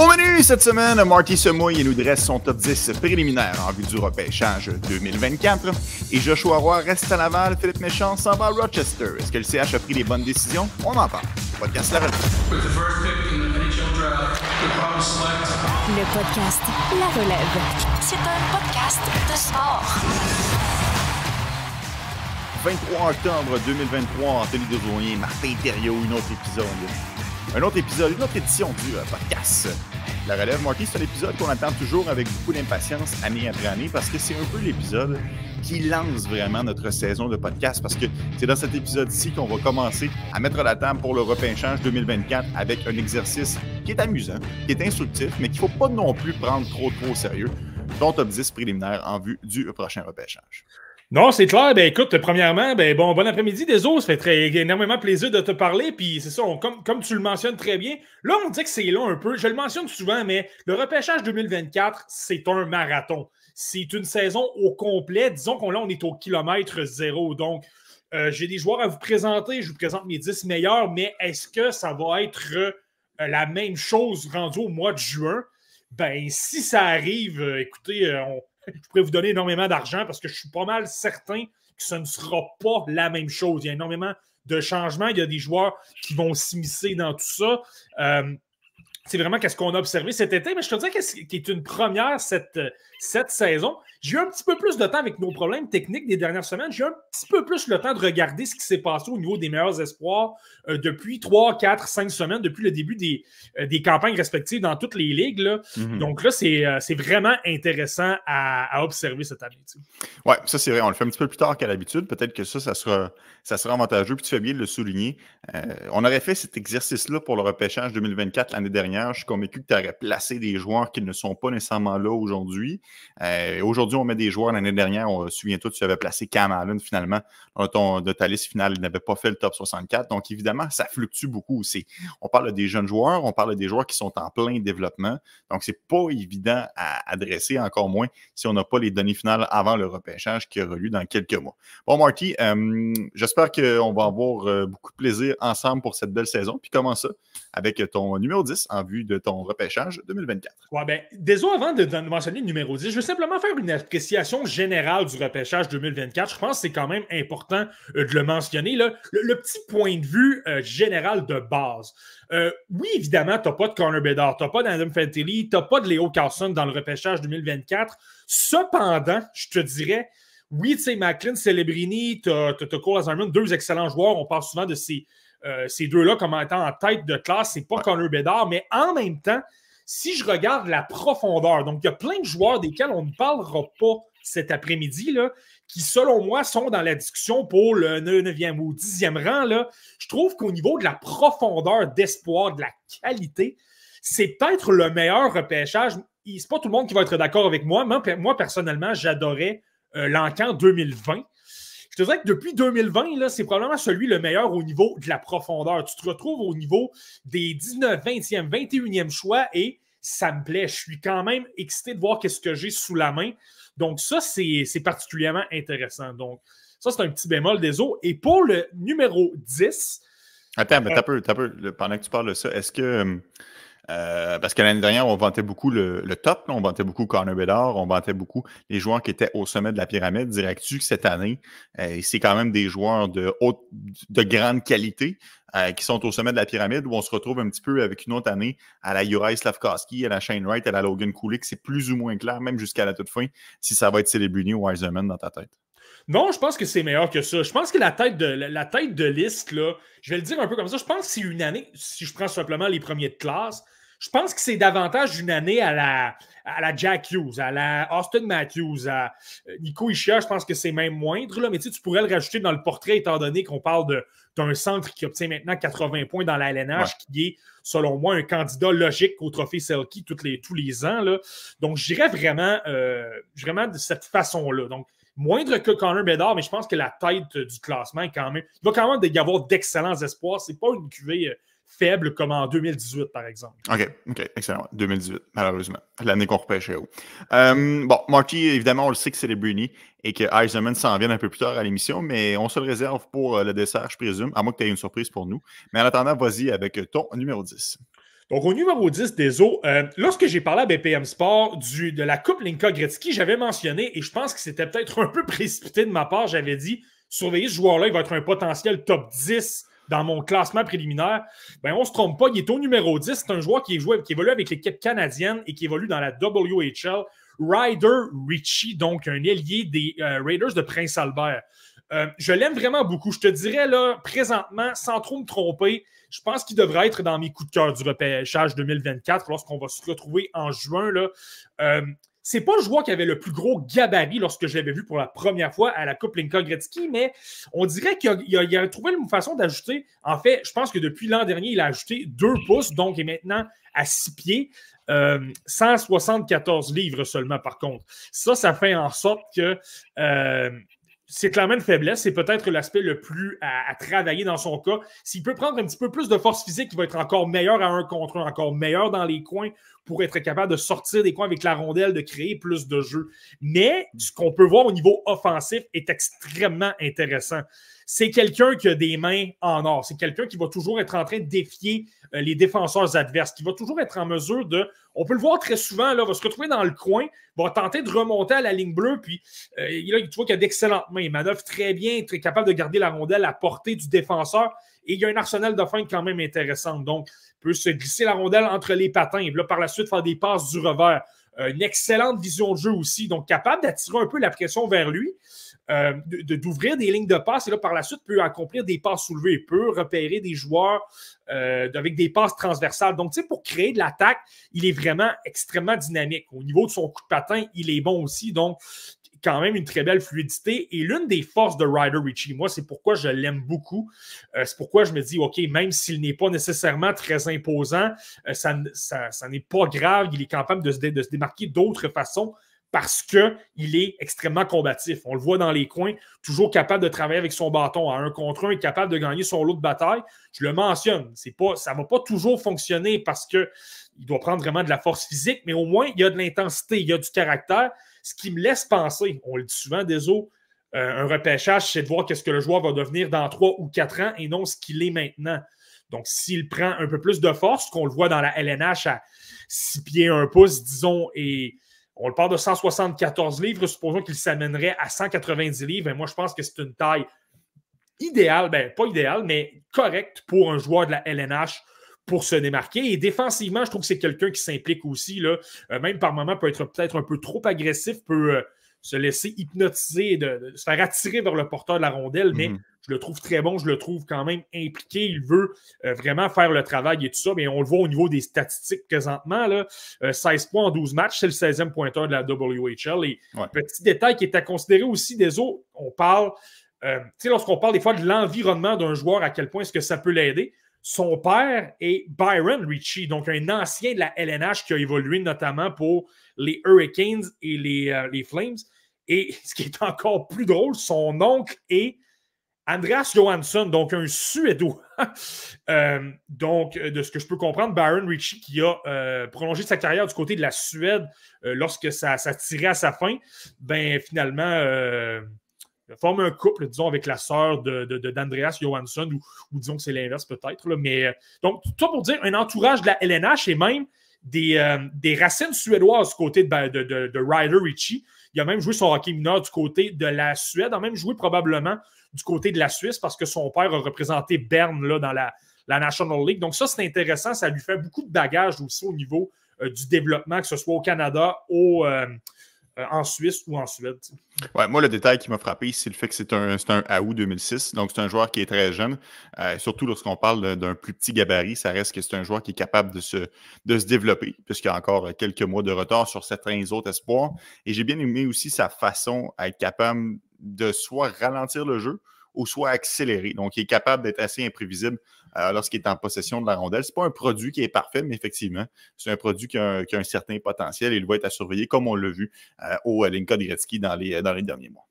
Au menu cette semaine, Marty se mouille et nous dresse son top 10 préliminaire en vue du repêchage 2024. Et Joshua Roy reste à Laval, Philippe Méchant s'en va à Rochester. Est-ce que le CH a pris les bonnes décisions? On en parle. Podcast La Relève. Le podcast La Relève. C'est un podcast de sport. 23 octobre 2023, Anthony Desaulniers, Martin Thériault, un autre épisode. Un autre épisode, une autre édition du euh, podcast. La relève, Marty, c'est un épisode qu'on attend toujours avec beaucoup d'impatience année après année parce que c'est un peu l'épisode qui lance vraiment notre saison de podcast parce que c'est dans cet épisode-ci qu'on va commencer à mettre la table pour le repêchage 2024 avec un exercice qui est amusant, qui est instructif, mais qu'il ne faut pas non plus prendre trop trop au sérieux. Ton top 10 préliminaire en vue du prochain repêchage. Non, c'est clair. Ben écoute, premièrement, ben bon, bon après-midi, des Ça fait très énormément plaisir de te parler. Puis c'est ça, comme, tu le mentionnes très bien, là, on dit que c'est long un peu. Je le mentionne souvent, mais le repêchage 2024, c'est un marathon. C'est une saison au complet. Disons qu'on là, on est au kilomètre zéro. Donc, euh, j'ai des joueurs à vous présenter. Je vous présente mes 10 meilleurs, mais est-ce que ça va être euh, la même chose rendu au mois de juin? Ben, si ça arrive, euh, écoutez, on je pourrais vous donner énormément d'argent parce que je suis pas mal certain que ce ne sera pas la même chose. Il y a énormément de changements. Il y a des joueurs qui vont s'immiscer dans tout ça. Euh, c'est vraiment qu'est-ce qu'on a observé cet été, mais je te dis que c'est une première cette, cette saison. J'ai eu un petit peu plus de temps avec nos problèmes techniques des dernières semaines. J'ai eu un petit peu plus le temps de regarder ce qui s'est passé au niveau des meilleurs espoirs euh, depuis 3, 4, 5 semaines, depuis le début des, euh, des campagnes respectives dans toutes les ligues. Mhm. Donc là, euh, c'est vraiment intéressant à, observer cette année. Oui, ça c'est vrai. On le fait un petit peu plus tard qu'à l'habitude. Peut-être que ça, ça sera, ça sera avantageux. Puis tu fais bien de le souligner. on aurait fait cet exercice-là pour le repêchage 2024 l'année dernière. Je suis convaincu que tu aurais placé des joueurs qui ne sont pas nécessairement là aujourd'hui. Aujourd'hui, on met des joueurs l'année dernière. Souviens-toi, tu avais placé Cam Allen finalement dans ton, de ta liste finale. Il n'avait pas fait le top 64. Donc, évidemment, ça fluctue beaucoup aussi. On parle des jeunes joueurs, on parle des joueurs qui sont en plein développement. Donc, c'est pas évident à adresser, encore moins si on n'a pas les données finales avant le repêchage qui aura lieu dans quelques mois. Bon, Marty, euh, j'espère qu'on va avoir euh, beaucoup de plaisir ensemble pour cette belle saison. Puis comment ça? Avec ton numéro 10 en vue de ton repêchage 2024. Ouais, ben, désolé avant de, mentionner le numéro 10, je veux simplement faire une appréciation générale du repêchage 2024. Je pense que c'est quand même important euh, de le mentionner. Là. Le, petit point de vue euh, général de base. Euh, oui, évidemment, tu n'as pas de Connor Bedard, tu n'as pas d'Adam Fantilli, tu n'as pas de Léo Carlson dans le repêchage 2024. Cependant, je te dirais, oui, tu sais, McLean, Celebrini, tu as, Cole Azarman, deux excellents joueurs. On parle souvent de ces, ces deux-là comme étant en tête de classe. C'est pas Connor Bedard, mais en même temps, si je regarde la profondeur, donc il y a plein de joueurs desquels on ne parlera pas cet après-midi, qui, selon moi, sont dans la discussion pour le 9e ou 10e rang. Là. Je trouve qu'au niveau de la profondeur d'espoir, de la qualité, c'est peut-être le meilleur repêchage. C'est pas tout le monde qui va être d'accord avec moi. Moi, personnellement, j'adorais euh, l'encan 2020. Je te dirais que depuis 2020, c'est probablement celui le meilleur au niveau de la profondeur. Tu te retrouves au niveau des 19, 20e, 21e choix et ça me plaît. Je suis quand même excité de voir qu'est-ce que j'ai sous la main. Donc, ça, c'est particulièrement intéressant. Donc, ça, c'est un petit bémol des eaux. Et pour le numéro 10. Attends, mais euh, t'as peu, pendant que tu parles de ça, est-ce que. Euh, parce que l'année dernière, on vantait beaucoup le, top, on vantait beaucoup Connor Bedard, on vantait beaucoup les joueurs qui étaient au sommet de la pyramide. Dirais-tu que cette année, euh, c'est quand même des joueurs de haute, de grande qualité qui sont au sommet de la pyramide où on se retrouve un petit peu avec une autre année à la Uri Slavkowski, à la Shane Wright, à la Logan Kulik. C'est plus ou moins clair, même jusqu'à la toute fin, si ça va être Celebrity ou Wiseman dans ta tête. Non, je pense que c'est meilleur que ça. Je pense que la tête de, la, tête de liste, là, je vais le dire un peu comme ça, je pense que c'est une année, si je prends simplement les premiers de classe, je pense que c'est davantage d'une année à la, à la Jack Hughes, à la Austin Matthews, à euh, Nico Ishia, je pense que c'est même moindre, là, mais tu, tu pourrais le rajouter dans le portrait étant donné qu'on parle d'un centre qui obtient maintenant 80 points dans la LNH, qui est, selon moi, un candidat logique au trophée Selkie les, tous les ans. Là. Donc, j'irais vraiment, euh, vraiment de cette façon-là. Donc, moindre que Connor Bedard, mais je pense que la tête du classement est quand même. Il va quand même y avoir d'excellents espoirs. C'est pas une cuvée euh, faible comme en 2018, par exemple. OK, OK, excellent. 2018, malheureusement. L'année qu'on repêchait haut. Euh, bon, Marty, évidemment, on le sait que c'est les Bruni et que Eisenman s'en vient un peu plus tard à l'émission, mais on se le réserve pour euh, le dessert, je présume, à moins que tu aies une surprise pour nous. Mais en attendant, vas-y avec ton numéro 10. Donc, au numéro 10 des eaux, euh, lorsque j'ai parlé à BPM Sport du, de la Coupe Linka Gretzky, j'avais mentionné, et je pense que c'était peut-être un peu précipité de ma part, j'avais dit surveillez ce joueur-là, il va être un potentiel top 10 dans mon classement préliminaire. Ben, on ne se trompe pas, il est au numéro 10. C'est un joueur qui, qui évolue avec l'équipe canadienne et qui évolue dans la WHL. Ryder Ritchie, donc un ailier des euh, Raiders de Prince Albert. Euh, je l'aime vraiment beaucoup. Je te dirais, là, présentement, sans trop me tromper, je pense qu'il devrait être dans mes coups de cœur du repêchage 2024 lorsqu'on va se retrouver en juin. Là. Euh, c'est pas le joueur qui avait le plus gros gabarit lorsque je l'avais vu pour la première fois à la Coupe Lincoln Gretzky, mais on dirait qu'il a, trouvé une façon d'ajouter. En fait, je pense que depuis l'an dernier, il a ajouté deux pouces, donc il est maintenant à six pieds. 174 euh, livres seulement, par contre. Ça, ça fait en sorte que euh, c'est clairement une faiblesse. C'est peut-être l'aspect le plus à, travailler dans son cas. S'il peut prendre un petit peu plus de force physique, il va être encore meilleur à un contre un, encore meilleur dans les coins pour être capable de sortir des coins avec la rondelle, de créer plus de jeux. Mais ce qu'on peut voir au niveau offensif est extrêmement intéressant c'est quelqu'un qui a des mains en or. C'est quelqu'un qui va toujours être en train de défier euh, les défenseurs adverses, qui va toujours être en mesure de. On peut le voir très souvent, là, va se retrouver dans le coin, va tenter de remonter à la ligne bleue, puis euh, là, tu vois qu'il a d'excellentes mains. Il manœuvre très bien, très capable de garder la rondelle à portée du défenseur. Et il y a un arsenal de feinte quand même intéressant. Donc, peut se glisser la rondelle entre les patins, et là, par la suite, faire des passes du revers. Euh, une excellente vision de jeu aussi, donc capable d'attirer un peu la pression vers lui. Euh, d'ouvrir des lignes de passe et là, par la suite, peut accomplir des passes soulevées, peut repérer des joueurs euh, avec des passes transversales. Donc, tu sais, pour créer de l'attaque, il est vraiment extrêmement dynamique. Au niveau de son coup de patin, il est bon aussi. Donc, quand même une très belle fluidité. Et l'une des forces de Ryder Richie, moi, c'est pourquoi je l'aime beaucoup. Euh, c'est pourquoi je me dis, OK, même s'il n'est pas nécessairement très imposant, ça, ça, n'est pas grave. Il est capable de de se démarquer d'autres façons parce qu'il est extrêmement combatif. On le voit dans les coins, toujours capable de travailler avec son bâton à un contre un, capable de gagner son lot de bataille. Je le mentionne, c'est pas, ça ne va pas toujours fonctionner parce qu'il doit prendre vraiment de la force physique, mais au moins, il y a de l'intensité, il y a du caractère, ce qui me laisse penser, on le dit souvent, des euh, un repêchage, c'est de voir qu'est-ce que le joueur va devenir dans trois ou quatre ans et non ce qu'il est maintenant. Donc, s'il prend un peu plus de force, qu'on le voit dans la LNH à 6 pieds 1 pouce, disons, et on le parle de 174 livres, supposons qu'il s'amènerait à 190 livres. Et moi, je pense que c'est une taille idéale, ben, pas idéale, mais correcte pour un joueur de la LNH pour se démarquer. Et défensivement, je trouve que c'est quelqu'un qui s'implique aussi. Là. Euh, même par moment, peut être peut-être un peu trop agressif, peut euh, se laisser hypnotiser, de, se faire attirer vers le porteur de la rondelle, mais mhm. je le trouve très bon, je le trouve quand même impliqué. Il veut euh, vraiment faire le travail et tout ça, mais on le voit au niveau des statistiques présentement. Là, 16 euh, points en 12 matchs, c'est le 16e pointeur de la WHL. Et petit détail qui est à considérer aussi des autres, on parle, euh, tu sais, lorsqu'on parle des fois de l'environnement d'un joueur, à quel point est-ce que ça peut l'aider. Son père est Byron Ritchie, donc un ancien de la LNH qui a évolué notamment pour les Hurricanes et les, euh, Flames. Et ce qui est encore plus drôle, son oncle est Andreas Johansson, donc un Suédois. Euh, donc, de ce que je peux comprendre, Byron Ritchie qui a prolongé sa carrière du côté de la Suède lorsque ça, ça, tirait à sa fin, ben finalement forme un couple, disons, avec la sœur d'Andreas de, Johansson, ou, disons que c'est l'inverse peut-être. Mais euh, donc, tout ça pour dire un entourage de la LNH et même des, euh, des racines suédoises du côté de, de, Ryder Ritchie. Il a même joué son hockey mineur du côté de la Suède, a même joué probablement du côté de la Suisse parce que son père a représenté Berne là, dans la, la National League. Donc, ça, c'est intéressant. Ça lui fait beaucoup de bagages aussi au niveau euh, du développement, que ce soit au Canada, au, euh, en Suisse ou en Suède. Moi, le détail qui m'a frappé, c'est le fait que c'est un, AOU 2006. Donc, c'est un joueur qui est très jeune. Euh, surtout lorsqu'on parle d'un plus petit gabarit, ça reste que c'est un joueur qui est capable de se, de se développer, puisqu'il a encore quelques mois de retard sur certains autres espoirs. Et j'ai bien aimé aussi sa façon à être capable de soit ralentir le jeu ou soit accélérer. Donc, il est capable d'être assez imprévisible euh, lorsqu'il est en possession de la rondelle. Ce n'est pas un produit qui est parfait, mais effectivement, c'est un produit qui a, un, certain potentiel et il va être à surveiller, comme on l'a vu euh, au Linka Gretzky dans les, derniers mois.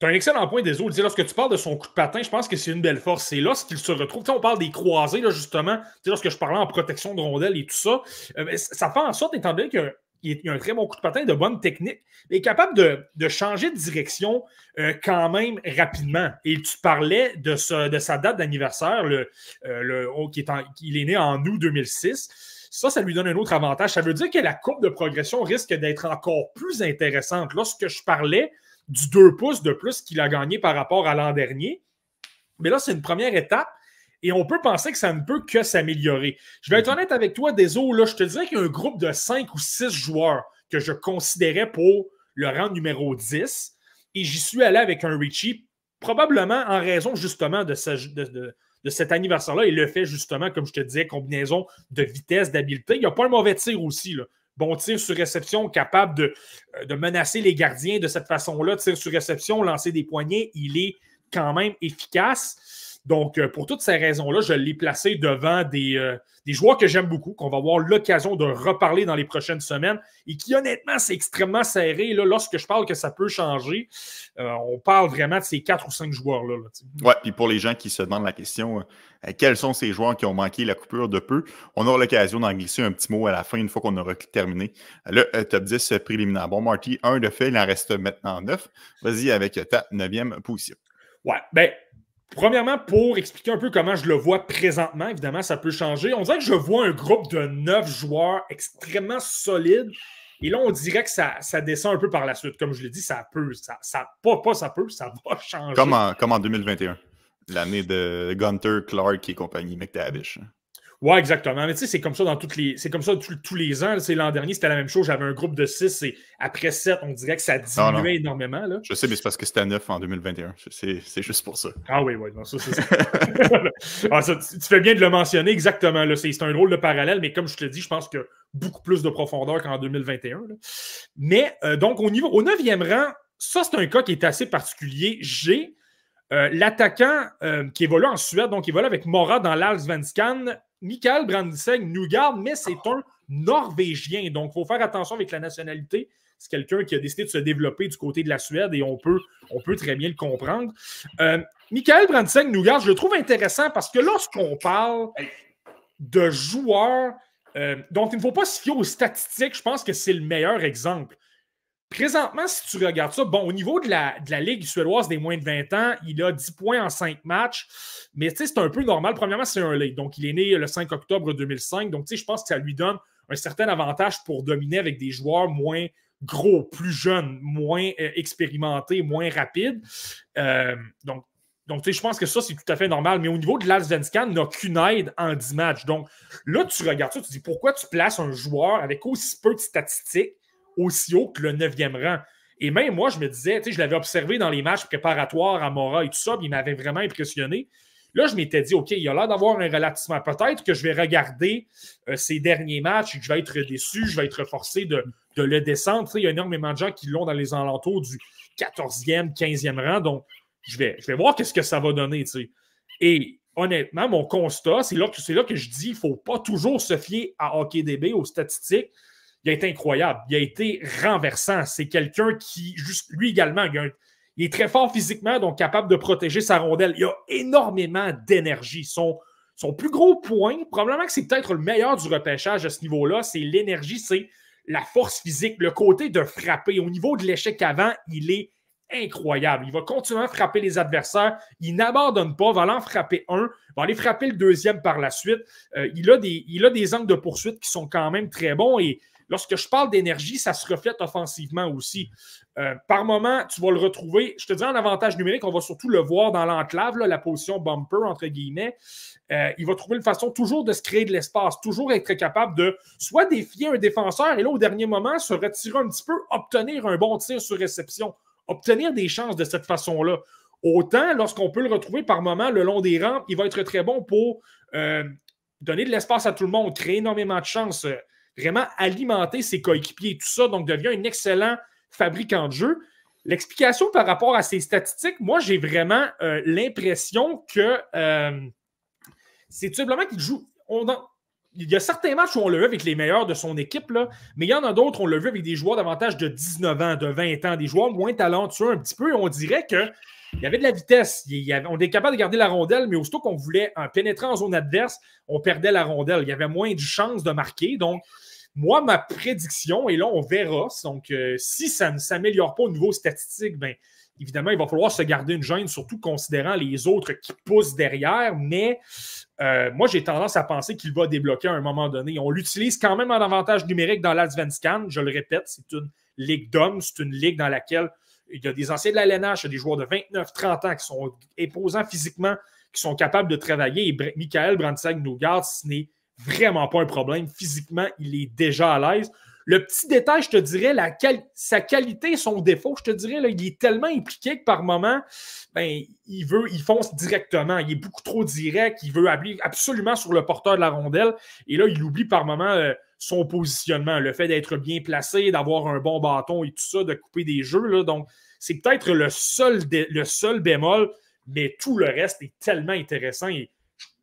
Tu as un excellent point des. Lorsque tu parles de son coup de patin, je pense que c'est une belle force. C'est lorsqu'il se retrouve. on parle des croisés, là, justement. Lorsque je parlais en protection de rondelle et tout ça, euh, ça fait en sorte, étant donné que il, a un très bon coup de patin, de bonne technique. Il est capable de, changer de direction euh, quand même rapidement. Et tu parlais de, de sa date d'anniversaire, le, le, oh, qui est il est né en août 2006. Ça, ça lui donne un autre avantage. Ça veut dire que la courbe de progression risque d'être encore plus intéressante. Lorsque je parlais du 2 pouces de plus qu'il a gagné par rapport à l'an dernier, mais là, c'est une première étape et on peut penser que ça ne peut que s'améliorer. Je vais être honnête avec toi, Deso, là, je te dirais qu'il y a un groupe de 5 ou 6 joueurs que je considérais pour le rang numéro 10 et j'y suis allé avec un Richie, probablement en raison justement de, de, cet anniversaire-là et le fait justement, comme je te disais, combinaison de vitesse, d'habileté. Il n'y a pas un mauvais tir aussi. Bon tir sur réception, capable de, euh, de menacer les gardiens de cette façon-là. Tir sur réception, lancer des poignets, il est quand même efficace. Donc, euh, pour toutes ces raisons-là, je l'ai placé devant des, euh, des joueurs que j'aime beaucoup, qu'on va avoir l'occasion de reparler dans les prochaines semaines et qui, honnêtement, c'est extrêmement serré. Là, lorsque je parle que ça peut changer, euh, on parle vraiment de ces quatre ou cinq joueurs-là. Oui, puis pour les gens qui se demandent la question, quels sont ces joueurs qui ont manqué la coupure de peu, on aura l'occasion d'en glisser un petit mot à la fin, une fois qu'on aura terminé le top 10 préliminaire. Bon, Marty, un de fait, il en reste maintenant neuf. Vas-y avec ta neuvième position. Ouais, ben, Premièrement, pour expliquer un peu comment je le vois présentement, évidemment, ça peut changer. On dirait que je vois un groupe de neuf joueurs extrêmement solides. Et là, on dirait que ça, ça descend un peu par la suite. Comme je l'ai dit, ça peut, ça, pas, pas ça peut, ça va changer. Comme en, comme en 2021, l'année de Gunter, Clark et compagnie, McTavish. Ouais, exactement. Mais tu sais, c'est comme ça dans toutes les. C'est comme ça tous les ans. L'an dernier, c'était la même chose. J'avais un groupe de 6 et après 7, on dirait que ça diminuait énormément. Là. Je sais, mais c'est parce que c'était à 9 en 2021. C'est juste pour ça. Ah oui, oui, non, ça, c'est ah, ça. tu, fais bien de le mentionner, exactement. C'est un rôle de parallèle, mais comme je te dis, je pense que beaucoup plus de profondeur qu'en 2021. Mais euh, donc, au niveau, au 9e rang, ça, c'est un cas qui est assez particulier. J'ai euh, l'attaquant euh, qui évolue en Suède, donc il évolue avec Mora dans l'Alsvenskan, Michael Brandiseng nous garde, mais c'est un Norvégien. Donc, il faut faire attention avec la nationalité. C'est quelqu'un qui a décidé de se développer du côté de la Suède et on peut, on peut très bien le comprendre. Euh, Michael Brandiseng nous garde, je le trouve intéressant parce que lorsqu'on parle de joueurs euh, dont il ne faut pas se fier aux statistiques, je pense que c'est le meilleur exemple. Présentement, si tu regardes ça, bon, au niveau de la, de la Ligue suédoise des moins de 20 ans, il a 10 points en 5 matchs. Mais c'est un peu normal. Premièrement, c'est un late. Donc, il est né le 5 octobre 2005. Donc, je pense que ça lui donne un certain avantage pour dominer avec des joueurs moins gros, plus jeunes, moins euh, expérimentés, moins rapides. Euh, donc, je pense que ça, c'est tout à fait normal. Mais au niveau de l'Alsvenskan, n'a qu'une aide en 10 matchs. Donc, là, tu regardes ça, tu te dis pourquoi tu places un joueur avec aussi peu de statistiques aussi haut que le 9e rang. Et même moi, je me disais, tu sais, je l'avais observé dans les matchs préparatoires à Mora et tout ça, puis il m'avait vraiment impressionné. Là, je m'étais dit, OK, il a l'air d'avoir un relativement. Peut-être que je vais regarder euh, ses derniers matchs et que je vais être déçu, je vais être forcé de, le descendre. Il y a énormément de gens qui l'ont dans les alentours du 14e, 15e rang. Donc, je vais, je vais voir qu'est-ce que ça va donner. Tu sais. Et honnêtement, mon constat, c'est là, que, là que je dis, il ne faut pas toujours se fier à HockeyDB, aux statistiques il a été incroyable. Il a été renversant. C'est quelqu'un qui, juste lui également, il, est très fort physiquement, donc capable de protéger sa rondelle. Il a énormément d'énergie. Son, son plus gros point, probablement que c'est peut-être le meilleur du repêchage à ce niveau-là, c'est l'énergie, c'est la force physique, le côté de frapper. Au niveau de l'échec avant, il est incroyable. Il va continuer à frapper les adversaires. Il n'abandonne pas, va en frapper un, va aller frapper le deuxième par la suite. Euh, il, a des, il a des angles de poursuite qui sont quand même très bons et Lorsque je parle d'énergie, ça se reflète offensivement aussi. Euh, par moment, tu vas le retrouver. Je te dis en avantage numérique, on va surtout le voir dans l'enclave, la position bumper, entre guillemets. Euh, il va trouver une façon toujours de se créer de l'espace, toujours être capable de soit défier un défenseur et là, au dernier moment, se retirer un petit peu, obtenir un bon tir sur réception, obtenir des chances de cette façon-là. Autant, lorsqu'on peut le retrouver par moment le long des rampes, il va être très bon pour euh, donner de l'espace à tout le monde, créer énormément de chances vraiment alimenter ses coéquipiers et tout ça, donc devient un excellent fabricant de jeu. L'explication par rapport à ces statistiques, moi, j'ai vraiment euh, l'impression que euh, c'est tout simplement qu'il joue. il y a certains matchs où on l'a vu avec les meilleurs de son équipe, là, mais il y en a d'autres, on l'a vu avec des joueurs davantage de 19 ans, de 20 ans, des joueurs moins talentueux un petit peu, et on dirait que il y avait de la vitesse. on était capable de garder la rondelle, mais aussitôt qu'on voulait en pénétrer en zone adverse, on perdait la rondelle. Il y avait moins de chances de marquer. Donc, Moi, ma prédiction, et là, on verra. Donc, euh, si ça ne s'améliore pas au niveau statistique, bien, évidemment, il va falloir se garder une gêne, surtout considérant les autres qui poussent derrière. Mais euh, moi, j'ai tendance à penser qu'il va débloquer à un moment donné. On l'utilise quand même en avantage numérique dans l'Advanced Je le répète, c'est une ligue d'hommes, c'est une ligue dans laquelle il y a des anciens de la LNH, il y a des joueurs de 29-30 ans qui sont imposants physiquement, qui sont capables de travailler. Et Michael Brandsag nous garde, ce n'est vraiment pas un problème. Physiquement, il est déjà à l'aise. Le petit détail, je te dirais, sa qualité, son défaut, je te dirais, il est tellement impliqué que par moment, ben, il veut, il fonce directement. Il est beaucoup trop direct. Il veut absolument sur le porteur de la rondelle. Et là, il oublie par moment euh, son positionnement, le fait d'être bien placé, d'avoir un bon bâton et tout ça, de couper des jeux. Donc, c'est peut-être le seul, le seul bémol, mais tout le reste est tellement intéressant. Et,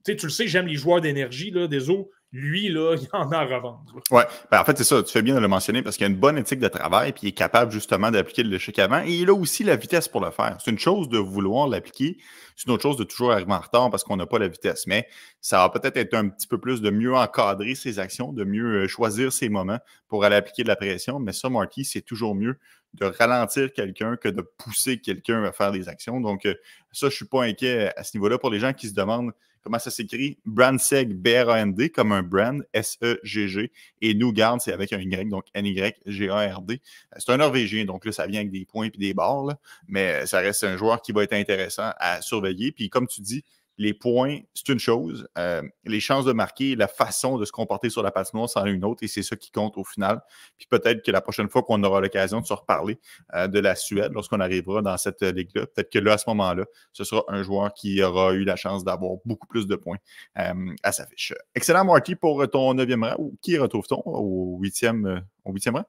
tu le sais, j'aime les joueurs d'énergie, des eaux lui, là, il en a à revendre. Oui, ben, en fait, c'est ça. Tu fais bien de le mentionner parce qu'il a une bonne éthique de travail puis il est capable justement d'appliquer le chèque avant et il a aussi la vitesse pour le faire. C'est une chose de vouloir l'appliquer, c'est une autre chose de toujours arriver en retard parce qu'on n'a pas la vitesse. Mais ça va peut-être être un petit peu plus de mieux encadrer ses actions, de mieux euh, choisir ses moments pour aller appliquer de la pression. Mais ça, Marty, c'est toujours mieux de ralentir quelqu'un que de pousser quelqu'un à faire des actions. Donc, euh, ça, je ne suis pas inquiet à ce niveau-là pour les gens qui se demandent Comment ça s'écrit? Brandseg, B-R-A-N-D, comme un brand, S-E-G-G. Et Newgard, c'est avec un Y, donc N-Y-G-A-R-D. C'est un Norvégien, donc là, ça vient avec des points et des barres, mais ça reste un joueur qui va être intéressant à surveiller. Puis comme tu dis, les points, c'est une chose. Euh, les chances de marquer, la façon de se comporter sur la patinoire, c'en est une autre. Et c'est ça qui compte au final. Puis peut-être que la prochaine fois qu'on aura l'occasion de se reparler euh, de la Suède, lorsqu'on arrivera dans cette ligue-là, peut-être que là, à ce moment-là, ce sera un joueur qui aura eu la chance d'avoir beaucoup plus de points euh, à sa fiche. Excellent, Marty, pour ton neuvième rang. Qui retrouve-t-on au huitième, au huitième rang?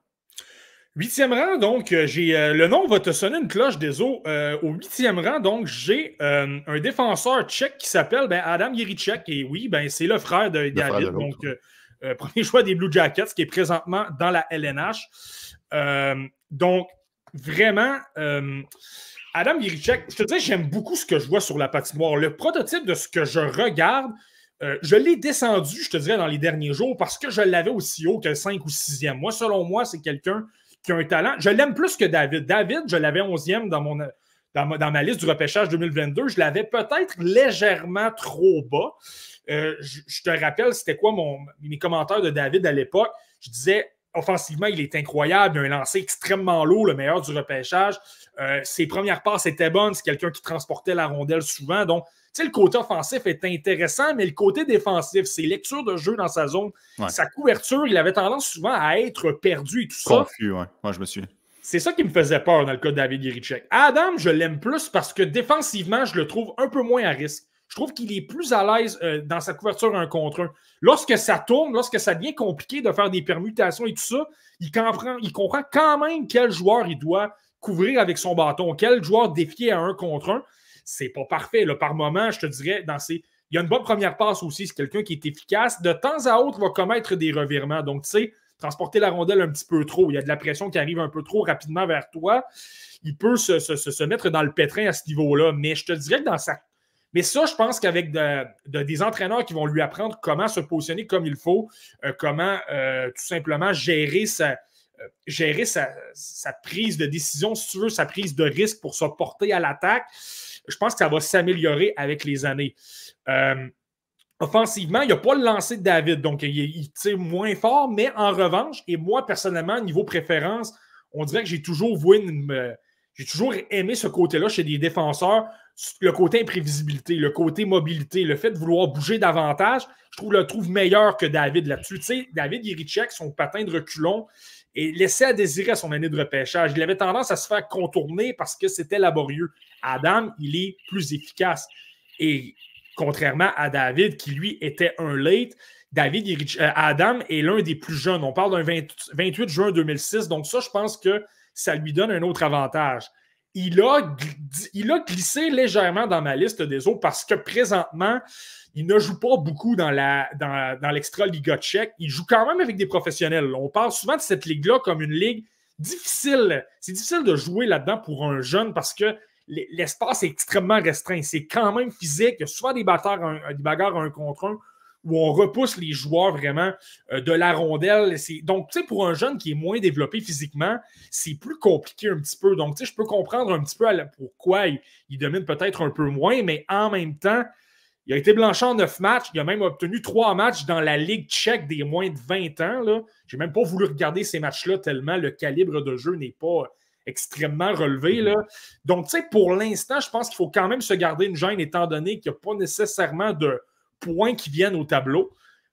Huitième rang, donc, euh, j'ai euh, le nom va te sonner une cloche des eaux. Euh, au huitième rang, donc, j'ai un défenseur tchèque qui s'appelle ben, Adam Yerichek. Et oui, ben, c'est le frère de David, donc premier choix des Blue Jackets, qui est présentement dans la LNH. donc, vraiment, Adam Yerichek, je te dis, j'aime beaucoup ce que je vois sur la patinoire. Le prototype de ce que je regarde, je l'ai descendu, je te dirais, dans les derniers jours parce que je l'avais aussi haut que le 5 ou 6e. Moi, selon moi, c'est quelqu'un qui a un talent. Je l'aime plus que David. David, je l'avais 11e dans, mon, dans, ma, liste du repêchage 2022. Je l'avais peut-être légèrement trop bas. Euh, je, te rappelle, c'était quoi mes commentaires de David à l'époque? Je disais, offensivement, il est incroyable. Il a un lancer extrêmement lourd, le meilleur du repêchage. Euh, ses premières passes étaient bonnes. C'est quelqu'un qui transportait la rondelle souvent. Donc, sais, le côté offensif est intéressant, mais le côté défensif, ses lectures de jeu dans sa zone, sa couverture, il avait tendance souvent à être perdu et tout ça. Confus, ouais. Moi, je me suis. C'est ça qui me faisait peur dans le cas de David Yerichek. Adam, je l'aime plus parce que défensivement, je le trouve un peu moins à risque. Je trouve qu'il est plus à l'aise euh, dans sa couverture un contre un. Lorsque ça tourne, lorsque ça devient compliqué de faire des permutations et tout ça, il comprend, il comprend quand même quel joueur il doit couvrir avec son bâton, quel joueur défier à un contre un c'est pas parfait. Là. Par moment, je te dirais, dans. Il y a une bonne première passe aussi, c'est quelqu'un qui est efficace. De temps à autre, va commettre des revirements. Donc, tu sais, transporter la rondelle un petit peu trop. Il y a de la pression qui arrive un peu trop rapidement vers toi. Il peut se, mettre dans le pétrin à ce niveau-là. Mais je te dirais que dans sa. Mais ça, je pense qu'avec des entraîneurs qui vont lui apprendre comment se positionner comme il faut, euh, comment euh, tout simplement gérer sa, euh, gérer sa, sa, prise de décision, si tu veux, sa prise de risque pour se porter à l'attaque je pense que ça va s'améliorer avec les années. Euh, offensivement, il n'y a pas le lancer de David, donc il, tire moins fort, mais en revanche, et moi personnellement, niveau préférence, on dirait que j'ai toujours j'ai toujours aimé ce côté-là chez des défenseurs, le côté imprévisibilité, le côté mobilité, le fait de vouloir bouger davantage, je trouve le trouve meilleur que David là-dessus. Tu sais, David Yerichek, son patin de reculon, et laissait à désirer son année de repêchage. Il avait tendance à se faire contourner parce que c'était laborieux. Adam, il est plus efficace. Et contrairement à David, qui lui était un late, David euh, Adam est l'un des plus jeunes. On parle d'un 28 juin 2006. Donc, ça, je pense que ça lui donne un autre avantage. Il a, glissé légèrement dans ma liste des autres parce que présentement, il ne joue pas beaucoup dans, la, dans, l'extra Liga tchèque. Il joue quand même avec des professionnels. On parle souvent de cette ligue-là comme une ligue difficile. C'est difficile de jouer là-dedans pour un jeune parce que l'espace est extrêmement restreint. C'est quand même physique. Il y a souvent des, un, des bagarres un contre un. Où on repousse les joueurs vraiment euh, de la rondelle. Donc, tu sais, pour un jeune qui est moins développé physiquement, c'est plus compliqué un petit peu. Donc, tu sais, je peux comprendre un petit peu pourquoi il, domine peut-être un peu moins, mais en même temps, il a été blanchi en neuf matchs. Il a même obtenu trois matchs dans la Ligue tchèque des moins de 20 ans. Je n'ai même pas voulu regarder ces matchs-là tellement le calibre de jeu n'est pas extrêmement relevé. Là. Donc, tu sais, pour l'instant, je pense qu'il faut quand même se garder une gêne étant donné qu'il n'y a pas nécessairement de points qui viennent au tableau.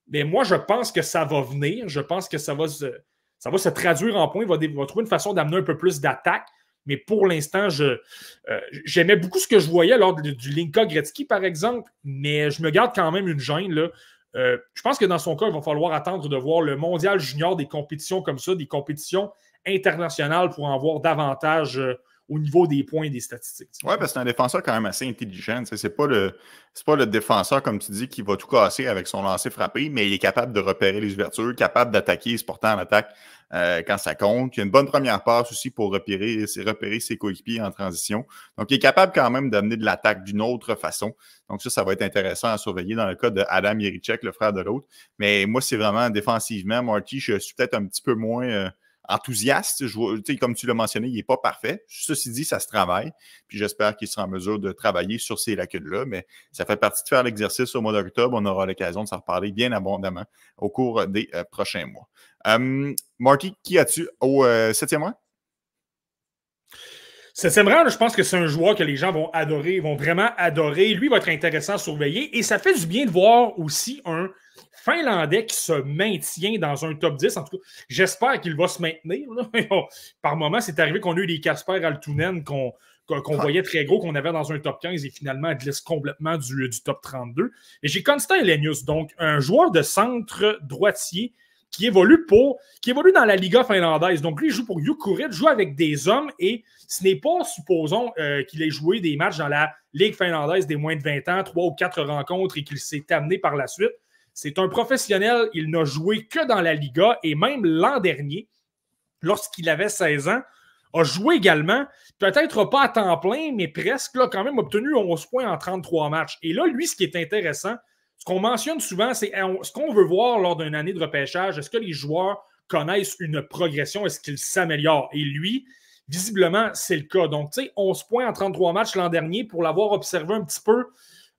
Mais moi, je pense que ça va venir. Je pense que ça va se, traduire en points. Il va, trouver une façon d'amener un peu plus d'attaque. Mais pour l'instant, euh, j'aimais beaucoup ce que je voyais lors du Linka Gretzky, par exemple, mais je me garde quand même une gêne. Euh, je pense que dans son cas, il va falloir attendre de voir le mondial junior des compétitions comme ça, des compétitions internationales pour en voir davantage euh, au niveau des points et des statistiques. Oui, parce que c'est un défenseur quand même assez intelligent. Ce n'est pas, le, pas le défenseur, comme tu dis, qui va tout casser avec son lancer frappé, mais il est capable de repérer les ouvertures, capable d'attaquer, se porter en attaque euh, quand ça compte. Il a une bonne première passe aussi pour repérer, repérer ses coéquipiers en transition. Donc, il est capable quand même d'amener de l'attaque d'une autre façon. Donc, ça, ça va être intéressant à surveiller dans le cas de Adam Yerichek, le frère de l'autre. Mais moi, c'est vraiment défensivement, Marty, je suis peut-être un petit peu moins. Euh, enthousiaste. Je, comme tu l'as mentionné, il n'est pas parfait. Ceci dit, ça se travaille. Puis j'espère qu'il sera en mesure de travailler sur ces lacunes-là. Mais ça fait partie de faire l'exercice au mois d'octobre. On aura l'occasion de s'en reparler bien abondamment au cours des euh, prochains mois. Hum, Marty, qui as-tu au euh, septième rang? Septième rang, je pense que c'est un joueur que les gens vont adorer, vont vraiment adorer. Lui va être intéressant à surveiller. Et ça fait du bien de voir aussi un Finlandais qui se maintient dans un top 10. En tout cas, j'espère qu'il va se maintenir. Par moment, c'est arrivé qu'on a eu des Casper Altunen qu'on voyait très gros, qu'on avait dans un top 15 et finalement, glisse complètement du, du top 32. Et j'ai Constant Elenius, donc un joueur de centre droitier qui évolue pour, qui évolue dans la Liga finlandaise. Donc, lui, il joue pour Jukurit, joue avec des hommes et ce n'est pas, supposons, euh, qu'il ait joué des matchs dans la Ligue finlandaise des moins de 20 ans, trois ou quatre rencontres et qu'il s'est amené par la suite. C'est un professionnel, il n'a joué que dans la Liga et même l'an dernier, lorsqu'il avait 16 ans, a joué également, peut-être pas à temps plein, mais presque, là, quand même obtenu 11 points en 33 matchs. Et là, lui, ce qui est intéressant, ce qu'on mentionne souvent, c'est ce qu'on veut voir lors d'une année de repêchage. Est-ce que les joueurs connaissent une progression? Est-ce qu'ils s'améliorent? Et lui, visiblement, c'est le cas. Donc, tu sais, 11 points en 33 matchs l'an dernier pour l'avoir observé un petit peu.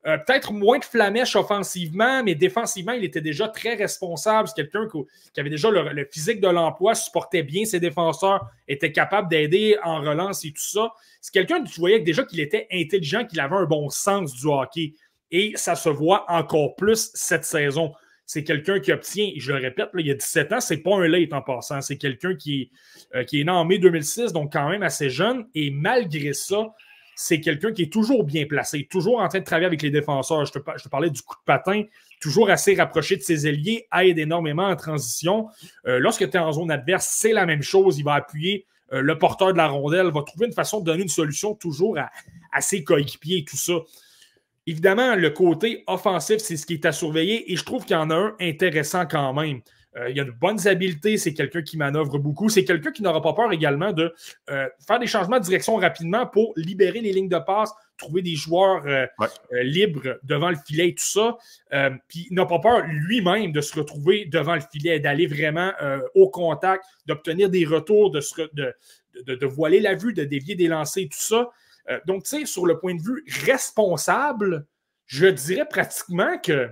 Euh, peut-être moins de flamèche offensivement, mais défensivement, il était déjà très responsable. C'est quelqu'un qui, avait déjà le, physique de l'emploi, supportait bien ses défenseurs, était capable d'aider en relance et tout ça. C'est quelqu'un, tu voyais déjà qu'il était intelligent, qu'il avait un bon sens du hockey. Et ça se voit encore plus cette saison. C'est quelqu'un qui obtient, je le répète, il y a 17 ans, c'est pas un late en passant. C'est quelqu'un qui, euh, qui est né en mai 2006, donc quand même assez jeune. Et malgré ça, c'est quelqu'un qui est toujours bien placé, toujours en train de travailler avec les défenseurs. Je te, parlais du coup de patin, toujours assez rapproché de ses ailiers, aide énormément en transition. Euh, lorsque tu es en zone adverse, c'est la même chose. Il va appuyer euh, le porteur de la rondelle, va trouver une façon de donner une solution toujours à, à ses coéquipiers et tout ça. Évidemment, le côté offensif, c'est ce qui est à surveiller et je trouve qu'il y en a un intéressant quand même. Euh, il a de bonnes habiletés, c'est quelqu'un qui manœuvre beaucoup, c'est quelqu'un qui n'aura pas peur également de euh, faire des changements de direction rapidement pour libérer les lignes de passe, trouver des joueurs euh, libres devant le filet et tout ça. puis il n'a pas peur lui-même de se retrouver devant le filet, d'aller vraiment au contact, d'obtenir des retours, de, de, de, voiler la vue, de dévier des lancers, tout ça. Euh, donc, tu sais, sur le point de vue responsable, je dirais pratiquement que,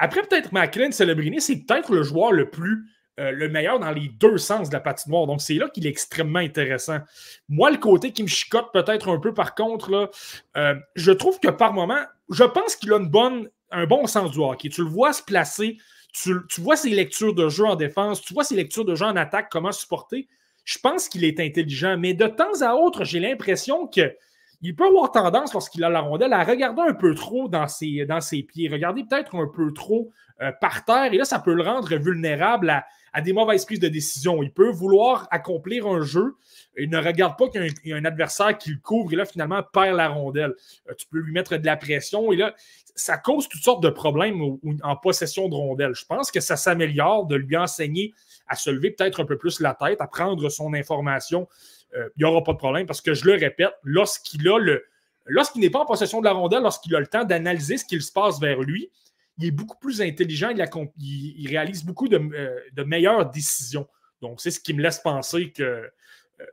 après peut-être McLean, Celebrini, c'est peut-être le joueur le plus, euh, le meilleur dans les deux sens de la patinoire. Donc, c'est là qu'il est extrêmement intéressant. Moi, le côté qui me chicote peut-être un peu, par contre, là, euh, je trouve que par moment, je pense qu'il a une bonne, un bon sens du hockey. Tu le vois se placer, tu, tu vois ses lectures de jeu en défense, tu vois ses lectures de jeu en attaque, comment supporter. Je pense qu'il est intelligent, mais de temps à autre, j'ai l'impression que il peut avoir tendance, lorsqu'il a la rondelle, à regarder un peu trop dans ses, dans ses pieds, regarder peut-être un peu trop euh, par terre. Et là, ça peut le rendre vulnérable à, des mauvaises prises de décision. Il peut vouloir accomplir un jeu. Il ne regarde pas qu'il y a un, adversaire qui le couvre et là, finalement, perd la rondelle. Euh, tu peux lui mettre de la pression et là, ça cause toutes sortes de problèmes en possession de rondelle. Je pense que ça s'améliore de lui enseigner à se lever peut-être un peu plus la tête, à prendre son information euh, il n'y aura pas de problème parce que je le répète, lorsqu'il a le. Lorsqu'il n'est pas en possession de la rondelle, lorsqu'il a le temps d'analyser ce qu'il se passe vers lui, il est beaucoup plus intelligent, il, réalise beaucoup de, de, meilleures décisions. Donc, c'est ce qui me laisse penser que,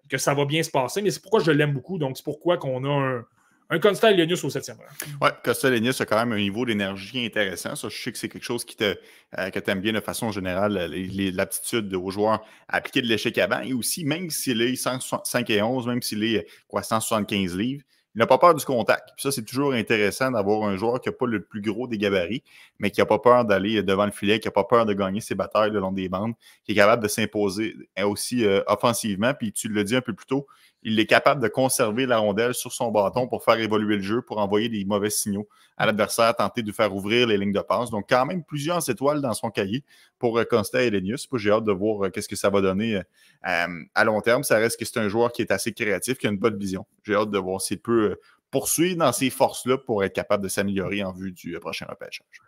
que ça va bien se passer, mais c'est pourquoi je l'aime beaucoup. Donc, c'est pourquoi qu'on a un, un Costa Elenius au septième rang. Oui, Costa Elenius a quand même un niveau d'énergie intéressant. Ça, je sais que c'est quelque chose euh, que tu aimes bien de façon générale, l'aptitude aux joueurs à appliquer de l'échec avant. Et aussi, même s'il est 5 et 11, même s'il est quoi, 175 livres, il n'a pas peur du contact. ça, c'est toujours intéressant d'avoir un joueur qui n'a pas le plus gros des gabarits, mais qui n'a pas peur d'aller devant le filet, qui n'a pas peur de gagner ses batailles le long des bandes, qui est capable de s'imposer aussi euh, offensivement. Puis tu le dis un peu plus tôt, il est capable de conserver la rondelle sur son bâton pour faire évoluer le jeu, pour envoyer des mauvais signaux à l'adversaire, tenter de faire ouvrir les lignes de passe. Donc, quand même, plusieurs étoiles dans son cahier pour euh, Costa et Lenius. J'ai hâte de voir euh, qu'est-ce que ça va donner euh, à long terme. Ça reste que c'est un joueur qui est assez créatif, qui a une bonne vision. J'ai hâte de voir s'il peut poursuivre dans ces forces-là pour être capable de s'améliorer en vue du prochain repêchage.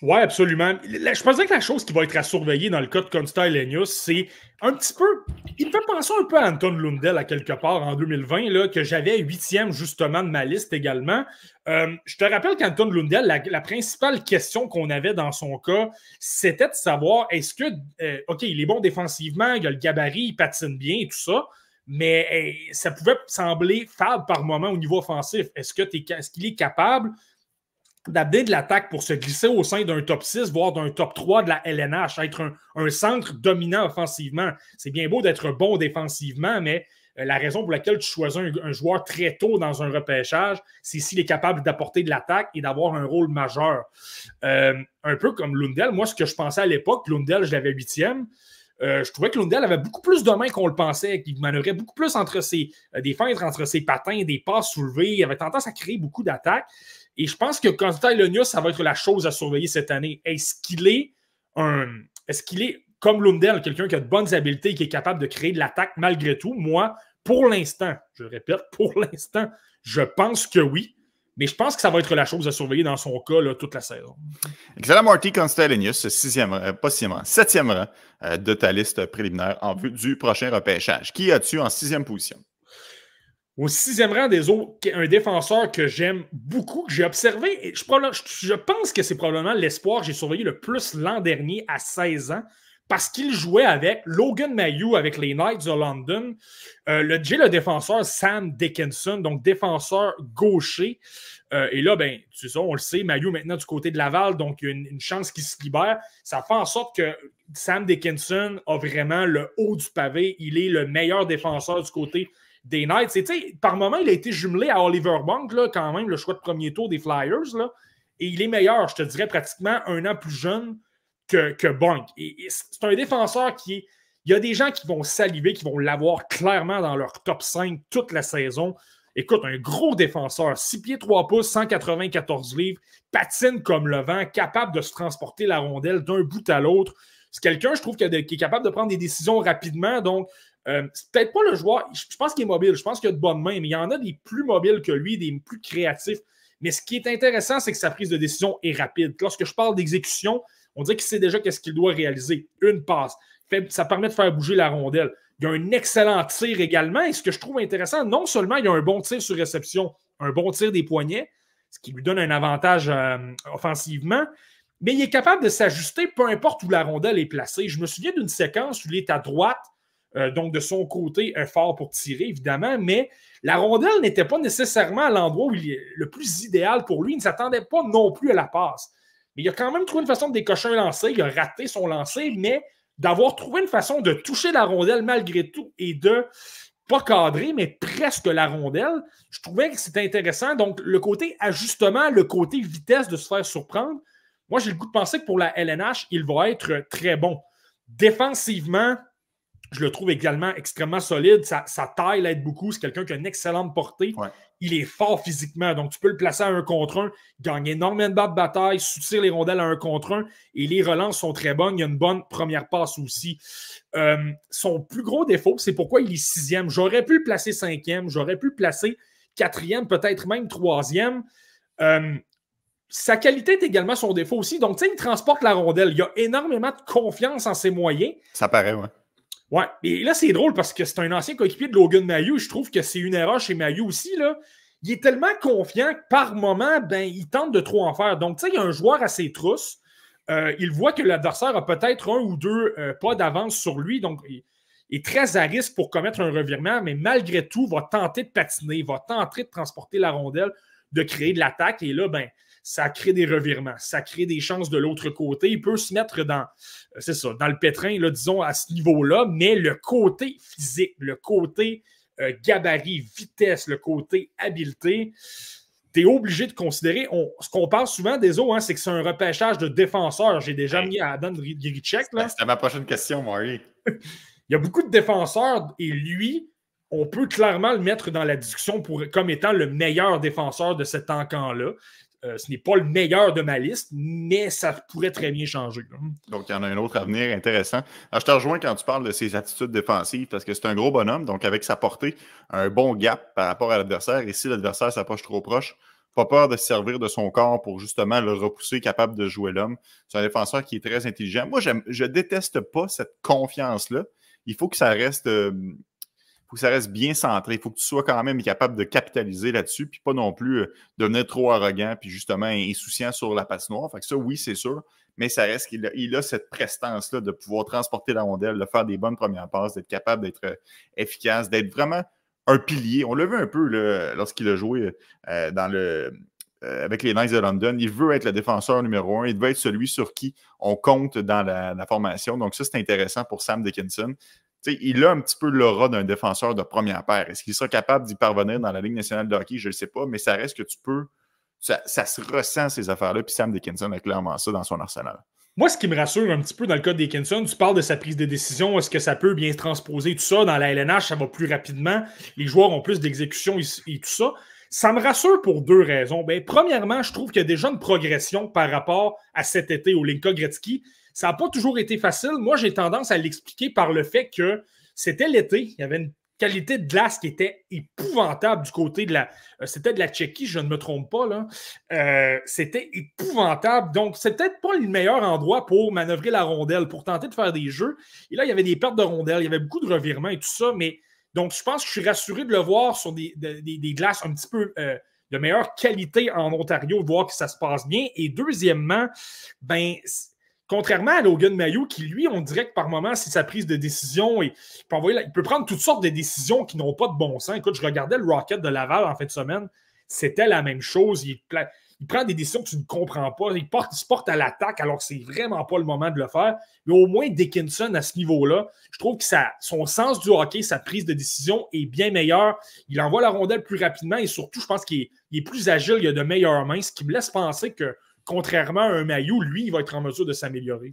Oui, absolument. Je pense que la chose qui va être à surveiller dans le cas de Consta Lenius, c'est un petit peu. Il me fait penser un peu à Anton Lundell à quelque part en 2020, là, que j'avais huitième justement de ma liste également. Euh, je te rappelle qu'Anton Lundell, la, principale question qu'on avait dans son cas, c'était de savoir est-ce que, euh, OK, il est bon défensivement, il a le gabarit, il patine bien et tout ça, mais ça pouvait sembler faible par moment au niveau offensif. Est-ce qu'il est capable d'amener de l'attaque pour se glisser au sein d'un top 6, voire d'un top 3 de la LNH, être un, centre dominant offensivement. C'est bien beau d'être bon défensivement, mais euh, la raison pour laquelle tu choisis un, joueur très tôt dans un repêchage, c'est s'il est capable d'apporter de l'attaque et d'avoir un rôle majeur. Euh, un peu comme Lundell. Moi, ce que je pensais à l'époque, Lundell, je l'avais huitième. Euh, je trouvais que Lundell avait beaucoup plus de mains qu'on le pensait, qu'il manœuvrait beaucoup plus entre ses, des feintres entre ses patins, des passes soulevées. Il avait tendance à créer beaucoup d'attaques. Et je pense que Constantin Lonius, ça va être la chose à surveiller cette année. Est-ce qu'il est un. Est-ce qu'il est comme Lundell, quelqu'un qui a de bonnes habiletés et qui est capable de créer de l'attaque malgré tout? Moi, pour l'instant, je répète, pour l'instant, je pense que oui. Mais je pense que ça va être la chose à surveiller dans son cas toute la saison. Excellent, Marty Constellinius, sixième, euh, pas sixième septième rang euh, de ta liste préliminaire en vue du prochain repêchage. Qui as-tu en sixième position? Au sixième rang des autres, un défenseur que j'aime beaucoup, que j'ai observé, et je, je, pense que c'est probablement l'espoir que j'ai surveillé le plus l'an dernier à 16 ans, parce qu'il jouait avec Logan Mayou avec les Knights de London. Euh, le, le défenseur Sam Dickinson, donc défenseur gaucher. Euh, et là, ben, tu sais, on le sait, Mayou maintenant du côté de Laval, donc il y a une, chance qu'il se libère. Ça fait en sorte que Sam Dickinson a vraiment le haut du pavé. Il est le meilleur défenseur du côté des Knights. Et, par moment, il a été jumelé à Oliver Monk, là, quand même, le choix de premier tour des Flyers. Là, et il est meilleur, je te dirais, pratiquement un an plus jeune que, que c'est un défenseur qui. Il y a des gens qui vont saliver, qui vont l'avoir clairement dans leur top 5 toute la saison. Écoute, un gros défenseur, 6 pieds 3 pouces, 194 livres, patine comme le vent, capable de se transporter la rondelle d'un bout à l'autre. C'est quelqu'un, je trouve, qui, est capable de prendre des décisions rapidement. Donc, euh, c'est peut-être pas le joueur, je pense qu'il est mobile, je pense qu'il a de bonnes mains, mais il y en a des plus mobiles que lui, des plus créatifs. Mais ce qui est intéressant, c'est que sa prise de décision est rapide. Lorsque je parle d'exécution, on dirait qu'il sait déjà qu'est-ce qu'il doit réaliser. Une passe. Ça permet de faire bouger la rondelle. Il y a un excellent tir également. Et ce que je trouve intéressant, non seulement il a un bon tir sur réception, un bon tir des poignets, ce qui lui donne un avantage euh, offensivement, mais il est capable de s'ajuster peu importe où la rondelle est placée. Je me souviens d'une séquence où il est à droite, euh, donc, de son côté, un fort pour tirer, évidemment, mais la rondelle n'était pas nécessairement à l'endroit où il est le plus idéal pour lui. Il ne s'attendait pas non plus à la passe. Mais il a quand même trouvé une façon de décocher un lancer. Il a raté son lancer, mais d'avoir trouvé une façon de toucher la rondelle malgré tout et de pas cadrer, mais presque la rondelle, je trouvais que c'était intéressant. Donc, le côté ajustement, le côté vitesse de se faire surprendre, moi, j'ai le goût de penser que pour la LNH, il va être très bon. Défensivement, je le trouve également extrêmement solide. Sa, taille l'aide beaucoup. C'est quelqu'un qui a une excellente portée. Il est fort physiquement. Donc, tu peux le placer à un contre un, gagne énormément de bataille, soutire les rondelles à un contre un. Et les relances sont très bonnes. Il y a une bonne première passe aussi. Euh, son plus gros défaut, c'est pourquoi il est sixième. J'aurais pu le placer cinquième. J'aurais pu le placer quatrième, peut-être même troisième. Euh, sa qualité est également son défaut aussi. Donc, tu sais, il transporte la rondelle. Il a énormément de confiance en ses moyens. Ça paraît, ouais. Ouais, et là, c'est drôle parce que c'est un ancien coéquipier de Logan Mayou. Je trouve que c'est une erreur chez Mayou aussi. Là. il est tellement confiant que par moment, ben, il tente de trop en faire. Donc, tu sais, il y a un joueur à ses trousses. Euh, il voit que l'adversaire a peut-être un ou deux euh, pas d'avance sur lui. Donc, il est très à risque pour commettre un revirement, mais malgré tout, va tenter de patiner, va tenter de transporter la rondelle, de créer de l'attaque. Et là, ben, ça crée des revirements, ça crée des chances de l'autre côté. Il peut se mettre dans, euh, c'est ça, dans le pétrin, là, disons, à ce niveau-là, mais le côté physique, le côté euh, gabarit, vitesse, le côté habileté, tu es obligé de considérer. ce qu'on parle souvent des autres, hein, c'est que c'est un repêchage de défenseurs. J'ai déjà mis à Adam Giricek. C'était ma prochaine question, Marie. Il y a beaucoup de défenseurs et lui, on peut clairement le mettre dans la discussion pour, comme étant le meilleur défenseur de cet encan-là. Euh, ce n'est pas le meilleur de ma liste, mais ça pourrait très bien changer. Donc, il y en a un autre avenir intéressant. je te rejoins quand tu parles de ses attitudes défensives parce que c'est un gros bonhomme, donc avec sa portée, un bon gap par rapport à l'adversaire. Et si l'adversaire s'approche trop proche, pas peur de se servir de son corps pour justement le repousser, capable de jouer l'homme. C'est un défenseur qui est très intelligent. Moi, je déteste pas cette confiance-là. Il faut que ça reste. Euh, faut que ça reste bien centré. Il faut que tu sois quand même capable de capitaliser là-dessus, puis pas non plus euh, devenir trop arrogant, puis justement insouciant sur la patinoire. Fait que ça, oui, c'est sûr, mais ça reste qu'il a, il a cette prestance-là de pouvoir transporter la rondelle, de faire des bonnes premières passes, d'être capable d'être euh, efficace, d'être vraiment un pilier. On l'a vu un peu lorsqu'il a joué euh, avec les Knights de London. Il veut être le défenseur numéro un. Il veut être celui sur qui on compte dans la formation. Donc, ça, c'est intéressant pour Sam Dickinson il a un petit peu l'aura d'un défenseur de première paire. Est-ce qu'il sera capable d'y parvenir dans la Ligue nationale de hockey? Je ne sais pas, mais ça reste que tu peux. Ça, se ressent, ces affaires-là. Puis Sam Dickinson a clairement ça dans son arsenal. Moi, ce qui me rassure un petit peu dans le cas de Dickinson, tu parles de sa prise de décision. Est-ce que ça peut bien se transposer? Tout ça, dans la LNH, ça va plus rapidement. Les joueurs ont plus d'exécution et, tout ça. Ça me rassure pour deux raisons. Ben, premièrement, je trouve qu'il y a déjà une progression par rapport à cet été au Linka Gretzky. Ça n'a pas toujours été facile. Moi, j'ai tendance à l'expliquer par le fait que c'était l'été. Il y avait une qualité de glace qui était épouvantable du côté de la. Euh, c'était de la Tchéquie, je ne me trompe pas. là. Euh, c'était épouvantable. Donc, c'est peut-être pas le meilleur endroit pour manœuvrer la rondelle, pour tenter de faire des jeux. Et là, il y avait des pertes de rondelles, il y avait beaucoup de revirements et tout ça. Mais donc, je pense que je suis rassuré de le voir sur des, glaces un petit peu. Euh, de meilleure qualité en Ontario, voir que ça se passe bien. Et deuxièmement, ben, Contrairement à Logan Mayou, qui lui, on dirait que par moment, c'est sa prise de décision et il peut, prendre toutes sortes de décisions qui n'ont pas de bon sens. Écoute, je regardais le Rocket de Laval en fin de semaine, c'était la même chose. Il, prend des décisions que tu ne comprends pas. Il, se porte à l'attaque alors que c'est vraiment pas le moment de le faire. Mais au moins, Dickinson, à ce niveau-là, je trouve que son sens du hockey, sa prise de décision est bien meilleure. Il envoie la rondelle plus rapidement et surtout, je pense qu'il est, plus agile, il a de meilleures mains, ce qui me laisse penser que contrairement à un maillot, lui, il va être en mesure de s'améliorer.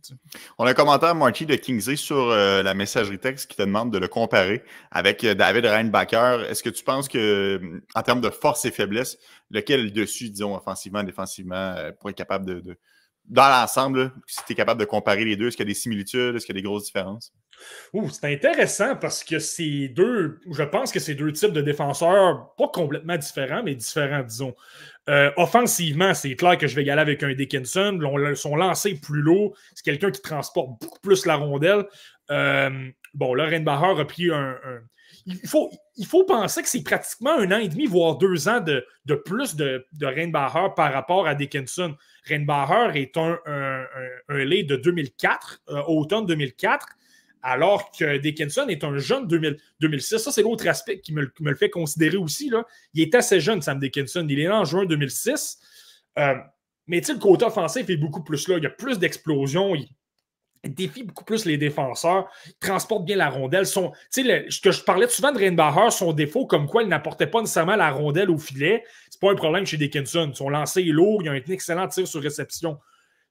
On a un commentaire, Marty, de Kingsley sur euh, la messagerie texte qui te demande de le comparer avec euh, David Reinbacher. Est-ce que tu penses que, en termes de force et faiblesse, lequel est le dessus, disons, offensivement, défensivement, euh, pour être capable de. Dans l'ensemble, si tu es capable de comparer les deux, est-ce qu'il y a des similitudes, est-ce qu'il y a des grosses différences? C'est intéressant parce que c'est deux, je pense que c'est deux types de défenseurs, pas complètement différents, mais différents, disons. Euh, offensivement, c'est clair que je vais y aller avec un Dickinson. son lancer plus lourd. C'est quelqu'un qui transporte beaucoup plus la rondelle. Euh, bon, là, Reinbacher a pris un. Il, faut, penser que c'est pratiquement un an et demi, voire deux ans de, plus de, de par rapport à Dickinson. Reinbacher est un, un, un, lait de 2004, euh, automne 2004 alors que Dickinson est un jeune 2006. Ça, c'est l'autre aspect qui me, le fait considérer aussi. Il est assez jeune, Sam Dickinson. Il est là en juin 2006. Euh, mais le côté offensif est beaucoup plus là. Il y a plus d'explosions. Il, défie beaucoup plus les défenseurs. Il transporte bien la rondelle. Son, le, que je parlais souvent de Reinbacher, son défaut, comme quoi il n'apportait pas nécessairement la rondelle au filet, c'est pas un problème chez Dickinson. Son lancer est lourd. Il a un excellent tir sur réception.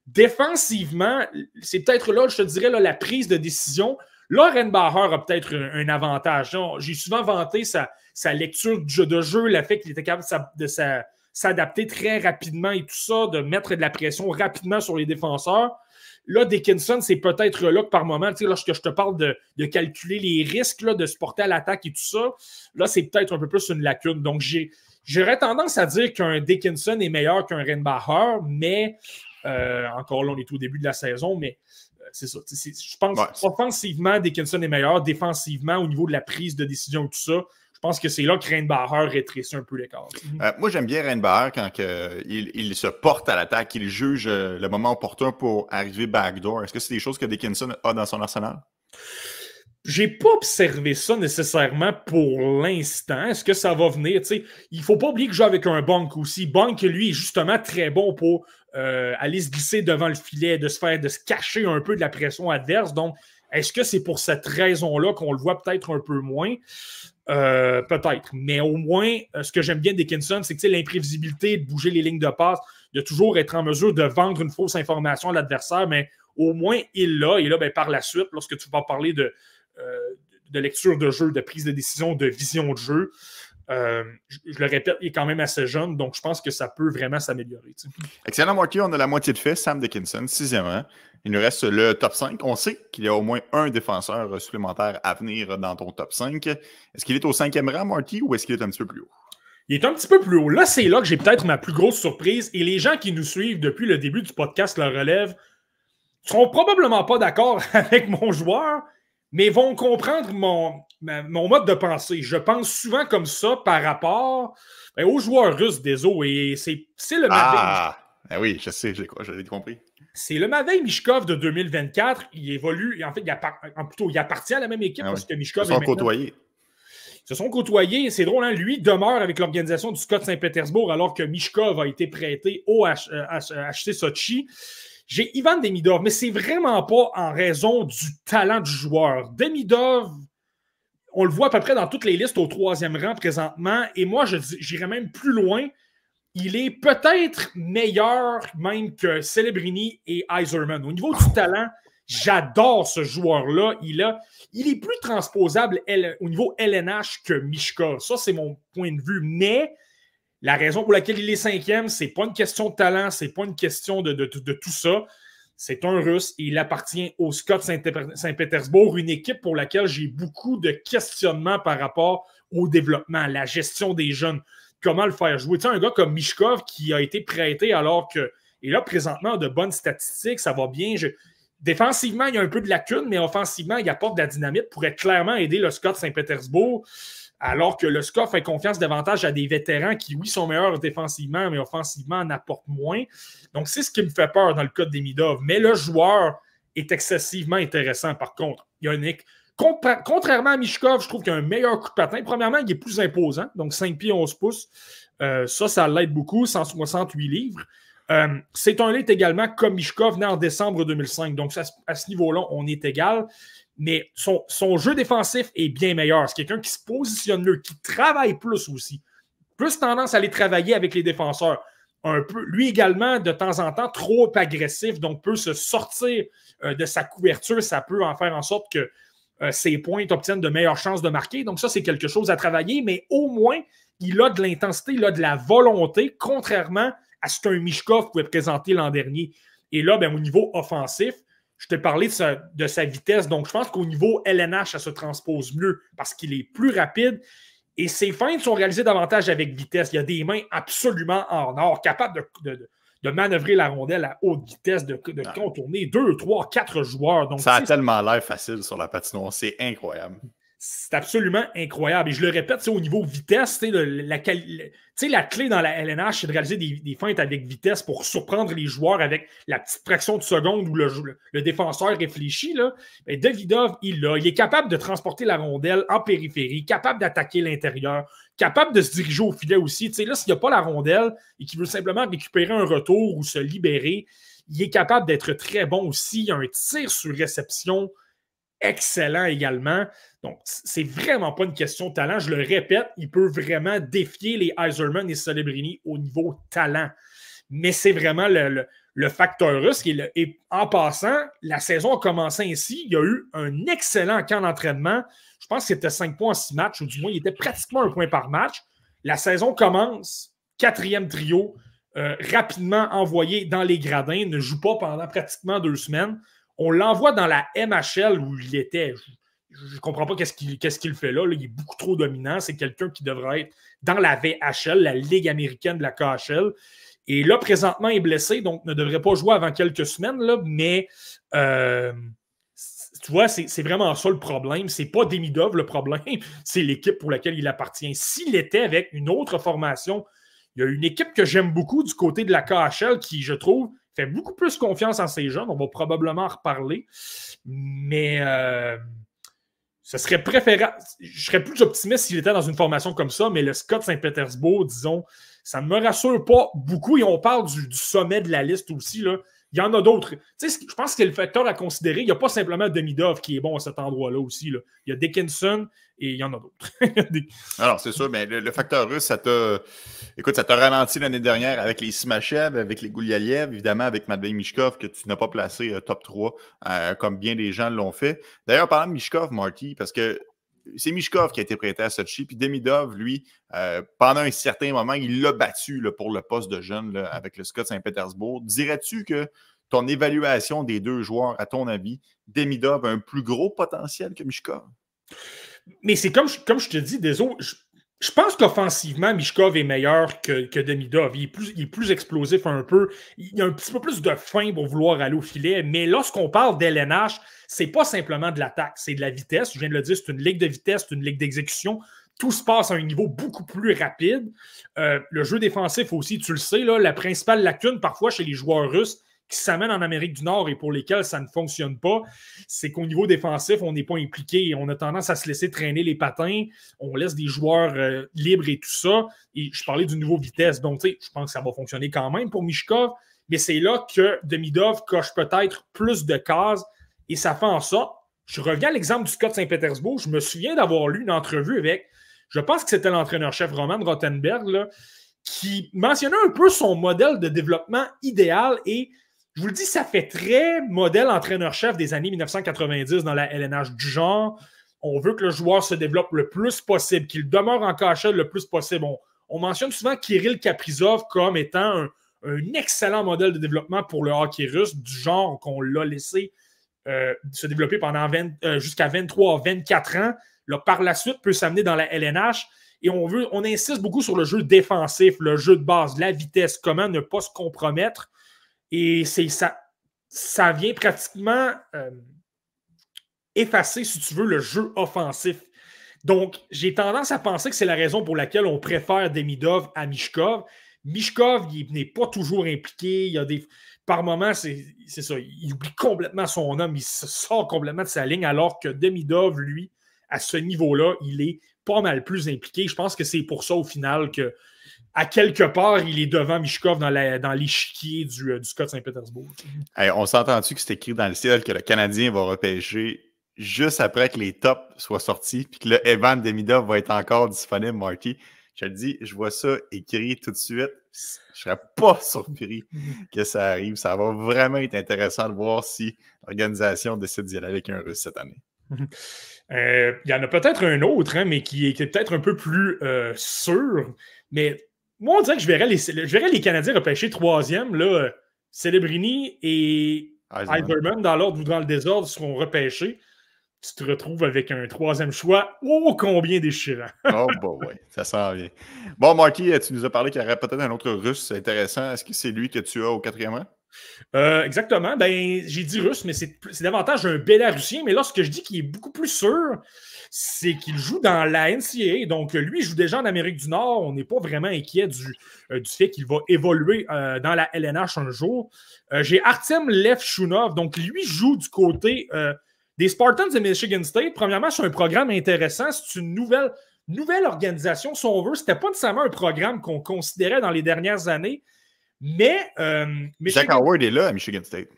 Défensivement, c'est peut-être là, je te dirais, la prise de décision. Là, Renbacher a peut-être un, avantage. J'ai souvent vanté sa, lecture de jeu, de jeu, le fait qu'il était capable de s'adapter très rapidement et tout ça, de mettre de la pression rapidement sur les défenseurs. Là, Dickinson, c'est peut-être là que par moment, lorsque je te parle de, calculer les risques, de se porter à l'attaque et tout ça, là, c'est peut-être un peu plus une lacune. Donc, j'aurais tendance à dire qu'un Dickinson est meilleur qu'un Renbacher, mais euh, encore là, on est au début de la saison, mais euh, c'est ça. Je pense offensivement, Dickinson est meilleur. Défensivement, au niveau de la prise de décision et tout ça, je pense que c'est là que Reinbacher rétrécit un peu l'écart. Euh, moi, j'aime bien Reinbacher quand il, se porte à l'attaque, il juge euh, le moment opportun pour arriver backdoor. Est-ce que c'est des choses que Dickinson a dans son arsenal? J'ai pas observé ça nécessairement pour l'instant. Est-ce que ça va venir? Il il faut pas oublier que je joue avec un Bunk aussi. Bunk, lui, est justement très bon pour euh, aller se glisser devant le filet, de se faire, de se cacher un peu de la pression adverse. Donc, est-ce que c'est pour cette raison-là qu'on le voit peut-être un peu moins? Euh, peut-être. Mais au moins, euh, ce que j'aime bien Dickinson, c'est que l'imprévisibilité de bouger les lignes de passe, de toujours être en mesure de vendre une fausse information à l'adversaire, mais au moins, il l'a. Et là, ben, par la suite, lorsque tu vas parler de, de lecture de jeu, de prise de décision, de vision de jeu, je, le répète, il est quand même assez jeune, donc je pense que ça peut vraiment s'améliorer. Excellent, Marky. On a la moitié de fait. Sam Dickinson, sixième rang. Il nous reste le top 5. On sait qu'il y a au moins un défenseur supplémentaire à venir dans ton top 5. Est-ce qu'il est au cinquième rang, Marty, ou est-ce qu'il est un petit peu plus haut? Il est un petit peu plus haut. Là, c'est là que j'ai peut-être ma plus grosse surprise. Et les gens qui nous suivent depuis le début du podcast Le Relève seront probablement pas d'accord avec mon joueur, mais vont comprendre mon, mon mode de pensée. Je pense souvent comme ça par rapport ben, aux joueurs russes des eaux. Et c'est le Ah, ben oui, je sais, j'ai compris. C'est le Maveil Mishkov de 2024. Il évolue, en fait, il, plutôt, il appartient à la même équipe ah parce que Mishkov. Ils se sont côtoyés. Ils se sont côtoyés. C'est drôle, hein? lui demeure avec l'organisation du Scott Saint-Pétersbourg alors que Mishkov a été prêté au HC euh, Sochi. J'ai Ivan Demidov, mais c'est vraiment pas en raison du talent du joueur. Demidov, on le voit à peu près dans toutes les listes au troisième rang présentement. Et moi, j'irais même plus loin il est peut-être meilleur même que Celebrini et Iserman. Au niveau du talent, j'adore ce joueur-là. Il, il est plus transposable au niveau LNH que Mishka. Ça, c'est mon point de vue. Mais la raison pour laquelle il est cinquième, c'est pas une question de talent, c'est pas une question de, de, tout ça. C'est un Russe et il appartient au Scott Saint-Pétersbourg, une équipe pour laquelle j'ai beaucoup de questionnements par rapport au développement, la gestion des jeunes comment le faire jouer? Tu un gars comme Mishkov qui a été prêté alors que. Et là, présentement, de bonnes statistiques, ça va bien. Défensivement, il y a un peu de lacune, mais offensivement, il apporte de la dynamite, pourrait clairement aider le Scott Saint-Pétersbourg, alors que le Scott fait confiance davantage à des vétérans qui, oui, sont meilleurs défensivement, mais offensivement en apportent moins. Donc, c'est ce qui me fait peur dans le cas d'Emidov. Mais le joueur est excessivement intéressant, par contre. Il y a une, Contrairement à Mishkov, je trouve qu'il a un meilleur coup de patin. Premièrement, il est plus imposant, donc 5 pieds 11 pouces. Euh, ça, ça l'aide beaucoup, 168 livres. Euh, c'est un lit également comme Mishkov, né en décembre 2005. Donc, à ce niveau-là, on est égal. Mais son, jeu défensif est bien meilleur. C'est quelqu'un qui se positionne mieux, qui travaille plus aussi. Plus tendance à aller travailler avec les défenseurs. Un peu, lui également, de temps en temps, trop agressif, donc peut se sortir euh, de sa couverture. Ça peut en faire en sorte que euh, ses points obtiennent de meilleures chances de marquer. Donc, ça, c'est quelque chose à travailler, mais au moins, il a de l'intensité, il a de la volonté, contrairement à ce qu'un Mishkov pouvait présenter l'an dernier. Et là, ben, au niveau offensif, je t'ai parlé de sa, vitesse. Donc, je pense qu'au niveau LNH, ça se transpose mieux parce qu'il est plus rapide. Et ses feintes sont réalisées davantage avec vitesse. Il y a des mains absolument en or, capables de, de manœuvrer la rondelle à haute vitesse, de, ah. contourner deux, trois, quatre joueurs. Donc, ça a tellement l'air facile sur la patinoire, c'est incroyable. C'est absolument incroyable. Et je le répète, au niveau vitesse, la, clé dans la LNH, c'est de réaliser des, feintes avec vitesse pour surprendre les joueurs avec la petite fraction de seconde où le, défenseur réfléchit. Ben, Davidov, il l'a. Il est capable de transporter la rondelle en périphérie, capable d'attaquer l'intérieur, capable de se diriger au filet aussi. Là, s'il n'y a pas la rondelle et qu'il veut simplement récupérer un retour ou se libérer, il est capable d'être très bon aussi. Il a un tir sur réception excellent également. Donc, c'est vraiment pas une question de talent. Je le répète, il peut vraiment défier les Iserman et Celebrini au niveau talent. Mais c'est vraiment le, facteur russe. Et, en passant, la saison a commencé ainsi. Il y a eu un excellent camp d'entraînement je pense que c'était 5 points en 6 matchs, ou du moins, il était pratiquement un point par match. La saison commence, quatrième trio, euh, rapidement envoyé dans les gradins, ne joue pas pendant pratiquement deux semaines. On l'envoie dans la MHL où il était. Je ne comprends pas qu'est-ce qu'il fait là, Il est beaucoup trop dominant. C'est quelqu'un qui devrait être dans la VHL, la Ligue américaine de la KHL. Et là, présentement, il est blessé, donc ne devrait pas jouer avant quelques semaines, mais euh, tu vois, c'est vraiment ça le problème. C'est pas Demidov le problème, c'est l'équipe pour laquelle il appartient. S'il était avec une autre formation, il y a une équipe que j'aime beaucoup du côté de la KHL qui, je trouve, fait beaucoup plus confiance en ces jeunes. On va probablement en reparler. Mais euh, ce serait préférable. Je serais plus optimiste s'il était dans une formation comme ça, mais le Scott Saint-Pétersbourg, disons, ça ne me rassure pas beaucoup. Et on parle du, sommet de la liste aussi. Là. Il y en a d'autres. je pense que c'est le facteur à considérer. Il n'y a pas simplement Demidov qui est bon à cet endroit-là aussi. Là. Il y a Dickinson et il y en a d'autres. Alors, c'est sûr, mais le, facteur russe, ça t'a. Écoute, ça t'a ralenti l'année dernière avec les Simachev, avec les Goulialiev, évidemment, avec Matvei Mishkov, que tu n'as pas placé euh, top 3, euh, comme bien des gens l'ont fait. D'ailleurs, parlant de Mishkov, Marty, parce que c'est Mishkov qui a été prêté à Sochi. Puis Demidov, lui, euh, pendant un certain moment, il l'a battu pour le poste de jeune avec le Scott Saint-Pétersbourg. Dirais-tu que ton évaluation des deux joueurs, à ton avis, Demidov a un plus gros potentiel que Mishkov? Mais c'est comme, comme je te dis, je, je pense qu'offensivement, Mishkov est meilleur que, que Demidov. Il est, plus, il est plus explosif un peu. Il a un petit peu plus de faim pour vouloir aller au filet. Mais lorsqu'on parle d'LNH, c'est pas simplement de l'attaque, c'est de la vitesse. Je viens de le dire, c'est une ligue de vitesse, c'est une ligue d'exécution. Tout se passe à un niveau beaucoup plus rapide. Euh, le jeu défensif aussi, tu le sais, là, la principale lacune parfois chez les joueurs russes, qui s'amènent en Amérique du Nord et pour lesquels ça ne fonctionne pas, c'est qu'au niveau défensif, on n'est pas impliqué. On a tendance à se laisser traîner les patins. On laisse des joueurs euh, libres et tout ça. Et je parlais du niveau vitesse. Donc, tu sais, je pense que ça va fonctionner quand même pour Mishkov. Mais c'est là que Demidov coche peut-être plus de cases et ça fait en sorte. Je reviens à l'exemple du Scott Saint-Pétersbourg. Je me souviens d'avoir lu une entrevue avec, je pense que c'était l'entraîneur-chef Roman Rottenberg, là, qui mentionnait un peu son modèle de développement idéal et je vous le dis, ça fait très modèle entraîneur-chef des années 1990 dans la LNH du genre. On veut que le joueur se développe le plus possible, qu'il demeure en cachette le plus possible. On, mentionne souvent Kirill Kaprizov comme étant un, excellent modèle de développement pour le hockey russe, du genre qu'on l'a laissé euh, se développer pendant euh, jusqu'à 23, 24 ans. Là, par la suite, peut s'amener dans la LNH. Et on, veut, on insiste beaucoup sur le jeu défensif, le jeu de base, la vitesse, comment ne pas se compromettre. Et c'est ça, ça vient pratiquement euh, effacer, si tu veux, le jeu offensif. Donc, j'ai tendance à penser que c'est la raison pour laquelle on préfère Demidov à Mishkov. Mishkov, il n'est pas toujours impliqué. Il y a des. Par moments, c'est ça. Il oublie complètement son homme. Il sort complètement de sa ligne, alors que Demidov, lui, à ce niveau-là, il est pas mal plus impliqué. Je pense que c'est pour ça, au final, que à quelque part, il est devant Mishkov dans, l'échiquier du, euh, du Scott Saint-Pétersbourg. on s'entend-tu que c'est écrit dans le ciel que le Canadien va repêcher juste après que les tops soient sortis, puis que le Evan Demidov va être encore disponible, Marty? Je te dis, je vois ça écrit tout de suite. Je serais pas surpris que ça arrive. Ça va vraiment être intéressant de voir si l'organisation décide d'y aller avec un Russe cette année. Euh, il y en a peut-être un autre, hein, mais qui est, peut-être un peu plus euh, sûr. Mais moi, on dirait que je verrais les, je verrais les Canadiens repêcher troisième. Là, Celebrini et Eiserman, dans l'ordre ou dans le désordre, seront repêchés. Tu te retrouves avec un troisième choix. Oh, combien déchirant! oh, bon, bah oui, ça sent bien. Bon, Marky, tu nous as parlé qu'il y aurait peut-être un autre russe intéressant. Est-ce que c'est lui que tu as au quatrième rang? Euh, exactement. Ben, j'ai dit russe, mais c'est davantage un Bélarussien. Mais là, ce que je dis qui est beaucoup plus sûr, c'est qu'il joue dans la NCAA. Donc, lui, il joue déjà en Amérique du Nord. On n'est pas vraiment inquiet du, euh, du fait qu'il va évoluer euh, dans la LNH un jour. Euh, j'ai Artem Levchunov. Donc, lui joue du côté des Spartans de Michigan State. Premièrement, c'est un programme intéressant. C'est une nouvelle, nouvelle organisation, si on veut. Ce n'était pas nécessairement un programme qu'on considérait dans les dernières années. Mais. Jack Howard est là à Michigan State.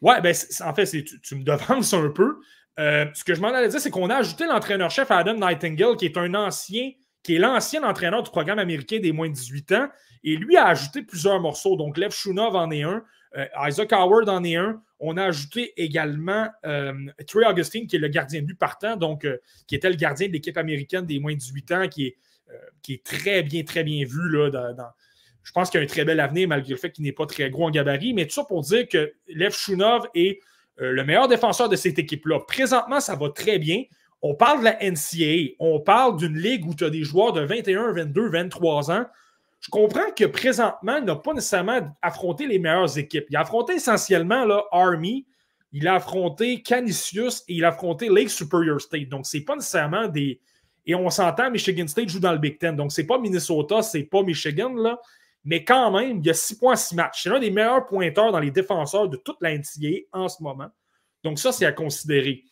Ouais, ben, en fait, tu, tu, me devances un peu. Euh, ce que je m'en allais dire, c'est qu'on a ajouté l'entraîneur-chef Adam Nightingale, qui est un ancien, qui est l'ancien entraîneur du programme américain des moins de 18 ans, et lui a ajouté plusieurs morceaux. Donc, Lev Shunov en est un, euh, Isaac Howard en est un. On a ajouté également euh, Trey Augustine, qui est le gardien de but partant, donc qui était le gardien de l'équipe américaine des moins de 18 ans, qui est, très bien, très bien vu là, dans, je pense qu'il a un très bel avenir malgré le fait qu'il n'est pas très gros en gabarit. Mais tout ça pour dire que Lev Shunov est euh, le meilleur défenseur de cette équipe-là. Présentement, ça va très bien. On parle de la NCAA. On parle d'une ligue où tu as des joueurs de 21, 22, 23 ans. Je comprends que présentement, il n'a pas nécessairement affronté les meilleures équipes. Il a affronté essentiellement là, Army. il a affronté Canisius et il a affronté Lake Superior State. Donc, c'est pas nécessairement des. Et on s'entend, Michigan State joue dans le Big Ten. Donc, c'est pas Minnesota, c'est pas Michigan, là. Mais quand même, il y a 6 points à 6 matchs. C'est l'un des meilleurs pointeurs dans les défenseurs de toute la en ce moment. Donc, ça, c'est à considérer.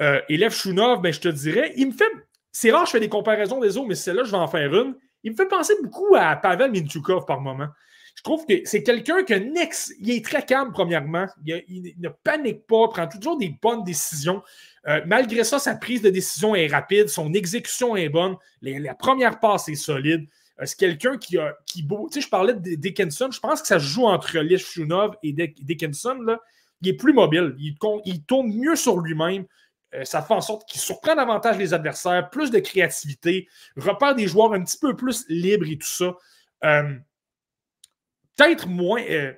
Euh, Elef Shunov, ben, je te dirais, il me fait. C'est rare, je fais des comparaisons des autres, mais celle-là, je vais en faire une. Il me fait penser beaucoup à Pavel Minchukov par moment. Je trouve que c'est quelqu'un qui est très calme, premièrement. Il, ne panique pas, prend toujours des bonnes décisions. Euh, malgré ça, sa prise de décision est rapide, son exécution est bonne, la première passe est solide. Euh, c'est quelqu'un qui a. Qui, tu sais, je parlais de Dickinson, je pense que ça joue entre Lishunov et Dickinson. Là. Il est plus mobile, il, il tourne mieux sur lui-même. Euh, ça fait en sorte qu'il surprend davantage les adversaires, plus de créativité, repère des joueurs un petit peu plus libres et tout ça peut-être moins. Euh,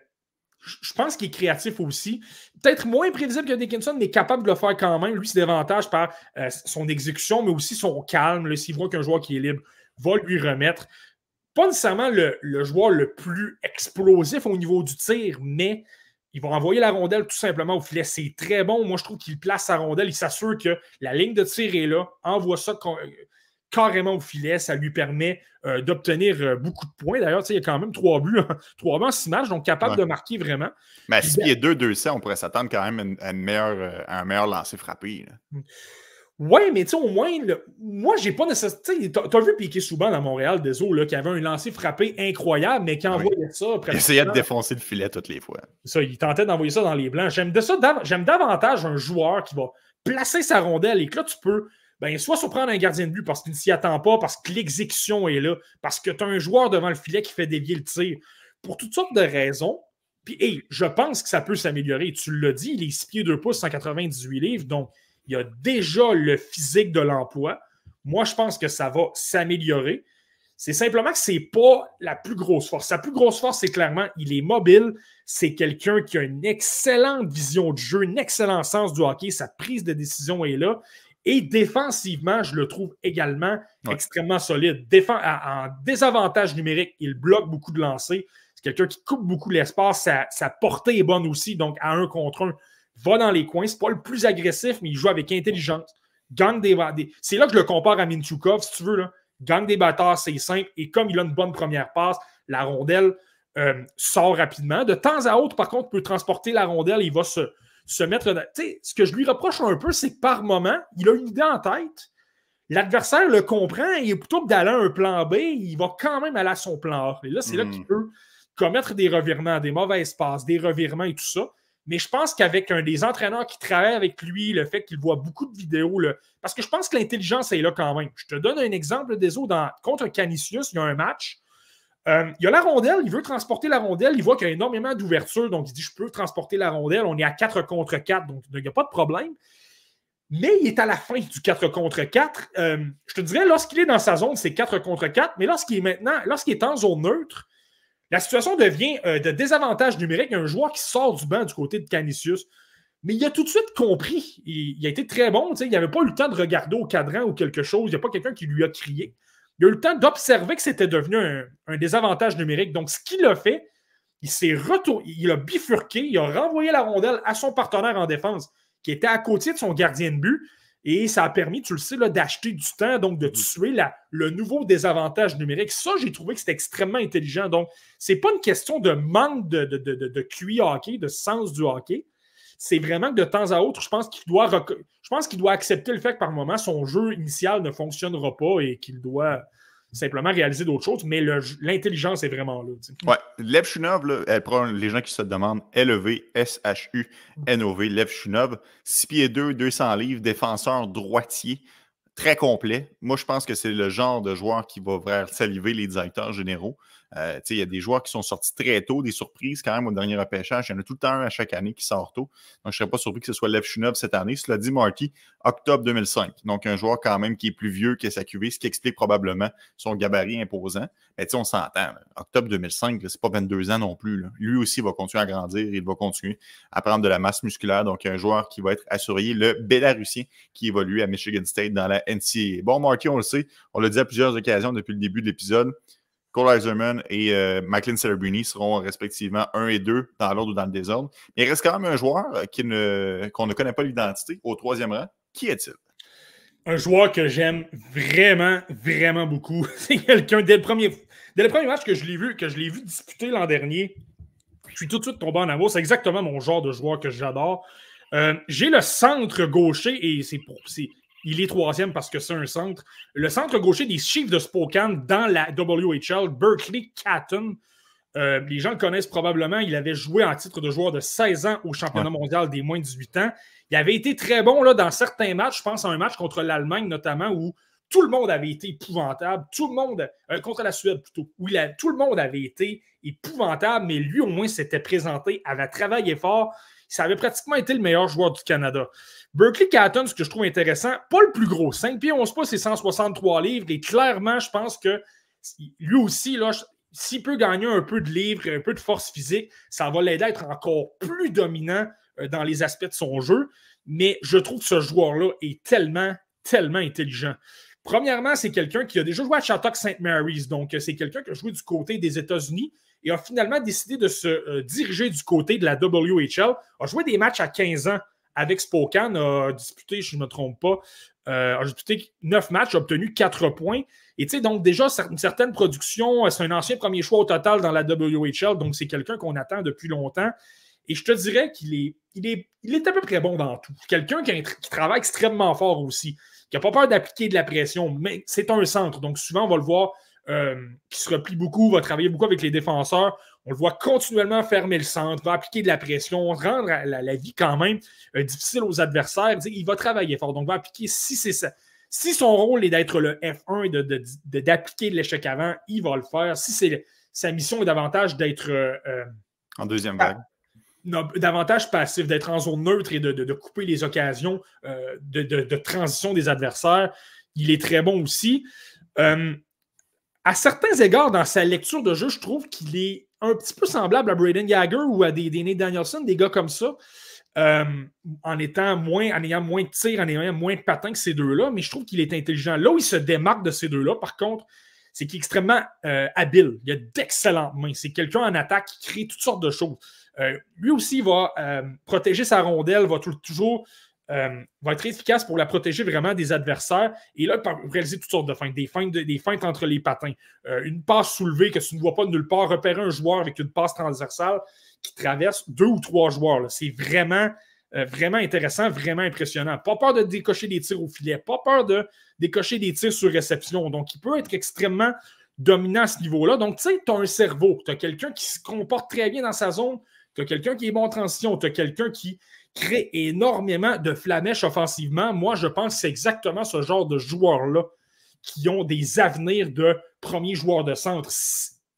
je pense qu'il est créatif aussi. Peut-être moins prévisible que Dickinson, mais capable de le faire quand même. Lui, c'est davantage par euh, son exécution, mais aussi son calme. S'il voit qu'un joueur qui est libre va lui remettre. Pas nécessairement le, joueur le plus explosif au niveau du tir, mais il va envoyer la rondelle tout simplement au filet. C'est très bon. Moi, je trouve qu'il place sa rondelle. Il s'assure que la ligne de tir est là, envoie ça carrément au filet. Ça lui permet euh, d'obtenir euh, beaucoup de points. D'ailleurs, il y a quand même trois buts, trois buts en six matchs, donc capable de marquer vraiment. Mais si il y a 2-200, on pourrait s'attendre quand même à, une, euh, un meilleur lancer frappé. Mm. Oui, mais au moins, moi, j'ai pas nécessairement. Tu as, vu Piqué Souban dans Montréal, des eaux, qui avait un lancer frappé incroyable, mais qui envoyait ça. Il essayait de défoncer le filet toutes les fois. Ça, il tentait d'envoyer ça dans les blancs. J'aime davantage un joueur qui va placer sa rondelle et que là, tu peux ben, soit surprendre un gardien de but parce qu'il ne s'y attend pas, parce que l'exécution est là, parce que tu as un joueur devant le filet qui fait dévier le tir. Pour toutes sortes de raisons. Puis, je pense que ça peut s'améliorer. Tu l'as dit, il est 6 pieds 2 pouces, 198 livres, donc il y a déjà le physique de l'emploi. Moi, je pense que ça va s'améliorer. C'est simplement que ce n'est pas la plus grosse force. Sa plus grosse force, c'est clairement, il est mobile. C'est quelqu'un qui a une excellente vision de jeu, un excellent sens du hockey. Sa prise de décision est là. Et défensivement, je le trouve également extrêmement solide. en désavantage numérique, il bloque beaucoup de lancers. C'est quelqu'un qui coupe beaucoup l'espace. Sa, portée est bonne aussi. Donc, à un contre un, va dans les coins. C'est pas le plus agressif, mais il joue avec intelligence. Gagne des, C'est là que je le compare à Minchukov, si tu veux. Là. Gagne des bâtards, c'est simple. Et comme il a une bonne première passe, la rondelle euh, sort rapidement. De temps à autre, par contre, peut transporter la rondelle. Il va se, se mettre. Tu sais, ce que je lui reproche un peu, c'est que par moment, il a une idée en tête. L'adversaire le comprend et plutôt que d'aller à un plan B, il va quand même aller à son plan A. Et là, c'est là qu'il hmm. peut commettre des revirements, des mauvaises passes, des revirements et tout ça. Mais je pense qu'avec un des entraîneurs qui travaille avec lui, le fait qu'il voit beaucoup de vidéos, parce que je pense que l'intelligence est là quand même. Je te donne un exemple des eaux dans, contre Canisius, il y a un match. Euh, il y a la rondelle, il veut transporter la rondelle, il voit qu'il y a énormément d'ouverture, donc il dit Je peux transporter la rondelle. On est à 4 contre 4, donc il n'y a pas de problème. Mais il est à la fin du 4 contre 4. Euh, je te dirais, lorsqu'il est dans sa zone, c'est 4 contre 4, mais lorsqu'il est maintenant, lorsqu'il est en zone neutre, la situation devient euh, de désavantage numérique. Un joueur qui sort du banc du côté de Canisius. Mais il a tout de suite compris. Il, a été très bon. Il n'avait pas eu le temps de regarder au cadran ou quelque chose. Il n'y a pas quelqu'un qui lui a crié il a eu le temps d'observer que c'était devenu un, désavantage numérique. Donc, ce qu'il a fait, il s'est retourné, il a bifurqué, il a renvoyé la rondelle à son partenaire en défense, qui était à côté de son gardien de but. Et ça a permis, tu le sais, d'acheter du temps, donc de tuer la, le nouveau désavantage numérique. Ça, j'ai trouvé que c'était extrêmement intelligent. Donc, ce n'est pas une question de manque de, de, de, de QI hockey, de sens du hockey c'est vraiment que de temps à autre, je pense qu'il doit, je pense qu'il doit accepter le fait que par moment, son jeu initial ne fonctionnera pas et qu'il doit simplement réaliser d'autres choses, mais l'intelligence est vraiment là. Ouais, Lev Shunov, elle prend les gens qui se demandent Lev Shunov, 6 pieds 2, 200 livres, défenseur droitier, très complet. Moi, je pense que c'est le genre de joueur qui va vraiment saliver les directeurs généraux. Euh, il y a des joueurs qui sont sortis très tôt, des surprises quand même au dernier repêchage. Il y en a tout le temps un à chaque année qui sort tôt. Donc, je ne serais pas surpris que ce soit Lev Shunov cette année. Cela dit, Marty, octobre 2005. Donc, un joueur quand même qui est plus vieux que sa QV, ce qui explique probablement son gabarit imposant. Mais on s'entend. Octobre 2005, c'est pas 22 ans non plus. Lui aussi va continuer à grandir. Il va continuer à prendre de la masse musculaire. Donc, un joueur qui va être assuré, le Bélarusien qui évolue à Michigan State dans la NCAA. Bon, Marty, on le sait, on l'a dit à plusieurs occasions depuis le début de l'épisode Cole Eiserman et euh, Macklin seront respectivement 1 et 2 dans l'ordre ou dans le désordre. Mais il reste quand même un joueur qu'on ne, qu'on ne connaît pas l'identité au troisième rang. Qui est-il? Un joueur que j'aime vraiment, vraiment beaucoup. C'est quelqu'un, dès le premier, dès le premier match que je l'ai vu, que je l'ai vu disputer l'an dernier, je suis tout de suite tombé en amour. C'est exactement mon genre de joueur que j'adore. Euh, j'ai le centre gaucher et c'est pour. Il est troisième parce que c'est un centre. Le centre gaucher des Chiefs de Spokane dans la WHL, Berkeley Catton. Euh, les gens le connaissent probablement. Il avait joué en titre de joueur de 16 ans au championnat mondial des moins de 18 ans. Il avait été très bon là, dans certains matchs. Je pense à un match contre l'Allemagne notamment où tout le monde avait été épouvantable. Tout le monde, euh, contre la Suède plutôt, où tout le monde avait été épouvantable, mais lui au moins s'était présenté, avait travaillé fort. Ça avait pratiquement été le meilleur joueur du Canada. Berkeley Catton, ce que je trouve intéressant, pas le plus gros, 5 pieds 11 pas, c'est 163 livres, et clairement, je pense que lui aussi, là, s'il peut gagner un peu de livres, un peu de force physique, ça va l'aider à être encore plus dominant euh, dans les aspects de son jeu. Mais je trouve que ce joueur-là est tellement, tellement intelligent. Premièrement, c'est quelqu'un qui a déjà joué à Shattuck St. Mary's. Donc, c'est quelqu'un qui a joué du côté des États-Unis et a finalement décidé de se euh, diriger du côté de la WHL. A joué des matchs à 15 ans avec Spokane, a disputé, je ne me trompe pas, euh, a disputé 9 matchs, a obtenu 4 points. Et tu sais, donc déjà, une certaine production, c'est un ancien premier choix au total dans la WHL, donc c'est quelqu'un qu'on attend depuis longtemps. Et je te dirais qu'il est, il est, il est à peu près bon dans tout. Quelqu'un qui, qui, travaille extrêmement fort aussi, qui n'a pas peur d'appliquer de la pression, mais c'est un centre. Donc souvent, on va le voir euh, qui se replie beaucoup, va travailler beaucoup avec les défenseurs. On le voit continuellement fermer le centre, va appliquer de la pression, rendre la, vie quand même euh, difficile aux adversaires. Il va travailler fort. Donc, va appliquer, si c'est ça. Si son rôle est d'être le F1 et d'appliquer de, l'échec avant, il va le faire. Si c'est sa mission est davantage d'être. Euh, en deuxième vague. davantage passif, d'être en zone neutre et de, couper les occasions de, transition des adversaires. Il est très bon aussi à certains égards, dans sa lecture de jeu, je trouve qu'il est un petit peu semblable à Braden Gagger ou à des, des Nate Danielson, des gars comme ça, euh, en, étant moins, en ayant moins de tirs, en ayant moins de patins que ces deux-là, mais je trouve qu'il est intelligent. Là où il se démarque de ces deux-là, par contre, c'est qu'il est extrêmement euh, habile. Il a d'excellentes mains. C'est quelqu'un en attaque qui crée toutes sortes de choses. Euh, lui aussi va protéger sa rondelle, va toujours euh, va être efficace pour la protéger vraiment des adversaires. Et là, pour réaliser toutes sortes de feintes, des feintes, des feintes entre les patins, euh, une passe soulevée que tu ne vois pas nulle part, repérer un joueur avec une passe transversale qui traverse deux ou trois joueurs. C'est vraiment, euh, vraiment intéressant, vraiment impressionnant. Pas peur de décocher des tirs au filet, pas peur de décocher des tirs sur réception. Donc, il peut être extrêmement dominant à ce niveau-là. Donc, tu sais, tu as un cerveau, tu as quelqu'un qui se comporte très bien dans sa zone, tu as quelqu'un qui est bon en transition, tu as quelqu'un qui crée énormément de flamèches offensivement. Moi, je pense que c'est exactement ce genre de joueurs-là qui ont des avenirs de premiers joueurs de centre,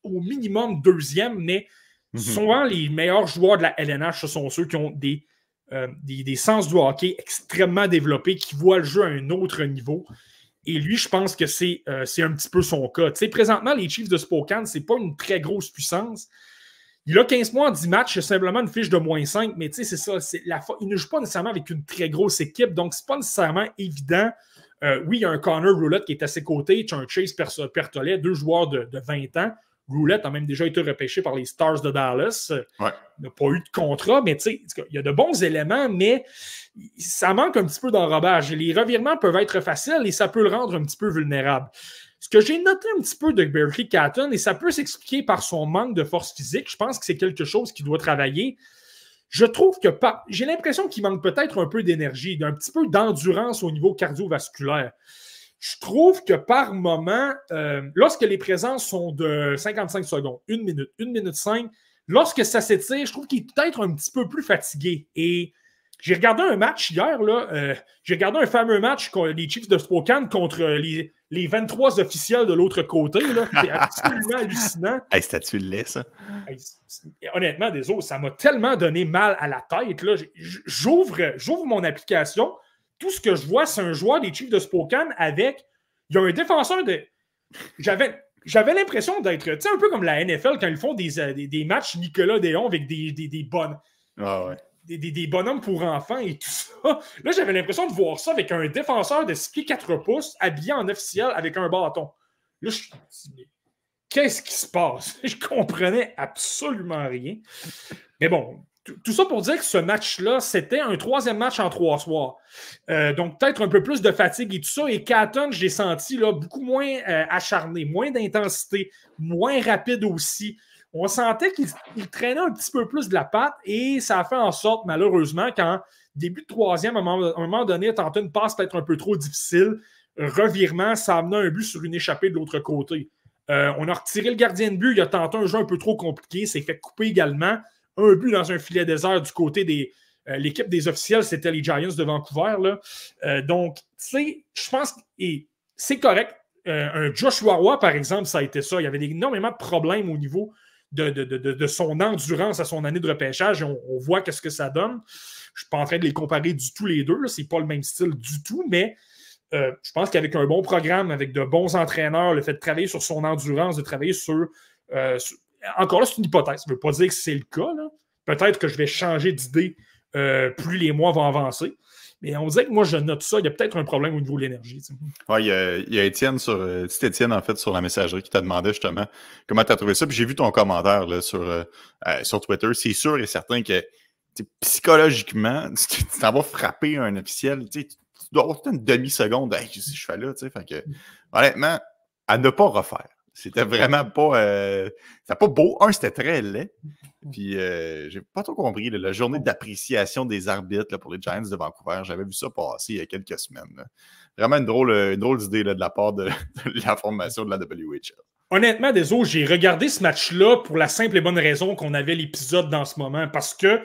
au minimum deuxième, mais mhm. souvent les meilleurs joueurs de la LNH, ce sont ceux qui ont des, euh, des, sens du hockey extrêmement développés, qui voient le jeu à un autre niveau. Et lui, je pense que c'est euh, un petit peu son cas. Tu sais, présentement, les Chiefs de Spokane, ce n'est pas une très grosse puissance, il a 15 mois en 10 matchs, c'est simplement une fiche de moins 5, mais tu sais, c'est ça. La il ne joue pas nécessairement avec une très grosse équipe, donc c'est pas nécessairement évident. Euh, oui, il y a un Connor Roulette qui est à ses côtés, tu as un Chase Pertolet, deux joueurs de, 20 ans. Roulette a même déjà été repêché par les Stars de Dallas. Il n'a pas eu de contrat, mais tu sais, il y a de bons éléments, mais ça manque un petit peu d'enrobage. Les revirements peuvent être faciles et ça peut le rendre un petit peu vulnérable. Ce que j'ai noté un petit peu de Berkeley Catton, et ça peut s'expliquer par son manque de force physique, je pense que c'est quelque chose qui doit travailler. Je trouve que j'ai l'impression qu'il manque peut-être un peu d'énergie, d'un petit peu d'endurance au niveau cardiovasculaire. Je trouve que par moment, euh, lorsque les présences sont de 55 secondes, une minute, une minute cinq, lorsque ça s'étire, je trouve qu'il est peut-être un petit peu plus fatigué. Et j'ai regardé un match hier, là. Euh, j'ai regardé un fameux match les Chiefs de Spokane contre les, les 23 officiels de l'autre côté. C'est absolument hallucinant. Hey, C'était-tu le lait, ça? honnêtement, désolé, ça m'a tellement donné mal à la tête. J'ouvre, j'ouvre mon application. Tout ce que je vois, c'est un joueur des Chiefs de Spokane avec. Il y a un défenseur de. J'avais. J'avais l'impression d'être, un peu comme la NFL quand ils font des, euh, des, matchs Nicolas Déon avec des, des, des bonnes. Ah ouais des, bonhommes pour enfants et tout ça. Là, j'avais l'impression de voir ça avec un défenseur de 6 pieds 4 pouces habillé en officiel avec un bâton. Là, je qu'est-ce qui se passe? Je comprenais absolument rien. Mais bon, tout ça pour dire que ce match-là, c'était un troisième match en trois soirs. Euh, donc, peut-être un peu plus de fatigue et tout ça. Et Catton, j'ai senti là, beaucoup moins euh, acharné, moins d'intensité, moins rapide aussi. On sentait qu'il traînait un petit peu plus de la patte et ça a fait en sorte, malheureusement, qu'en début de troisième, à un moment, donné, tenté une passe peut-être un peu trop difficile. Revirement, ça a amené un but sur une échappée de l'autre côté. Euh, on a retiré le gardien de but, il a tenté un jeu un peu trop compliqué, s'est fait couper également un but dans un filet désert du côté des. Euh, l'équipe des officiels, c'était les Giants de Vancouver. Euh, donc, tu sais, je pense que c'est correct. Un Joshua Roy, par exemple, ça a été ça. Il y avait énormément de problèmes au niveau de, son endurance à son année de repêchage. On, voit qu'est-ce que ça donne. Je ne suis pas en train de les comparer du tout les deux. Ce n'est pas le même style du tout, mais je pense qu'avec un bon programme, avec de bons entraîneurs, le fait de travailler sur son endurance, de travailler sur encore là, c'est une hypothèse. Ça ne veut pas dire que c'est le cas. Peut-être que je vais changer d'idée euh, plus les mois vont avancer. Mais on dirait que moi, je note ça. Il y a peut-être un problème au niveau de l'énergie. Oui, il, y a Étienne sur. Euh, Étienne, en fait, sur la messagerie qui t'a demandé justement comment tu as trouvé ça. Puis j'ai vu ton commentaire là, sur, euh, sur Twitter. C'est sûr et certain que psychologiquement, tu t'en vas frapper un officiel. Tu dois avoir une demi-seconde. Je fais là. Honnêtement, à ne pas refaire. C'était vraiment pas. Euh, c'était pas beau. Un, c'était très laid. Puis, euh, j'ai pas trop compris. la journée d'appréciation des arbitres pour les Giants de Vancouver, j'avais vu ça passer il y a quelques semaines. Vraiment une drôle, une drôle d'idée de la part de, la formation de la WHL. Honnêtement, désolé, j'ai regardé ce match-là pour la simple et bonne raison qu'on avait l'épisode dans ce moment. Parce que,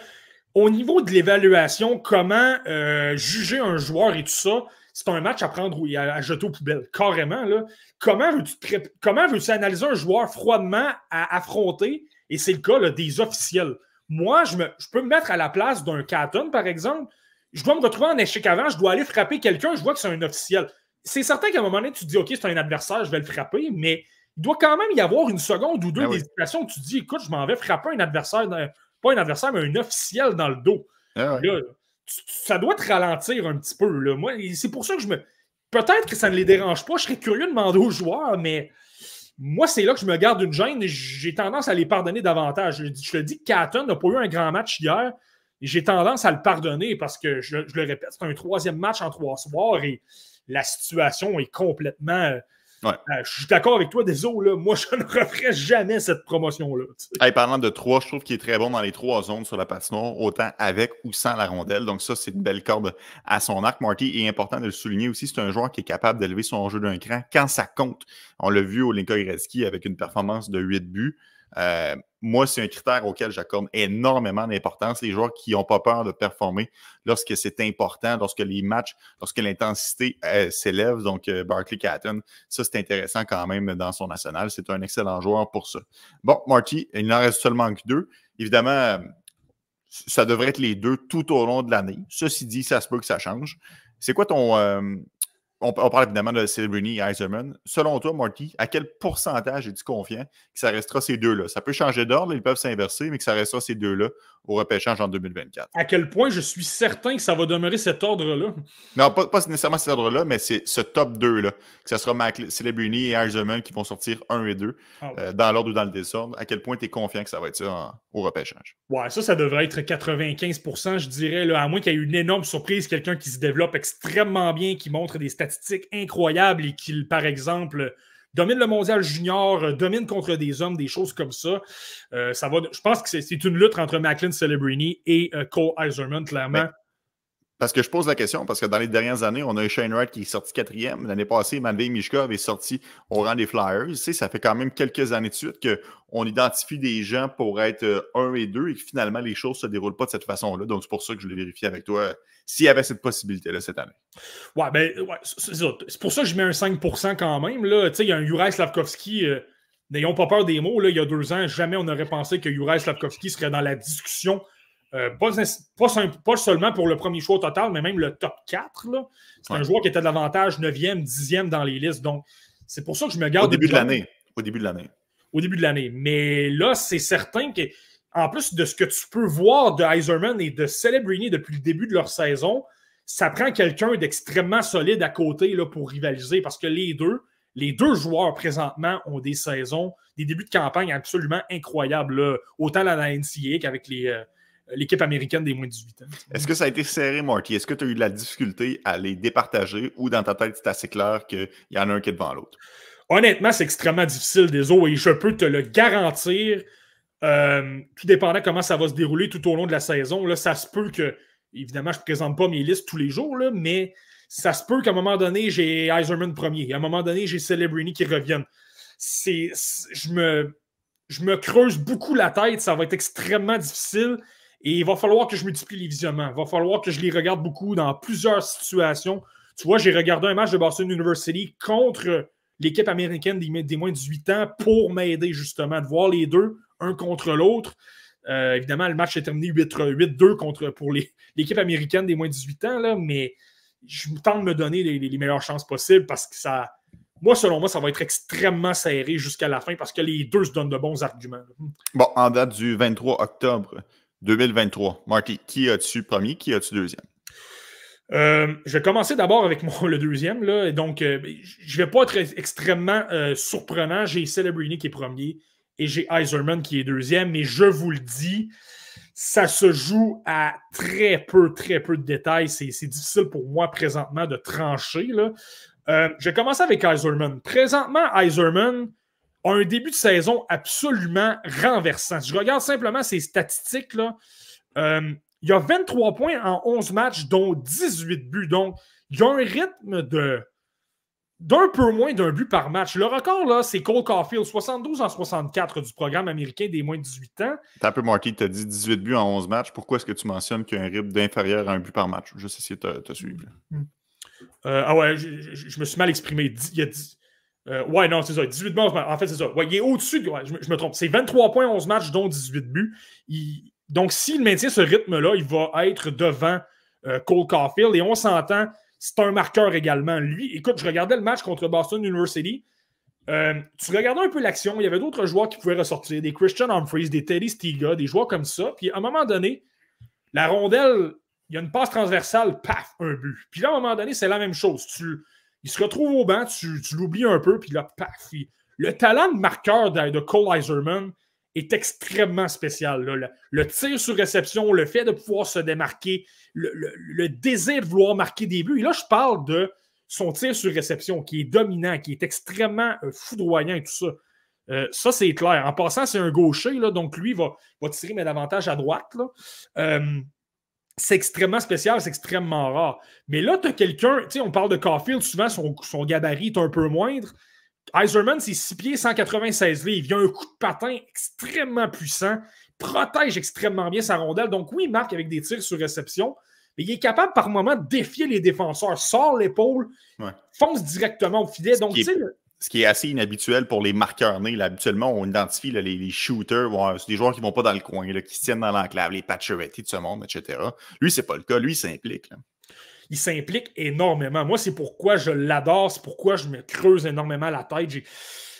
au niveau de l'évaluation, comment euh, juger un joueur et tout ça, c'est un match à prendre ou à, jeter aux poubelles, carrément. Là. Comment veux-tu analyser un joueur froidement à affronter? Et c'est le cas des officiels. Moi, je, me, je, peux me mettre à la place d'un Caton, par exemple. Je dois me retrouver en échec avant, je dois aller frapper quelqu'un, je vois que c'est un officiel. C'est certain qu'à un moment donné, tu te dis, OK, c'est un adversaire, je vais le frapper, mais il doit quand même y avoir une seconde ou deux ben des situations où tu te dis, écoute, je m'en vais frapper un adversaire, pas un adversaire, mais un officiel dans le dos. Ah ça doit te ralentir un petit peu. Là. Moi, c'est pour ça que je me. Peut-être que ça ne les dérange pas. Je serais curieux de demander aux joueurs, mais moi, c'est là que je me garde une gêne et j'ai tendance à les pardonner davantage. Je, te le dis, Catton n'a pas eu un grand match hier j'ai tendance à le pardonner parce que, je, je le répète, c'est un troisième match en trois soirs et la situation est complètement euh, je suis d'accord avec toi, désolé, moi je ne referais jamais cette promotion-là. parlant de trois, je trouve qu'il est très bon dans les trois zones sur la patinoire, autant avec ou sans la rondelle. Donc ça, c'est une belle corde à son arc. Marty est important de le souligner aussi, c'est un joueur qui est capable d'élever son jeu d'un cran quand ça compte. On l'a vu au Linka Gretzky avec une performance de 8 buts. Euh, moi, c'est un critère auquel j'accorde énormément d'importance. Les joueurs qui n'ont pas peur de performer lorsque c'est important, lorsque les matchs, lorsque l'intensité euh, s'élève. Donc, euh, Barkley Catton, ça, c'est intéressant quand même dans son national. C'est un excellent joueur pour ça. Bon, Marty, il n'en reste seulement que deux. Évidemment, ça devrait être les deux tout au long de l'année. Ceci dit, ça se peut que ça change. C'est quoi ton, on, parle évidemment de Celebrini et Eiserman. Selon toi, Marty, à quel pourcentage es-tu confiant que ça restera ces deux-là? Ça peut changer d'ordre, ils peuvent s'inverser, mais que ça restera ces deux-là au repêchage en 2024. À quel point je suis certain que ça va demeurer cet ordre-là? Non, pas, nécessairement cet ordre-là, mais c'est ce top 2-là. Que ce sera Celebrini et Eiserman qui vont sortir 1 et 2 ah euh, dans l'ordre ou dans le désordre. À quel point tu es confiant que ça va être ça au repêchage? Ouais, ça, ça devrait être 95% je dirais, là, à moins qu'il y ait une énorme surprise, quelqu'un qui se développe extrêmement bien, qui montre des statistiques incroyable et qu'il, par exemple, domine le mondial junior, domine contre des hommes, des choses comme ça. Euh, ça va, je pense que c'est une lutte entre Macklin Celebrini et euh, Cole Eiserman, clairement. Parce que je pose la question, parce que dans les dernières années, on a eu Shane Wright qui est sorti quatrième. L'année passée, Matvey Mishkov est sorti au rang des Flyers. Tu sais, ça fait quand même quelques années de suite qu'on identifie des gens pour être un et deux et que finalement, les choses ne se déroulent pas de cette façon-là. Donc, c'est pour ça que je l'ai vérifié avec toi s'il y avait cette possibilité-là cette année. Ouais, ben, c'est pour ça que je mets un 5% quand même. Là. Il y a un Juraj Slavkovski, euh, n'ayons pas peur des mots, là, il y a deux ans, jamais on n'aurait pensé que Juraj Slavkovski serait dans la discussion. Euh, pas, pas, seulement pour le premier choix au total, mais même le top 4. C'est un joueur qui était de l'avantage 9e, 10e dans les listes. Donc, c'est pour ça que je me garde. Au début de l'année. Au début de l'année. Au début de l'année. Mais là, c'est certain que en plus de ce que tu peux voir de Heiserman et de Celebrini depuis le début de leur saison, ça prend quelqu'un d'extrêmement solide à côté là, pour rivaliser parce que les deux, les deux joueurs présentement ont des saisons, des débuts de campagne absolument incroyables, autant dans la NCAA qu'avec les, l'équipe américaine des moins de 18 ans. Est-ce que ça a été serré, Marty? Est-ce que tu as eu de la difficulté à les départager ou dans ta tête, c'est assez clair qu'il y en a un qui est devant l'autre? Honnêtement, c'est extrêmement difficile, des et je peux te le garantir. Euh, tout dépendant comment ça va se dérouler tout au long de la saison. Là, ça se peut que, évidemment, je ne présente pas mes listes tous les jours, là, mais ça se peut qu'à un moment donné, j'ai Iserman premier. À un moment donné, j'ai Celebrini qui reviennent. C'est, je, me, je me creuse beaucoup la tête. Ça va être extrêmement difficile. Et il va falloir que je multiplie les visionnements. Il va falloir que je les regarde beaucoup dans plusieurs situations. Tu vois, j'ai regardé un match de Boston University contre l'équipe américaine des, moins de 18 ans pour m'aider justement de voir les deux, un contre l'autre. Euh, évidemment, le match est terminé 8-2 contre pour l'équipe américaine des moins de 18 ans, là, mais je tente de me donner les, les, meilleures chances possibles parce que ça, moi, selon moi, ça va être extrêmement serré jusqu'à la fin parce que les deux se donnent de bons arguments. Bon, en date du 23 octobre, 2023. Marty, qui as-tu premier, qui as-tu deuxième? Euh, je vais commencer d'abord avec mon, le deuxième. Là. Donc, euh, je ne vais pas être extrêmement euh, surprenant. J'ai Celebrini qui est premier et j'ai Iserman qui est deuxième. Mais je vous le dis, ça se joue à très peu, très peu de détails. C'est difficile pour moi présentement de trancher. Là. je vais commencer avec Iserman. Présentement, Iserman, un début de saison absolument renversant. je regarde simplement ses statistiques, là, euh, il y a 23 points en 11 matchs, dont 18 buts. Donc, il y a un rythme de d'un peu moins d'un but par match. Le record, là, c'est Cole Caulfield, 72 en 64 du programme américain des moins de 18 ans. T'as un peu, Marty, tu as dit 18 buts en 11 matchs. Pourquoi est-ce que tu mentionnes qu'il y a un rythme d'inférieur à un but par match? Juste essayer de te, suivre. Euh, ah ouais, je, me suis mal exprimé. Il y a 10, euh, ouais, non, c'est ça. 18 buts, en fait, c'est ça. Il est au-dessus. je, me trompe. C'est 23 points, 11 matchs, dont 18 buts. donc, s'il maintient ce rythme-là, il va être devant euh, Cole Caulfield. Et on s'entend, c'est un marqueur également. Lui, écoute, je regardais le match contre Boston University. Euh, tu regardais un peu l'action. Il y avait d'autres joueurs qui pouvaient ressortir. Des Christian Humphreys, des Teddy Stiga, des joueurs comme ça. Puis, à un moment donné, la rondelle, il y a une passe transversale, paf, un but. Puis là, à un moment donné, c'est la même chose. Tu il se retrouve au banc, tu, l'oublies un peu, puis là, paf. le talent de marqueur de, Cole Iserman est extrêmement spécial. Le, tir sur réception, le fait de pouvoir se démarquer, le, désir de vouloir marquer des buts. Et là, je parle de son tir sur réception qui est dominant, qui est extrêmement euh, foudroyant et tout ça. Euh, ça, c'est clair. En passant, c'est un gaucher, là, donc lui va, va tirer, mais davantage à droite. Euh, c'est extrêmement spécial, c'est extrêmement rare. Mais là, tu as quelqu'un, tu sais, on parle de Caulfield, souvent son, gabarit est un peu moindre. Iserman, c'est 6 pieds, 196 livres. Il a un coup de patin extrêmement puissant, protège extrêmement bien sa rondelle. Donc, oui, il marque avec des tirs sur réception, mais il est capable par moment de défier les défenseurs, sort l'épaule, fonce directement au filet. Donc, tu sais, ce qui est assez inhabituel pour les marqueurs nés. habituellement, on identifie les, shooters, c'est des joueurs qui ne vont pas dans le coin, qui se tiennent dans l'enclave, les Pacioretty de ce monde, etc. Lui, c'est pas le cas. Lui, il s'implique. Il s'implique énormément. Moi, c'est pourquoi je l'adore, c'est pourquoi je me creuse énormément la tête.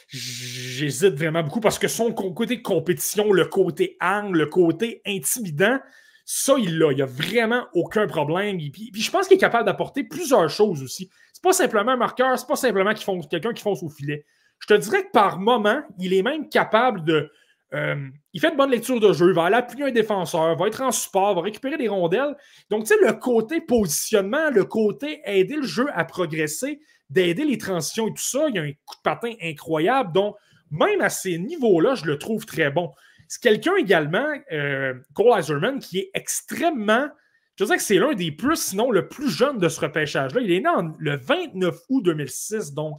J'hésite vraiment beaucoup parce que son côté compétition, le côté angle, le côté intimidant, ça, il l'a. Il n'y a vraiment aucun problème. Et puis, je pense qu'il est capable d'apporter plusieurs choses aussi. C'est pas simplement un marqueur, c'est pas simplement quelqu'un qui fonce au filet. Je te dirais que par moment, il est même capable de. Euh, il fait de bonnes lectures de jeu, va aller appuyer un défenseur, va être en support, va récupérer des rondelles. Donc, tu sais, le côté positionnement, le côté aider le jeu à progresser, d'aider les transitions et tout ça, il y a un coup de patin incroyable. Donc, même à ces niveaux-là, je le trouve très bon. C'est quelqu'un également, euh, Cole Iserman, qui est extrêmement. Je dirais que c'est l'un des plus, sinon le plus jeune de ce repêchage-là. Il est né le 29 août 2006. Donc,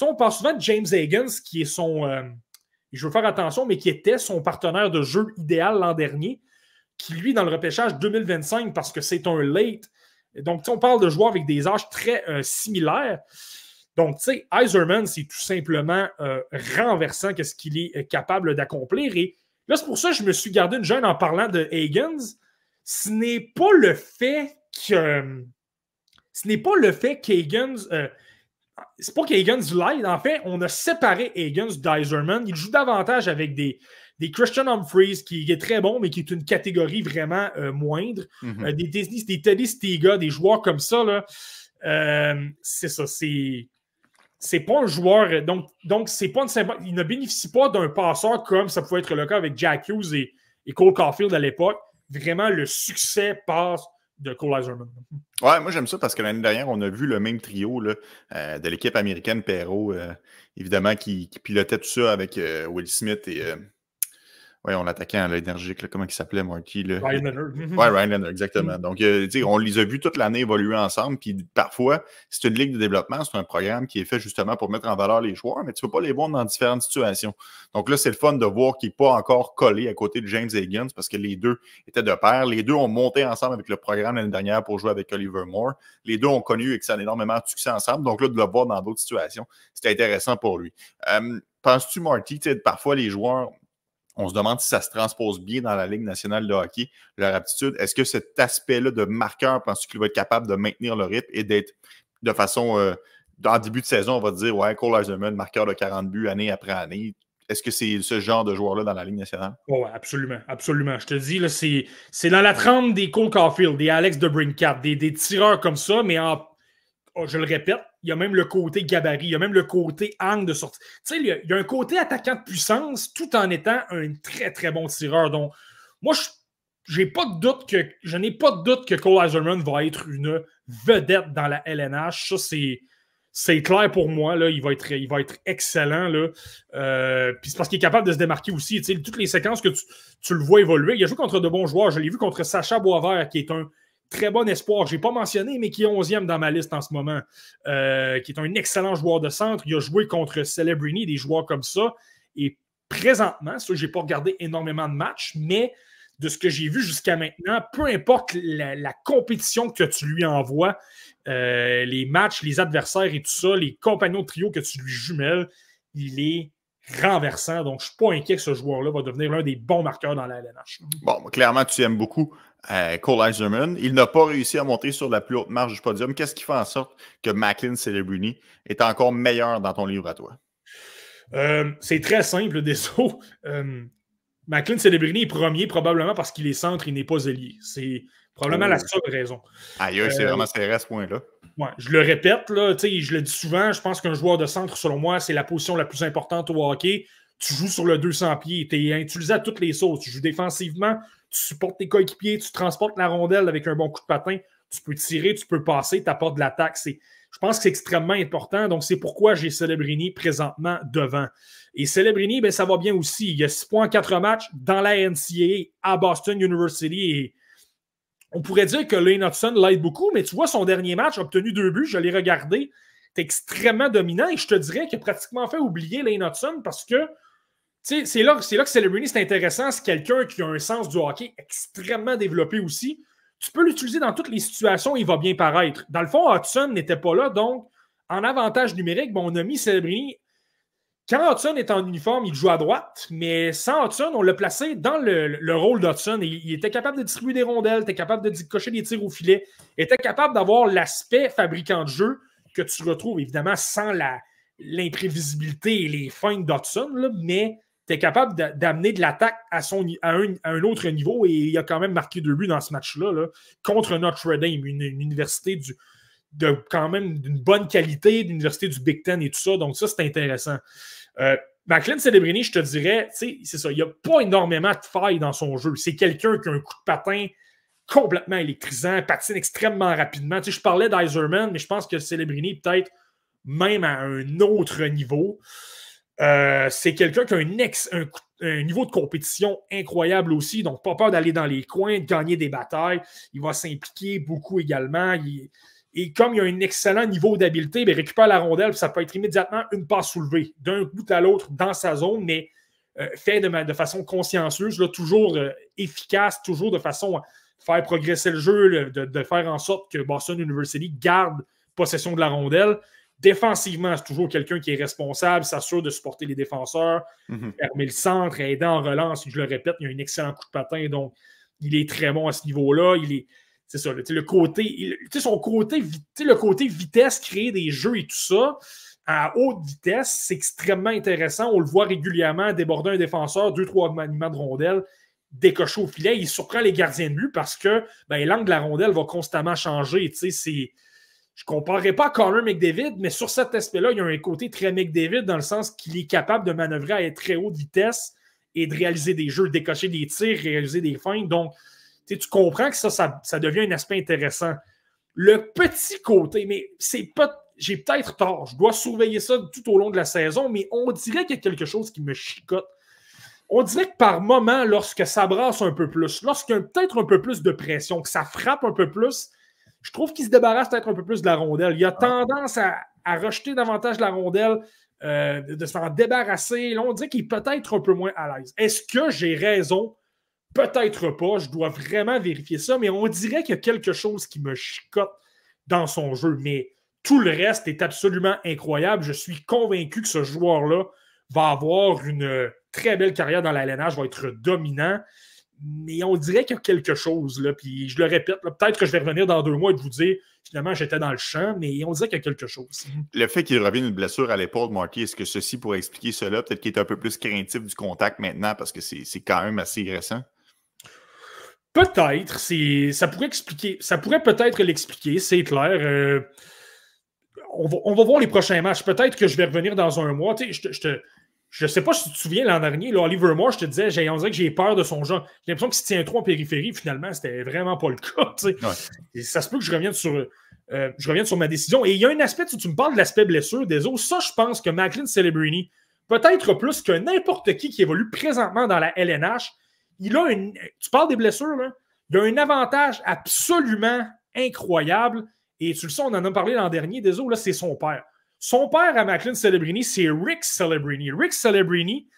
on parle souvent de James Higgins, qui est son. Euh, je veux faire attention, mais qui était son partenaire de jeu idéal l'an dernier, qui, lui, dans le repêchage 2025, parce que c'est un late. Donc, on parle de joueurs avec des âges très euh, similaires. Donc, tu sais, Iserman, c'est tout simplement renversant qu'est-ce qu'il est capable d'accomplir. Et Là, c'est pour ça que je me suis gardé une jeune en parlant de Higgins. Ce n'est pas le fait que. Ce n'est pas le fait qu'Higgins. Euh, c'est pas qu'Higgins l'aide. En fait, on a séparé Higgins d'Iserman. Il joue davantage avec des, des Christian Humphreys, qui est très bon, mais qui est une catégorie vraiment euh, moindre. Mm-hmm. Euh, des, des, Teddy Stiga, des joueurs comme ça. Là, c'est ça. C'est c'est pas un joueur. Donc, c'est pas il ne bénéficie pas d'un passeur comme ça pouvait être le cas avec Jack Hughes et, et Cole Caulfield à l'époque. Vraiment, le succès passe de Cole Iserman. Ouais, moi j'aime ça parce que l'année dernière, on a vu le même trio euh, de l'équipe américaine, Perrault, euh, évidemment, qui, pilotait tout ça avec euh, Will Smith et oui, on l'attaquait à l'énergique, comment il s'appelait, Marty? Là? Ryan Leonard. oui, Ryan Leonard, exactement. Mm. Donc, euh, on les a vus toute l'année évoluer ensemble. Puis parfois, c'est une ligue de développement, c'est un programme qui est fait justement pour mettre en valeur les joueurs, mais tu ne peux pas les voir dans différentes situations. Donc là, c'est le fun de voir qu'il n'est pas encore collé à côté de James Higgins parce que les deux étaient de pair. Les deux ont monté ensemble avec le programme l'année dernière pour jouer avec Oliver Moore. Les deux ont connu et que ça a énormément de succès ensemble. Donc là, de le voir dans d'autres situations, c'était intéressant pour lui. Euh, penses-tu, Marty, parfois les joueurs on se demande si ça se transpose bien dans la Ligue nationale de hockey, leur aptitude. Est-ce que cet aspect-là de marqueur, penses-tu qu'il va être capable de maintenir le rythme et d'être de façon, euh, en début de saison, on va dire, ouais, Cole Eisenman, marqueur de 40 buts année après année. Est-ce que c'est ce genre de joueur-là dans la Ligue nationale? Oui, absolument, absolument. Je te dis, c'est dans la trempe des Cole Caulfield, des Alex de Brinkat, des, des tireurs comme ça, mais oh, je le répète, il y a même le côté gabarit, il y a même le côté angle de sortie. Tu sais, il, y a un côté attaquant de puissance tout en étant un très, très bon tireur. Donc, moi, je n'ai pas de doute que je n'ai pas de doute que Cole Eiserman va être une vedette dans la LNH. Ça, c'est. C'est clair pour moi, là, il, va être, il va être excellent. Euh, puis c'est parce qu'il est capable de se démarquer aussi. Toutes les séquences que tu, tu, le vois évoluer, il a joué contre de bons joueurs. Je l'ai vu contre Sacha Boisvert, qui est un, très bon espoir. Je n'ai pas mentionné, mais qui est 11e dans ma liste en ce moment, euh, qui est un excellent joueur de centre. Il a joué contre Celebrini, des joueurs comme ça. Et présentement, je n'ai pas regardé énormément de matchs, mais de ce que j'ai vu jusqu'à maintenant, peu importe la, compétition que tu lui envoies, euh, les matchs, les adversaires et tout ça, les compagnons de trio que tu lui jumelles, il est renversant. Donc, je ne suis pas inquiet que ce joueur-là va devenir l'un des bons marqueurs dans la LNH. Bon, clairement, tu aimes beaucoup euh, Cole Eiserman. Il n'a pas réussi à monter sur la plus haute marge du podium. Qu'est-ce qui fait en sorte que Macklin Celebrini est encore meilleur dans ton livre à toi? Euh, c'est très simple, désolé. Euh, Macklin Celebrini est premier probablement parce qu'il est centre, il n'est pas ailier. C'est probablement la oh. seule raison. Aïe, c'est vraiment serré à ce point-là. Ouais, je le répète, là, je le dis souvent, je pense qu'un joueur de centre, selon moi, c'est la position la plus importante au hockey. Tu joues sur le 200 pieds, tu es utilisé à toutes les sauces. Tu joues défensivement, tu supportes tes coéquipiers, tu transportes la rondelle avec un bon coup de patin, tu peux tirer, tu peux passer, tu apportes de l'attaque. Je pense que c'est extrêmement important. Donc, c'est pourquoi j'ai Celebrini présentement devant. Et Celebrini, ben, ça va bien aussi. Il y a 6 points en 4 matchs dans la NCAA à Boston University. Et on pourrait dire que Lane Hudson l'aide beaucoup, mais tu vois, son dernier match a obtenu deux buts. Je l'ai regardé. C'est extrêmement dominant et je te dirais qu'il a pratiquement fait oublier Lane Hudson parce que c'est là, que Celebrini, c'est intéressant. C'est quelqu'un qui a un sens du hockey extrêmement développé aussi. Tu peux l'utiliser dans toutes les situations, il va bien paraître. Dans le fond, Hudson n'était pas là, donc en avantage numérique, on a mis Celebrini. Quand Hudson est en uniforme, il joue à droite, mais sans Hudson, on l'a placé dans le, rôle d'Hudson. Il, il était capable de distribuer des rondelles, était capable de cocher des tirs au filet, était capable d'avoir l'aspect fabricant de jeu que tu retrouves évidemment sans l'imprévisibilité et les feintes d'Hudson, mais tu es capable d'amener de l'attaque à, à, un, autre niveau et il a quand même marqué deux buts dans ce match-là contre Notre Dame, une, université de quand même d'une bonne qualité, l'université du Big Ten et tout ça. Donc, ça, c'est intéressant. Euh, Celebrini, je te dirais, c'est ça, il n'y a pas énormément de failles dans son jeu. C'est quelqu'un qui a un coup de patin complètement électrisant, patine extrêmement rapidement. Je parlais d'Iserman, mais je pense que Celebrini, peut-être même à un autre niveau. Euh, c'est quelqu'un qui a un, niveau de compétition incroyable aussi, donc pas peur d'aller dans les coins, de gagner des batailles. Il va s'impliquer beaucoup également. et comme il a un excellent niveau d'habileté, il ben, récupère la rondelle, ça peut être immédiatement une passe soulevée, d'un bout à l'autre dans sa zone, mais euh, fait de, façon consciencieuse, toujours euh, efficace, toujours de façon à faire progresser le jeu, de, faire en sorte que Boston University garde possession de la rondelle. Défensivement, c'est toujours quelqu'un qui est responsable, s'assure de supporter les défenseurs, mhm. fermer le centre, aider en relance. Je le répète, il a un excellent coup de patin, donc il est très bon à ce niveau-là. Il est, c'est ça, le, côté, son côté, le côté vitesse, créer des jeux et tout ça à haute vitesse, c'est extrêmement intéressant. On le voit régulièrement déborder un défenseur, deux, trois maniements de rondelle, décocher au filet. Il surprend les gardiens de but parce que ben, l'angle de la rondelle va constamment changer. C'est je ne comparerai pas Connor McDavid, mais sur cet aspect-là, il y a un côté très McDavid dans le sens qu'il est capable de manœuvrer à très haute vitesse et de réaliser des jeux, de décocher des tirs, réaliser des feintes. Donc, tu comprends que ça, ça, devient un aspect intéressant. Le petit côté, mais c'est pas. J'ai peut-être tort, je dois surveiller ça tout au long de la saison, mais on dirait qu'il y a quelque chose qui me chicote. On dirait que par moment, lorsque ça brasse un peu plus, lorsqu'il y a peut-être un peu plus de pression, que ça frappe un peu plus, je trouve qu'il se débarrasse peut-être un peu plus de la rondelle. Il a tendance à, rejeter davantage la rondelle, euh, de, s'en débarrasser. Là, on dirait qu'il est peut-être un peu moins à l'aise. Est-ce que j'ai raison? Peut-être pas. Je dois vraiment vérifier ça, mais on dirait qu'il y a quelque chose qui me chicote dans son jeu. Mais tout le reste est absolument incroyable. Je suis convaincu que ce joueur-là va avoir une très belle carrière dans la LNH, va être dominant mais on dirait qu'il y a quelque chose. Là, puis je le répète, peut-être que je vais revenir dans deux mois et vous dire finalement j'étais dans le champ, mais on dirait qu'il y a quelque chose. Le fait qu'il revienne une blessure à l'épaule, Marty, est-ce que ceci pourrait expliquer cela? Peut-être qu'il est un peu plus craintif du contact maintenant parce que c'est quand même assez récent. Peut-être, ça pourrait expliquer, ça pourrait peut-être l'expliquer, c'est clair. Euh, on, va, voir les prochains matchs. Peut-être que je vais revenir dans un mois. je te, je ne sais pas si tu te souviens l'an dernier, là, Oliver Moore, je te disais, j'ai, on dirait que j'ai peur de son jeu. J'ai l'impression qu'il se tient trop en périphérie. Finalement, c'était vraiment pas le cas. Et ça se peut que je revienne sur, euh, je revienne sur ma décision. Et il y a un aspect, tu, tu me parles de l'aspect blessure des os. Ça, je pense que Macklin Celebrini, peut-être plus que n'importe qui qui évolue présentement dans la LNH, il a une. Tu parles des blessures, là. Il a un avantage absolument incroyable. Et tu le sais, on en a parlé l'an dernier, des là, c'est son père. Son père à Macklin Celebrini, c'est Rick Celebrini. Rick Celebrini,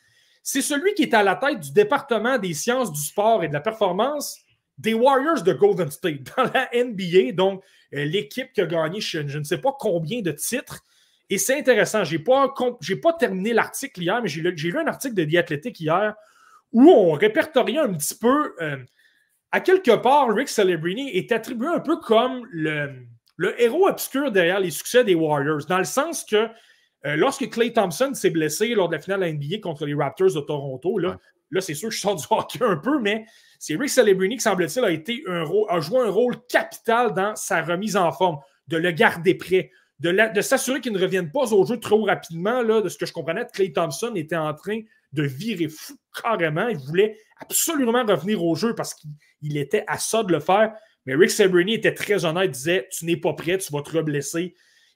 c'est celui qui est à la tête du département des sciences du sport et de la performance des Warriors de Golden State dans la NBA, donc euh, l'équipe qui a gagné je, ne sais pas combien de titres. Et c'est intéressant, je n'ai pas, pas terminé l'article hier, mais j'ai lu un article de The Athletic hier où on répertoriait un petit peu, euh, à quelque part, Rick Celebrini est attribué un peu comme le, le héros obscur derrière les succès des Warriors, dans le sens que euh, lorsque Clay Thompson s'est blessé lors de la finale NBA contre les Raptors de Toronto, là, là c'est sûr que je sors du hockey un peu, mais c'est Rick Celebrini qui, semble-t-il, a, été un a joué un rôle capital dans sa remise en forme, de le garder prêt, de, de s'assurer qu'il ne revienne pas au jeu trop rapidement. Là, de ce que je comprenais, Clay Thompson était en train de virer fou carrément. Il voulait absolument revenir au jeu parce qu'il était à ça de le faire. Mais Rick Sabriny était très honnête, disait Tu n'es pas prêt, tu vas te reblesser.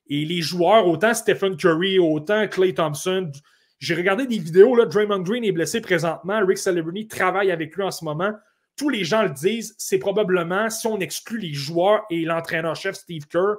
Et les joueurs, autant Stephen Curry, autant Clay Thompson, j'ai regardé des vidéos, là, Draymond Green est blessé présentement, Rick Celebrini travaille avec lui en ce moment. Tous les gens le disent, c'est probablement, si on exclut les joueurs et l'entraîneur-chef Steve Kerr,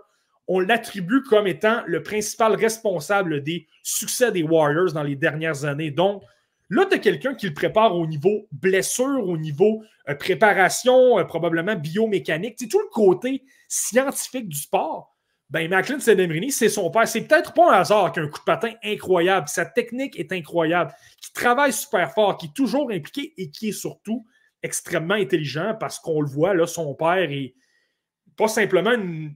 on l'attribue comme étant le principal responsable des succès des Warriors dans les dernières années. Donc, Là, tu as quelqu'un qui le prépare au niveau blessure, au niveau euh, préparation, euh, probablement biomécanique, tout le côté scientifique du sport. Ben, Macklin Sedemrini, c'est son père. C'est peut-être pas un hasard qu'un coup de patin incroyable. Sa technique est incroyable, qui travaille super fort, qui est toujours impliqué et qui est surtout extrêmement intelligent parce qu'on le voit, là, son père est pas simplement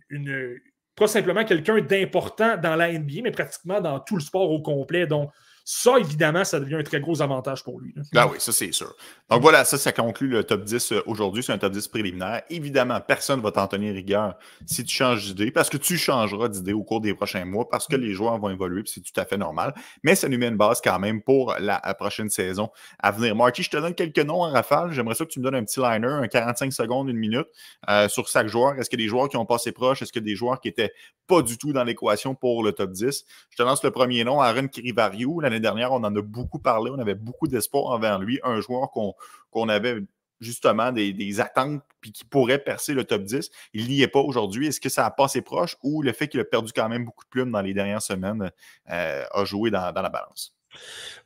une pas simplement quelqu'un d'important dans la NBA, mais pratiquement dans tout le sport au complet. Donc, ça, évidemment, ça devient un très gros avantage pour lui. Ah oui, ça, c'est sûr. Donc voilà, ça, ça conclut le top 10 euh, aujourd'hui. C'est un top 10 préliminaire. Évidemment, personne ne va t'en tenir rigueur si tu changes d'idée, parce que tu changeras d'idée au cours des prochains mois, parce que les joueurs vont évoluer, puis c'est tout à fait normal. Mais ça nous met une base quand même pour la, prochaine saison à venir. Marty, je te donne quelques noms en rafale. J'aimerais ça que tu me donnes un petit liner, un 45 secondes, une minute, euh, sur chaque joueur. Est-ce que des joueurs qui ont passé proche? Est-ce que des joueurs qui n'étaient pas du tout dans l'équation pour le top 10? Je te lance le premier nom, Aaron Kirivariou. L'année dernière, on en a beaucoup parlé, on avait beaucoup d'espoir envers lui, un joueur qu'on avait justement des, attentes puis qui pourrait percer le top 10. Il n'y est pas aujourd'hui. Est-ce que ça a passé proche ou le fait qu'il a perdu quand même beaucoup de plumes dans les dernières semaines euh, a joué dans, la balance?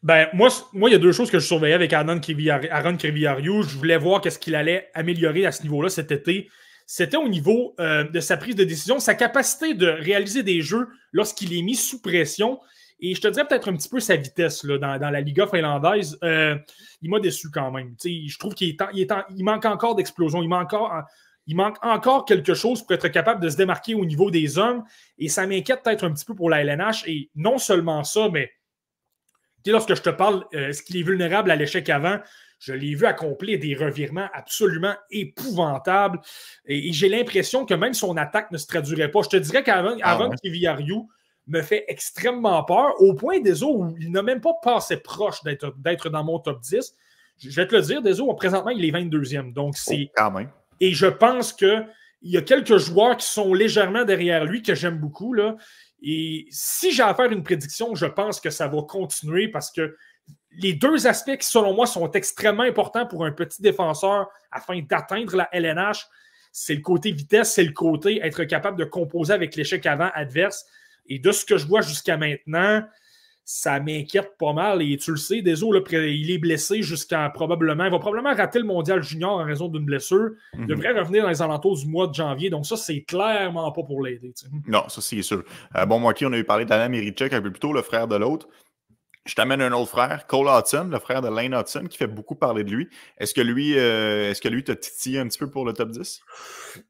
Ben, moi, moi, il y a deux choses que je surveillais avec Aaron Kriviariou. Je voulais voir qu'est-ce qu'il allait améliorer à ce niveau-là cet été. C'était au niveau euh, de sa prise de décision, sa capacité de réaliser des jeux lorsqu'il est mis sous pression et je te dirais peut-être un petit peu sa vitesse là, dans, la Liga finlandaise. Euh, il m'a déçu quand même. je trouve qu'il il manque encore d'explosion. Il, manque encore, il manque encore quelque chose pour être capable de se démarquer au niveau des hommes. Et ça m'inquiète peut-être un petit peu pour la LNH. Et non seulement ça, mais lorsque je te parle, euh, est-ce qu'il est vulnérable à l'échec avant? Je l'ai vu accomplir des revirements absolument épouvantables. Et, j'ai l'impression que même son attaque ne se traduirait pas. Je te dirais qu'avant ah avant me fait extrêmement peur, au point des où il n'a même pas passé proche d'être dans mon top 10. Je vais te le dire, des présentement, il est 22e. Donc, c'est. Oh, Et je pense qu'il y a quelques joueurs qui sont légèrement derrière lui que j'aime beaucoup. Là. Et si j'ai à faire une prédiction, je pense que ça va continuer parce que les deux aspects qui, selon moi, sont extrêmement importants pour un petit défenseur afin d'atteindre la LNH, c'est le côté vitesse, c'est le côté être capable de composer avec l'échec avant adverse. Et de ce que je vois jusqu'à maintenant, ça m'inquiète pas mal. Et tu le sais, désolé, il est blessé jusqu'à probablement. Il va probablement rater le mondial junior en raison d'une blessure. Il mhm. devrait revenir dans les alentours du mois de janvier. Donc, ça, c'est clairement pas pour l'aider. Non, ça, c'est sûr. Euh, bon, moi, qui on a eu parlé d'Anna Merichek un peu plus tôt, le frère de l'autre. Je t'amène un autre frère, Cole Hudson, le frère de Lane Hudson, qui fait beaucoup parler de lui. Est-ce que lui, euh, est-ce que lui t'a titillé un petit peu pour le top 10?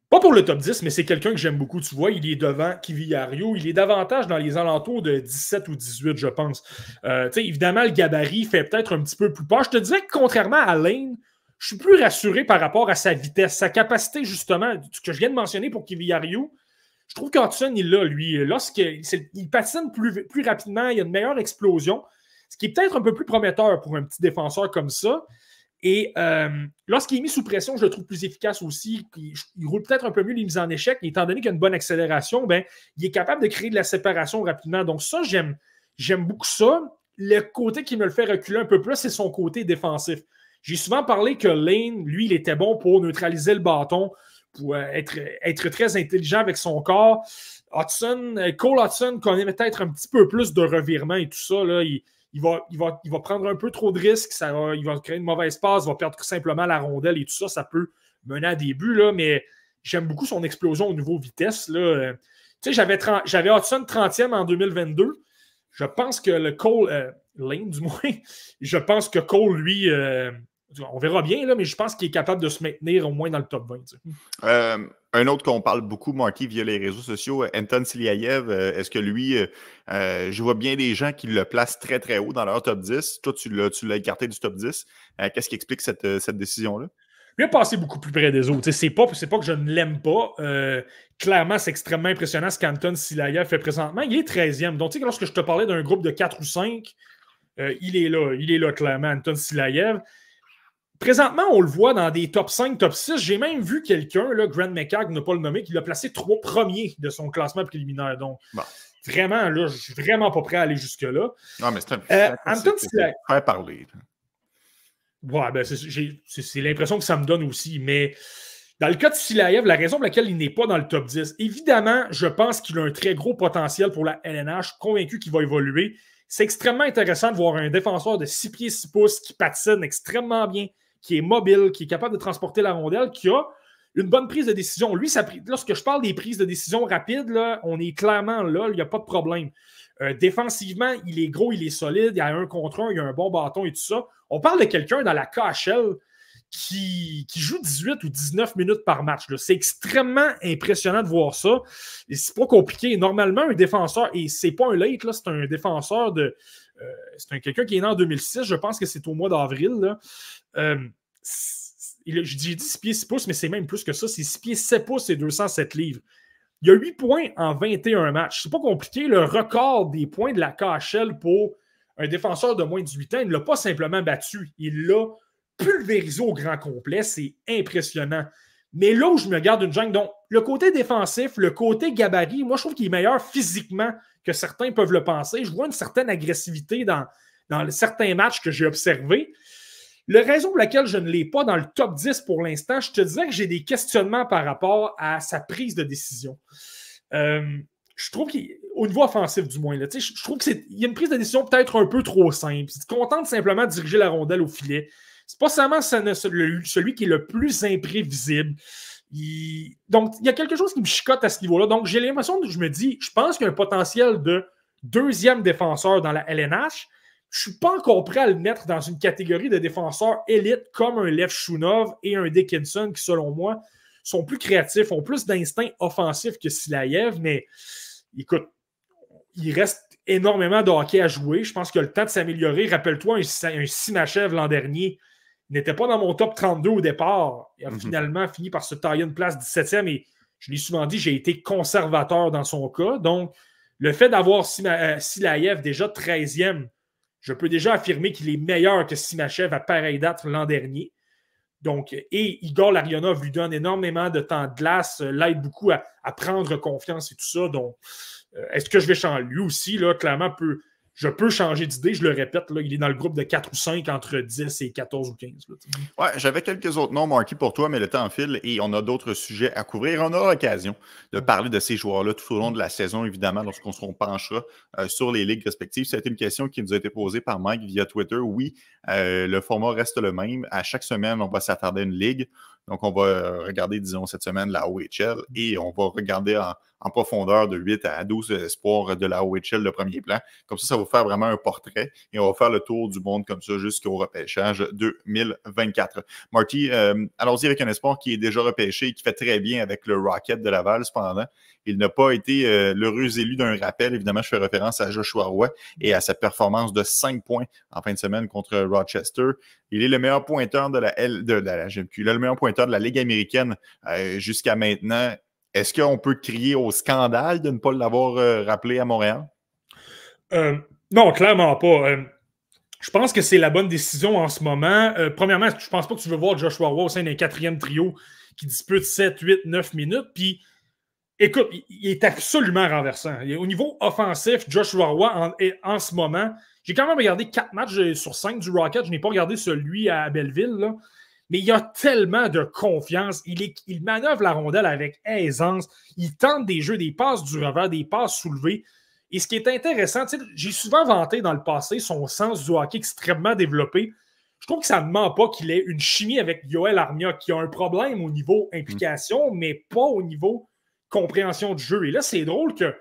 Pas pour le top 10, mais c'est quelqu'un que j'aime beaucoup. Tu vois, il est devant Kiviario. Il est davantage dans les alentours de 17 ou 18, je pense. Euh, évidemment, le gabarit fait peut-être un petit peu plus peur. Je te dirais que contrairement à Lane, je suis plus rassuré par rapport à sa vitesse, sa capacité, justement, ce que je viens de mentionner pour Kiviario. Je trouve qu'Hudson, il l'a, lui. Lorsqu'il patine plus, plus rapidement, il a une meilleure explosion ce qui est peut-être un peu plus prometteur pour un petit défenseur comme ça. Et euh, lorsqu'il est mis sous pression, je le trouve plus efficace aussi. Il, roule peut-être un peu mieux les mises en échec. Et étant donné qu'il a une bonne accélération, ben, il est capable de créer de la séparation rapidement. Donc, ça, j'aime, j'aime beaucoup ça. Le côté qui me le fait reculer un peu plus, c'est son côté défensif. J'ai souvent parlé que Lane, lui, il était bon pour neutraliser le bâton, pour euh, être, être très intelligent avec son corps. Hudson, euh, Cole Hudson connaît peut-être un petit peu plus de revirement et tout ça. Là. Il, il va, il, va, il va prendre un peu trop de risques, ça il va créer une mauvaise passe, il va perdre simplement la rondelle et tout ça, ça peut mener à des buts, là, mais j'aime beaucoup son explosion au niveau vitesse. Là. Euh, tu sais, j'avais, j'avais Hudson 30e en 2022. Je pense que le Cole, euh, Lane du moins, je pense que Cole, lui, euh, on verra bien, là, mais je pense qu'il est capable de se maintenir au moins dans le top 20. Un autre qu'on parle beaucoup, Marky, via les réseaux sociaux, Anton Siliayev, euh, est-ce que lui, euh, euh, je vois bien des gens qui le placent très, très haut dans leur top 10. Toi, tu l'as écarté du top 10. Qu'est-ce qui explique cette, décision-là? Il a passé beaucoup plus près des autres. C'est pas, pas que je ne l'aime pas. clairement, c'est extrêmement impressionnant ce qu'Anton Silayev fait présentement. Il est 13e. Donc, tu sais, lorsque je te parlais d'un groupe de 4 ou 5, il est là. Il est là, clairement, Anton Silayev. Présentement, on le voit dans des top 5, top 6. J'ai même vu quelqu'un, Grant McCagg, ne pas le nommer, qui l'a placé trois premiers de son classement préliminaire. Donc, vraiment, là, je suis vraiment pas prêt à aller jusque-là. Non, mais c'est un euh, parler. Ouais, ben c'est l'impression que ça me donne aussi. Mais dans le cas de Silaev, la raison pour laquelle il n'est pas dans le top 10, évidemment, je pense qu'il a un très gros potentiel pour la LNH, convaincu qu'il va évoluer. C'est extrêmement intéressant de voir un défenseur de 6 pieds 6 pouces qui patine extrêmement bien, qui est mobile, qui est capable de transporter la rondelle, qui a une bonne prise de décision. Lui, lorsque je parle des prises de décision rapides, là, on est clairement là, il n'y a pas de problème. Euh, défensivement, il est gros, il est solide, il y a un contre un, il y a un bon bâton et tout ça. On parle de quelqu'un dans la KHL qui, qui, joue 18 ou 19 minutes par match. C'est extrêmement impressionnant de voir ça. Et c'est pas compliqué. Normalement, un défenseur, et c'est pas un late, c'est un défenseur de. Euh, c'est un quelqu'un qui est né en 2006, je pense que c'est au mois d'avril. Euh, je dis 10 pieds 6 pouces, mais c'est même plus que ça. C'est 6 pieds 7 pouces et 207 livres. Il y a 8 points en 21 matchs. C'est pas compliqué. Le record des points de la KHL pour un défenseur de moins de 18 ans, il ne l'a pas simplement battu. Il l'a pulvérisé au grand complet. C'est impressionnant. Mais là où je me garde une jungle, donc le côté défensif, le côté gabarit, moi je trouve qu'il est meilleur physiquement que certains peuvent le penser. Je vois une certaine agressivité dans, dans certains matchs que j'ai observés. La raison pour laquelle je ne l'ai pas dans le top 10 pour l'instant, je te disais que j'ai des questionnements par rapport à sa prise de décision. Euh, je trouve qu'au niveau offensif, du moins, là, je, trouve qu'il y a une prise de décision peut-être un peu trop simple. Il contente simplement de diriger la rondelle au filet. C'est pas seulement celui qui est le plus imprévisible. Donc, il y a quelque chose qui me chicote à ce niveau-là. Donc, j'ai l'impression que je me dis, je pense qu'il y a un potentiel de deuxième défenseur dans la LNH, je ne suis pas encore prêt à le mettre dans une catégorie de défenseurs élites comme un Lev Shunov et un Dickinson qui, selon moi, sont plus créatifs, ont plus d'instinct offensif que Silaev, mais écoute, il reste énormément de hockey à jouer. Je pense qu'il a le temps de s'améliorer. Rappelle-toi un, un l'an dernier. N'était pas dans mon top 32 au départ. Il a Mhm. finalement fini par se tailler une place 17e et je l'ai souvent dit, j'ai été conservateur dans son cas. Donc, le fait d'avoir euh, Silaev déjà 13e, je peux déjà affirmer qu'il est meilleur que Simachev à pareille date l'an dernier. Donc, et Igor Larionov lui donne énormément de temps de glace, euh, l'aide beaucoup à, à prendre confiance et tout ça. Donc, euh, est-ce que je vais changer? Lui aussi, là, clairement, peut, je peux changer d'idée. Je le répète, là, il est dans le groupe de 4 ou 5 entre 10 et 14 ou 15. là, tu sais. Ouais, j'avais quelques autres noms marqués pour toi, mais le temps file et on a d'autres sujets à couvrir. On aura l'occasion de parler de ces joueurs-là tout au long de la saison, évidemment, lorsqu'on se penchera euh, sur les ligues respectives. C'était une question qui nous a été posée par Mike via Twitter. Oui, euh, le format reste le même. À chaque semaine, on va s'attarder à une ligue. Donc, on va euh, regarder, disons, cette semaine la OHL et on va regarder en, en profondeur de 8 à 12 espoirs de la OHL de premier plan. Comme ça, ça va faire vraiment un portrait et on va faire le tour du monde comme ça jusqu'au repêchage 2024. Marty, euh, allons-y avec un espoir qui est déjà repêché et qui fait très bien avec le Rocket de Laval. Cependant, il n'a pas été euh, l'heureux élu d'un rappel. Évidemment, je fais référence à Joshua Roy et à sa performance de 5 points en fin de semaine contre Rochester. Il est le meilleur pointeur de la, L, de, la GMQ, le meilleur pointeur de la Ligue américaine euh, jusqu'à maintenant. Est-ce qu'on peut crier au scandale de ne pas l'avoir euh, rappelé à Montréal? Euh, non, clairement pas. Euh, je pense que c'est la bonne décision en ce moment. Premièrement, je pense pas que tu veux voir Joshua Roy au sein d'un quatrième trio qui dispute 7, 8, 9 minutes. Puis, écoute, il, est absolument renversant. Au niveau offensif, Joshua Roy, en, en ce moment, j'ai quand même regardé 4 matchs sur 5 du Rocket. Je n'ai pas regardé celui à Belleville. Mais il a tellement de confiance. Il, est- il manœuvre la rondelle avec aisance. Il tente des jeux, des passes du revers, des passes soulevées. Et ce qui est intéressant, j'ai souvent vanté dans le passé son sens du hockey extrêmement développé. Je trouve que ça ne ment pas qu'il ait une chimie avec Yoel Armia qui a un problème au niveau implication, mais pas au niveau compréhension du jeu. Et là, c'est drôle que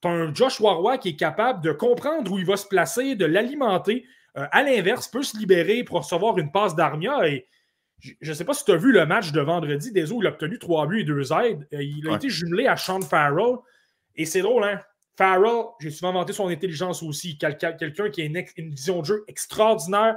tu as un Joshua Roy qui est capable de comprendre où il va se placer, de l'alimenter. Euh, à l'inverse, peut se libérer pour recevoir une passe d'Armia. Et je ne sais pas si tu as vu le match de vendredi. Des il a obtenu 3 buts et 2 aides. Euh, il a Ouais. été jumelé à Sean Farrell. Et c'est drôle, hein? Farrell, j'ai souvent vanté son intelligence aussi. Quelqu'un qui a une vision de jeu extraordinaire,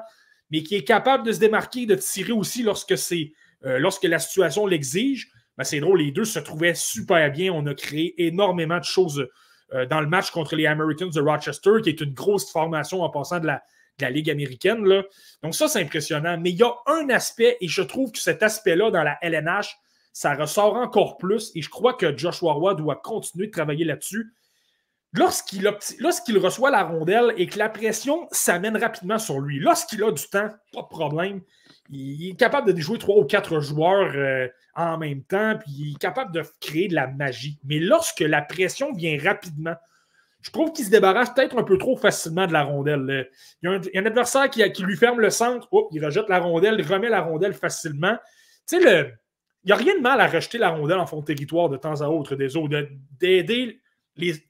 mais qui est capable de se démarquer, de tirer aussi lorsque, c'est, euh, lorsque la situation l'exige. Ben, c'est drôle, les deux se trouvaient super bien. On a créé énormément de choses euh, dans le match contre les Americans de Rochester, qui est une grosse formation en passant de la, de la Ligue américaine. Là. Donc ça, c'est impressionnant. Mais il y a un aspect, et je trouve que cet aspect-là dans la LNH, ça ressort encore plus, et je crois que Joshua Roy doit continuer de travailler là-dessus. Lorsqu'il, reçoit la rondelle et que la pression s'amène rapidement sur lui, lorsqu'il a du temps, pas de problème, il est capable de jouer trois ou quatre joueurs euh, en même temps, puis il est capable de créer de la magie. Mais lorsque la pression vient rapidement, je trouve qu'il se débarrasse peut-être un peu trop facilement de la rondelle. Il y a un, adversaire qui, lui ferme le centre, il rejette la rondelle, il remet la rondelle facilement. Tu sais, le, il n'y a rien de mal à rejeter la rondelle en fond de territoire de temps à autre des autres, de- d'aider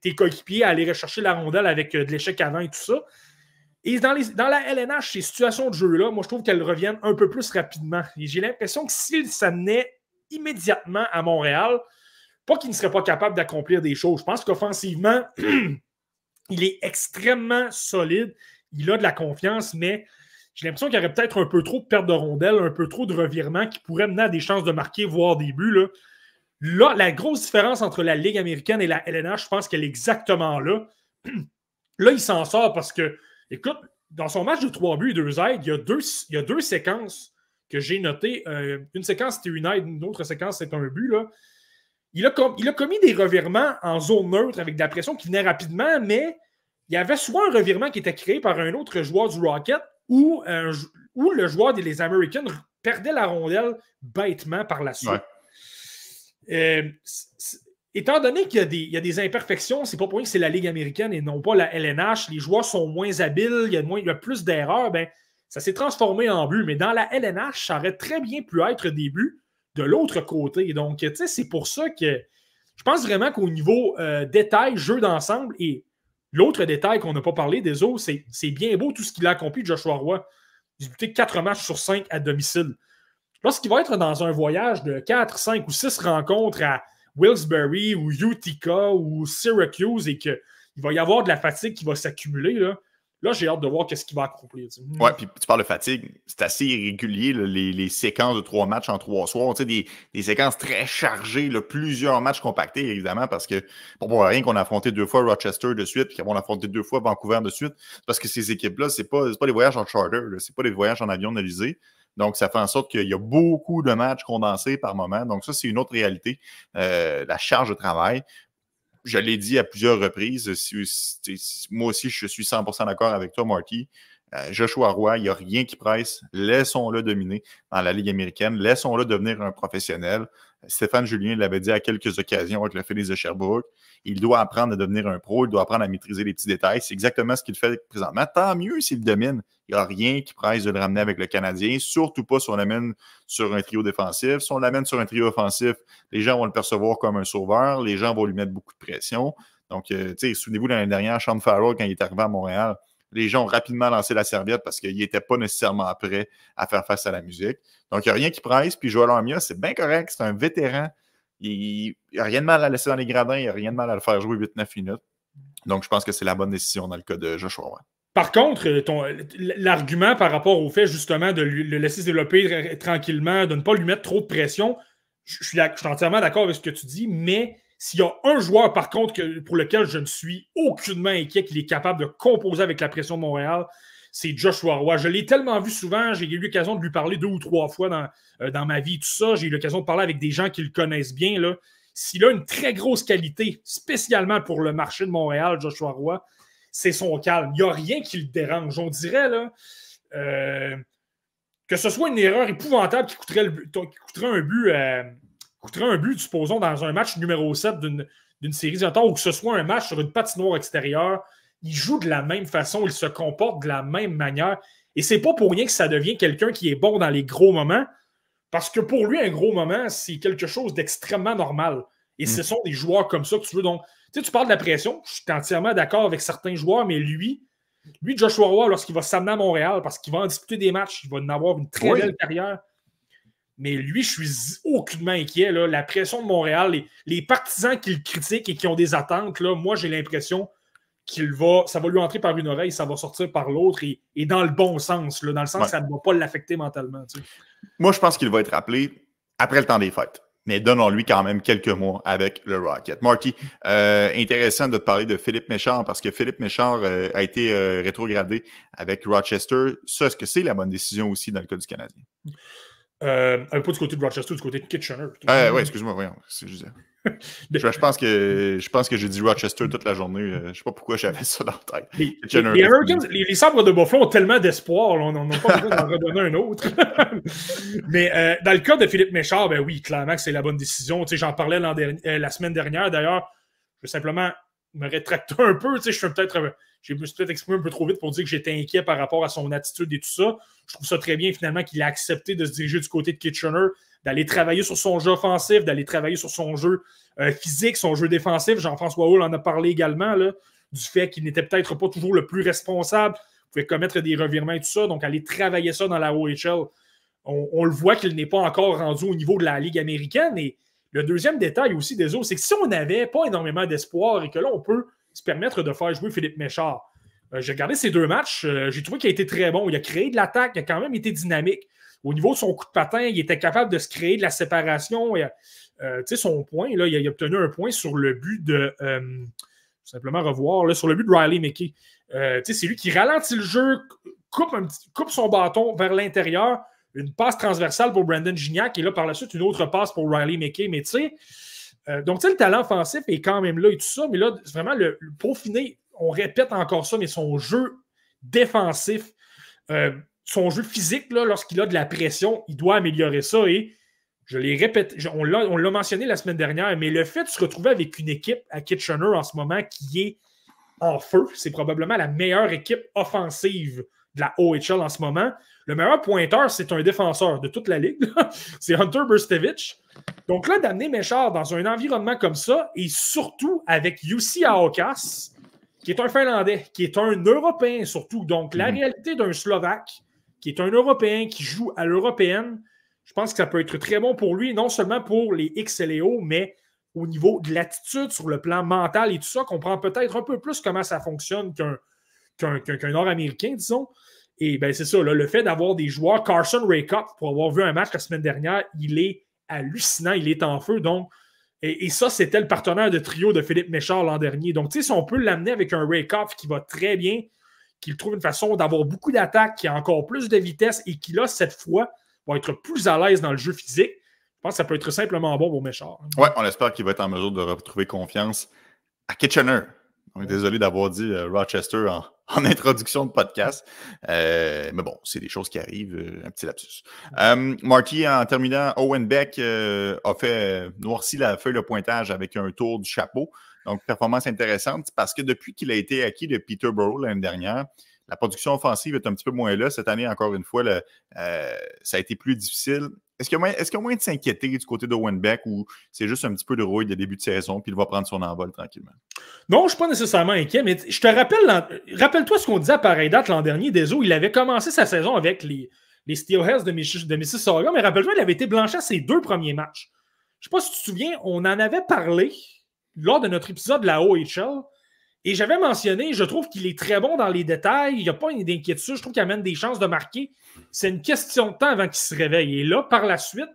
tes coéquipiers à aller rechercher la rondelle avec euh, de l'échec avant et tout ça. Et dans, la LNH, ces situations de jeu-là, moi, je trouve qu'elles reviennent un peu plus rapidement. Et j'ai l'impression que s'il s'amenait immédiatement à Montréal, pas qu'il ne serait pas capable d'accomplir des choses. Je pense qu'offensivement, il est extrêmement solide. Il a de la confiance, mais j'ai l'impression qu'il y aurait peut-être un peu trop de perte de rondelles, un peu trop de revirements qui pourraient mener à des chances de marquer, voire des buts. Là. La grosse différence entre la Ligue américaine et la LNH, je pense qu'elle est exactement là. Là, il s'en sort parce que, écoute, dans son match de 3 buts et 2 aides, il y a deux, séquences que j'ai notées. Euh, une séquence, c'était une aide, une autre séquence, c'est un but. Il, a com- il a commis des revirements en zone neutre avec de la pression qui venait rapidement, mais il y avait soit un revirement qui était créé par un autre joueur du Rocket jou- ou le joueur des Americans perdait la rondelle bêtement par la suite. Ouais. Euh, étant donné qu'il y a des, il y a des imperfections, c'est pas pour rien que c'est la Ligue américaine et non pas la LNH. Les joueurs sont moins habiles, il y a, moins, il y a plus d'erreurs. Ben, ça s'est transformé en but. Mais dans la LNH, ça aurait très bien pu être des buts de l'autre côté. Donc, tu sais, c'est pour ça que je pense vraiment qu'au niveau euh, détail, jeu d'ensemble et l'autre détail qu'on n'a pas parlé des autres, c'est, bien beau tout ce qu'il a accompli, Joshua Roy. Disputé 4 matchs sur 5 à domicile. Lorsqu'il va être dans un voyage de 4, 5 ou 6 rencontres à Wilkes-Barre ou Utica ou Syracuse et qu'il va y avoir de la fatigue qui va s'accumuler, là, j'ai hâte de voir qu'est-ce qu'il va accomplir. Ouais, puis tu parles de fatigue. C'est assez irrégulier, les, séquences de trois matchs en trois soirs. Des, des séquences très chargées, plusieurs matchs compactés, évidemment, parce que pour rien qu'on a affronté deux fois Rochester de suite, puis qu'on a affronté deux fois Vancouver de suite, parce que ces équipes-là, ce n'est pas, pas des voyages en charter, ce pas des voyages en avion analysé. Donc, ça fait en sorte qu'il y a beaucoup de matchs condensés par moment. Donc, ça, c'est une autre réalité, euh, la charge de travail. Je l'ai dit à plusieurs reprises, moi aussi, je suis 100% d'accord avec toi, Marty. Euh, Joshua Roy, il n'y a rien qui presse. Laissons-le dominer dans la Ligue américaine. Laissons-le devenir un professionnel. Stéphane Julien l'avait dit à quelques occasions avec le Félix de Sherbrooke. Il doit apprendre à devenir un pro, il doit apprendre à maîtriser les petits détails. C'est exactement ce qu'il fait présentement. Tant mieux s'il domine. Il n'y a rien qui presse de le ramener avec le Canadien, surtout pas si on l'amène sur un trio défensif. Si on l'amène sur un trio offensif, les gens vont le percevoir comme un sauveur, les gens vont lui mettre beaucoup de pression. Donc, euh, tu sais, souvenez-vous l'année dernière, Sean Farrell, quand il est arrivé à Montréal, les gens ont rapidement lancé la serviette parce qu'ils n'étaient pas nécessairement prêts à faire face à la musique. Donc, il n'y a rien qui presse. Puis Joël Armia, c'est bien correct. C'est un vétéran. Il n'y a rien de mal à laisser dans les gradins. Il n'y a rien de mal à le faire jouer 8-9 minutes. Donc, je pense que c'est la bonne décision dans le cas de Joshua. Par contre, l'argument par rapport au fait justement de le laisser se développer tranquillement, de ne pas lui mettre trop de pression, je suis, je suis entièrement d'accord avec ce que tu dis, mais s'il y a un joueur, par contre, pour lequel je ne suis aucunement inquiet qu'il est capable de composer avec la pression de Montréal, c'est Joshua Roy. Je l'ai tellement vu souvent, j'ai eu l'occasion de lui parler deux ou trois fois dans, euh, dans ma vie, tout ça. J'ai eu l'occasion de parler avec des gens qui le connaissent bien. S'il a une très grosse qualité, spécialement pour le marché de Montréal, Joshua Roy, c'est son calme. Il n'y a rien qui le dérange. On dirait là, euh, que ce soit une erreur épouvantable qui coûterait, un but. Euh, coûterait un but, supposons, dans un match numéro 7 d'une série temps ou que ce soit un match sur une patinoire extérieure, il joue de la même façon, il se comporte de la même manière. Et c'est pas pour rien que ça devient quelqu'un qui est bon dans les gros moments, parce que pour lui, un gros moment, c'est quelque chose d'extrêmement normal. Et ce mm. sont des joueurs comme ça que tu veux. Donc, tu sais, tu parles de la pression, je suis entièrement d'accord avec certains joueurs, mais lui, lui, Joshua Roy, lorsqu'il va s'amener à Montréal, parce qu'il va en disputer des matchs, il va en avoir une très belle carrière. Mais lui, je suis aucunement inquiet. Là. La pression de Montréal, les, partisans qui le critiquent et qui ont des attentes, là, moi, j'ai l'impression qu'il va, ça va lui entrer par une oreille, ça va sortir par l'autre et, dans le bon sens, là, dans le sens que ça ne va pas l'affecter mentalement. Moi, je pense qu'il va être appelé après le temps des fêtes. Mais donnons-lui quand même quelques mois avec le Rocket. Marty, euh, intéressant de te parler de Philippe Méchard parce que Philippe Méchard euh, a été euh, rétrogradé avec Rochester. Ça, est-ce que c'est la bonne décision aussi dans le cas du Canadien? Pas du côté de Rochester, du côté de Kitchener. Oui, excuse-moi, voyons. Je, je, pense que, je pense que j'ai dit Rochester toute la journée. Euh, je ne sais pas pourquoi j'avais ça dans la tête. Les, les, les, sabres de Buffalo ont tellement d'espoir, on n'a pas besoin d'en redonner un autre. Mais euh, dans le cas de Philippe Méchard, ben oui, clairement que c'est la bonne décision. J'en parlais euh, la semaine dernière, d'ailleurs. Je veux simplement me rétracter un peu. Je suis peut-être je me suis peut-être exprimé un peu trop vite pour dire que j'étais inquiet par rapport à son attitude et tout ça. Je trouve ça très bien finalement qu'il a accepté de se diriger du côté de Kitchener, d'aller travailler sur son jeu offensif, d'aller travailler sur son jeu euh, physique, son jeu défensif. Jean-François Hull en a parlé également, là, du fait qu'il n'était peut-être pas toujours le plus responsable, pouvait commettre des revirements et tout ça. Donc, aller travailler ça dans la OHL, on, le voit qu'il n'est pas encore rendu au niveau de la Ligue américaine. Et le deuxième détail aussi des autres, c'est que si on n'avait pas énormément d'espoir et que là, on peut se permettre de faire jouer Philippe Méchard. Euh, j'ai regardé ces deux matchs, euh, j'ai trouvé qu'il a été très bon. Il a créé de l'attaque, il a quand même été dynamique. Au niveau de son coup de patin, il était capable de se créer de la séparation. Euh, son point, là, il, a, obtenu un point sur le but de. simplement revoir, là, sur le but de Riley Mickey. c'est lui qui ralentit le jeu, coupe, coupe son bâton vers l'intérieur, une passe transversale pour Brandon Gignac, et là, par la suite, une autre passe pour Riley Mickey. Mais tu sais, euh, donc, le talent offensif est quand même là et tout ça, mais là, vraiment, le, finir, on répète encore ça, mais son jeu défensif, euh, son jeu physique, lorsqu'il a de la pression, il doit améliorer ça. Et je l'ai répété, on l'a mentionné la semaine dernière, mais le fait de se retrouver avec une équipe à Kitchener en ce moment qui est en feu, c'est probablement la meilleure équipe offensive de la OHL en ce moment. Le meilleur pointeur, c'est un défenseur de toute la ligue. c'est Hunter Burstevich. Donc là, d'amener Méchard dans un environnement comme ça, et surtout avec Jussi Aokas, qui est un Finlandais, qui est un Européen surtout. Donc la mhm. réalité d'un Slovaque, qui est un Européen, qui joue à l'européenne, je pense que ça peut être très bon pour lui, non seulement pour les X et les O, mais au niveau de l'attitude sur le plan mental et tout ça, comprend peut-être un peu plus comment ça fonctionne qu'un Nord-Américain, disons. Et ben c'est ça, le fait d'avoir des joueurs, Carson Raycott, pour avoir vu un match la semaine dernière, il est hallucinant, il est en feu. Donc, et, ça, c'était le partenaire de trio de Philippe Méchard l'an dernier. Donc, tu sais, si on peut l'amener avec un Raycott qui va très bien, qu'il trouve une façon d'avoir beaucoup d'attaques, qui a encore plus de vitesse et qui, là, cette fois, va être plus à l'aise dans le jeu physique, je pense que ça peut être simplement bon pour Méchard. Ouais, on espère qu'il va être en mesure de retrouver confiance à Kitchener. On est désolé d'avoir dit euh, Rochester en, introduction de podcast. Euh, mais bon, c'est des choses qui arrivent. Euh, un petit lapsus. Marty, en terminant, Owen Beck a fait noirci la feuille de pointage avec un tour du chapeau. Donc, performance intéressante parce que depuis qu'il a été acquis de Peterborough l'année dernière, la production offensive est un petit peu moins là. Cette année, encore une fois, ça a été plus difficile. Est-ce qu'il y, a moyen de s'inquiéter du côté d'Owen Beck ou c'est juste un petit peu de rouille de début de saison puis il va prendre son envol tranquillement? Non, je ne suis pas nécessairement inquiet, mais je te rappelle, rappelle-toi ce qu'on disait à pareille date l'an dernier, Deso. Il avait commencé sa saison avec les, les Steelheads de, de Mississauga, mais rappelle-toi, il avait été blanchi à ses deux premiers matchs. Je ne sais pas si tu te souviens, on en avait parlé lors de notre épisode de la OHL. Et j'avais mentionné, je trouve qu'il est très bon dans les détails. Il n'y a pas d'inquiétude. Je trouve qu'il amène des chances de marquer. C'est une question de temps avant qu'il se réveille. Et là, par la suite,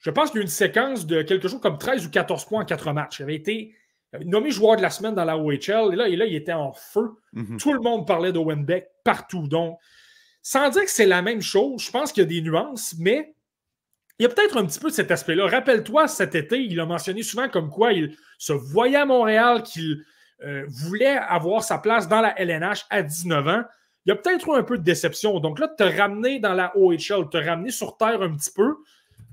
je pense qu'il y a eu une séquence de quelque chose comme 13 ou 14 points en 4 matchs. Il avait été nommé joueur de la semaine dans la OHL. Et là, et là il était en feu. Mhm. Tout le monde parlait d'Owen Beck partout. Donc, sans dire que c'est la même chose, je pense qu'il y a des nuances, mais il y a peut-être un petit peu de cet aspect-là. Rappelle-toi, cet été, il a mentionné souvent comme quoi il se voyait à Montréal, qu'il euh, voulait avoir sa place dans la LNH à 19 ans. Il y a peut-être eu un peu de déception. Donc là, te ramener dans la OHL, te ramener sur terre un petit peu,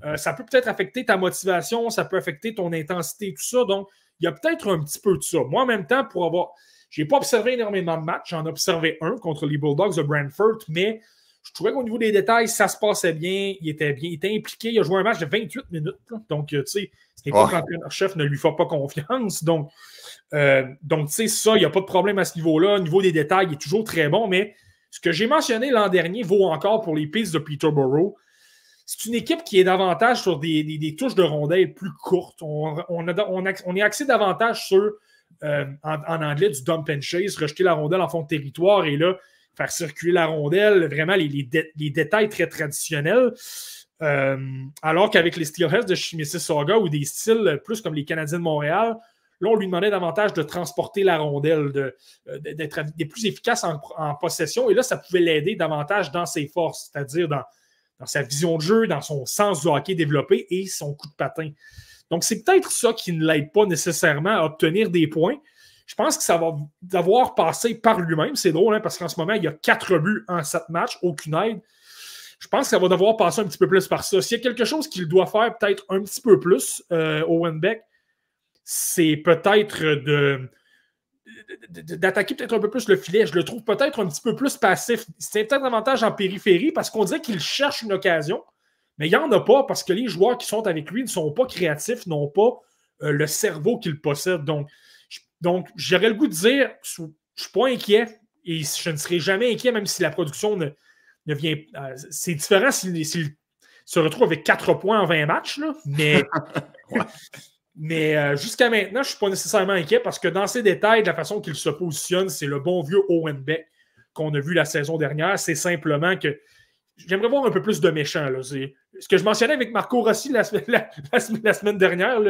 euh, ça peut peut-être affecter ta motivation, ça peut affecter ton intensité, tout ça. Donc, il y a peut-être un petit peu de ça. Moi, en même temps, pour avoir. Je n'ai pas observé énormément de matchs. J'en ai observé un contre les Bulldogs de Brantford, mais je trouvais qu'au niveau des détails, ça se passait bien. Il était bien, il était impliqué. Il a joué un match de 28 minutes. Donc, tu sais, ce n'est pas que l'entraîneur-chef ne lui fait pas confiance. Donc, euh, donc, tu sais, ça, il n'y a pas de problème à ce niveau-là. Au niveau des détails, il est toujours très bon, mais ce que j'ai mentionné l'an dernier vaut encore pour les pistes de Peterborough. C'est une équipe qui est davantage sur des, touches de rondelles plus courtes. On, on, est axé davantage sur, euh, en, anglais, du dump and chase, rejeter la rondelle en fond de territoire et là, faire circuler la rondelle, vraiment les, détails très traditionnels. Euh, alors qu'avec les Steelheads de Mississauga ou des styles plus comme les Canadiens de Montréal, Là, on lui demandait davantage de transporter la rondelle, euh, d'être plus efficace en, possession. Et là, ça pouvait l'aider davantage dans ses forces, c'est-à-dire dans, sa vision de jeu, dans son sens du hockey développé et son coup de patin. Donc, c'est peut-être ça qui ne l'aide pas nécessairement à obtenir des points. Je pense que ça va devoir passer par lui-même. C'est drôle, hein, parce qu'en ce moment, il y a quatre buts en sept matchs, aucune aide. Je pense que ça va devoir passer un petit peu plus par ça. S'il y a quelque chose qu'il doit faire peut-être un petit peu plus, euh, Owen c'est peut-être de d'attaquer peut-être un peu plus le filet. Je le trouve peut-être un petit peu plus passif. C'est peut-être davantage en périphérie parce qu'on dirait qu'il cherche une occasion, mais il n'y en a pas parce que les joueurs qui sont avec lui ne sont pas créatifs, n'ont pas euh, le cerveau qu'il possède. Donc, donc j'aurais le goût de dire, je ne suis pas inquiet et je ne serai jamais inquiet même si la production ne, vient. Euh, c'est différent s'il se retrouve avec 4 points en 20 matchs, là, mais. Mais euh, jusqu'à maintenant, je ne suis pas nécessairement inquiet parce que dans ces détails, de la façon qu'il se positionne, c'est le bon vieux Owen Beck qu'on a vu la saison dernière. C'est simplement que j'aimerais voir un peu plus de méchants. Ce que je mentionnais avec Marco Rossi la, semaine dernière,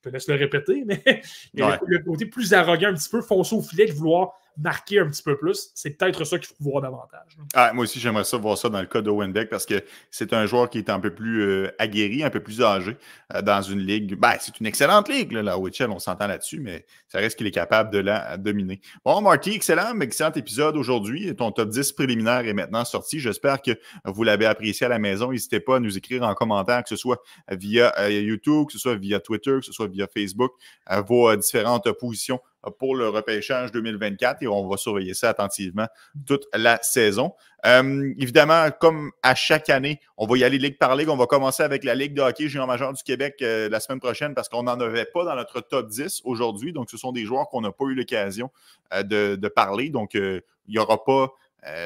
je te laisse le répéter, mais il y a le, côté plus arrogant, un petit peu foncé au filet de vouloir marquer un petit peu plus. C'est peut-être ça qu'il faut voir davantage. Ah, moi aussi, j'aimerais ça voir ça dans le cas d'Owen Beck parce que c'est un joueur qui est un peu plus euh, aguerri, un peu plus âgé euh, dans une ligue. Ben, c'est une excellente ligue, là, la OHL, on s'entend là-dessus, mais ça reste qu'il est capable de la dominer. Bon, Marty, excellent, excellent épisode aujourd'hui. Ton top 10 préliminaire est maintenant sorti. J'espère que vous l'avez apprécié à la maison. N'hésitez pas à nous écrire en commentaire, que ce soit via euh, YouTube, que ce soit via Twitter, que ce soit via Facebook, vos différentes positions pour le repêchage 2024 et on va surveiller ça attentivement toute la saison. Euh, évidemment, comme à chaque année, on va y aller ligue par ligue. On va commencer avec la Ligue de hockey junior majeur du Québec euh, la semaine prochaine parce qu'on n'en avait pas dans notre top 10 aujourd'hui. Donc, ce sont des joueurs qu'on n'a pas eu l'occasion euh, de, parler. Donc, il n'y aura pas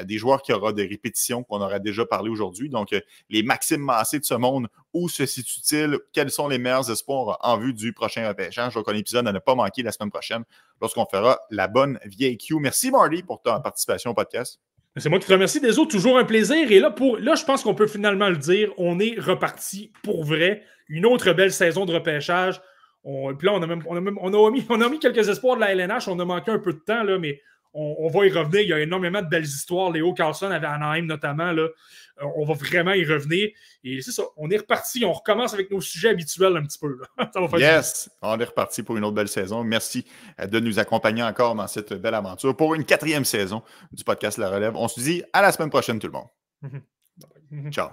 des joueurs qui auront des répétitions qu'on aurait déjà parlé aujourd'hui. Donc, les Maxime Massé de ce monde, où se situe-t-il? Quels sont les meilleurs espoirs en vue du prochain repêchage? Donc, un épisode à ne pas manquer la semaine prochaine lorsqu'on fera la bonne vieille Q. Merci, Marty, pour ta participation au podcast. C'est moi qui te remercie. Des autres, toujours un plaisir. Et là, pour, là, je pense qu'on peut finalement le dire. On est reparti pour vrai. Une autre belle saison de repêchage. On, puis là, on a, même, on, a même, mis quelques espoirs de la LNH. On a manqué un peu de temps, là, mais on, va y revenir. Il y a énormément de belles histoires. Léo Carlson avait Anaheim notamment. Là. Euh, on va vraiment y revenir. Et c'est ça. On est reparti. On recommence avec nos sujets habituels un petit peu. yes! On est reparti pour une autre belle saison. Merci euh, de nous accompagner encore dans cette belle aventure pour une quatrième saison du podcast La Relève. On se dit à la semaine prochaine, tout le monde. Ciao.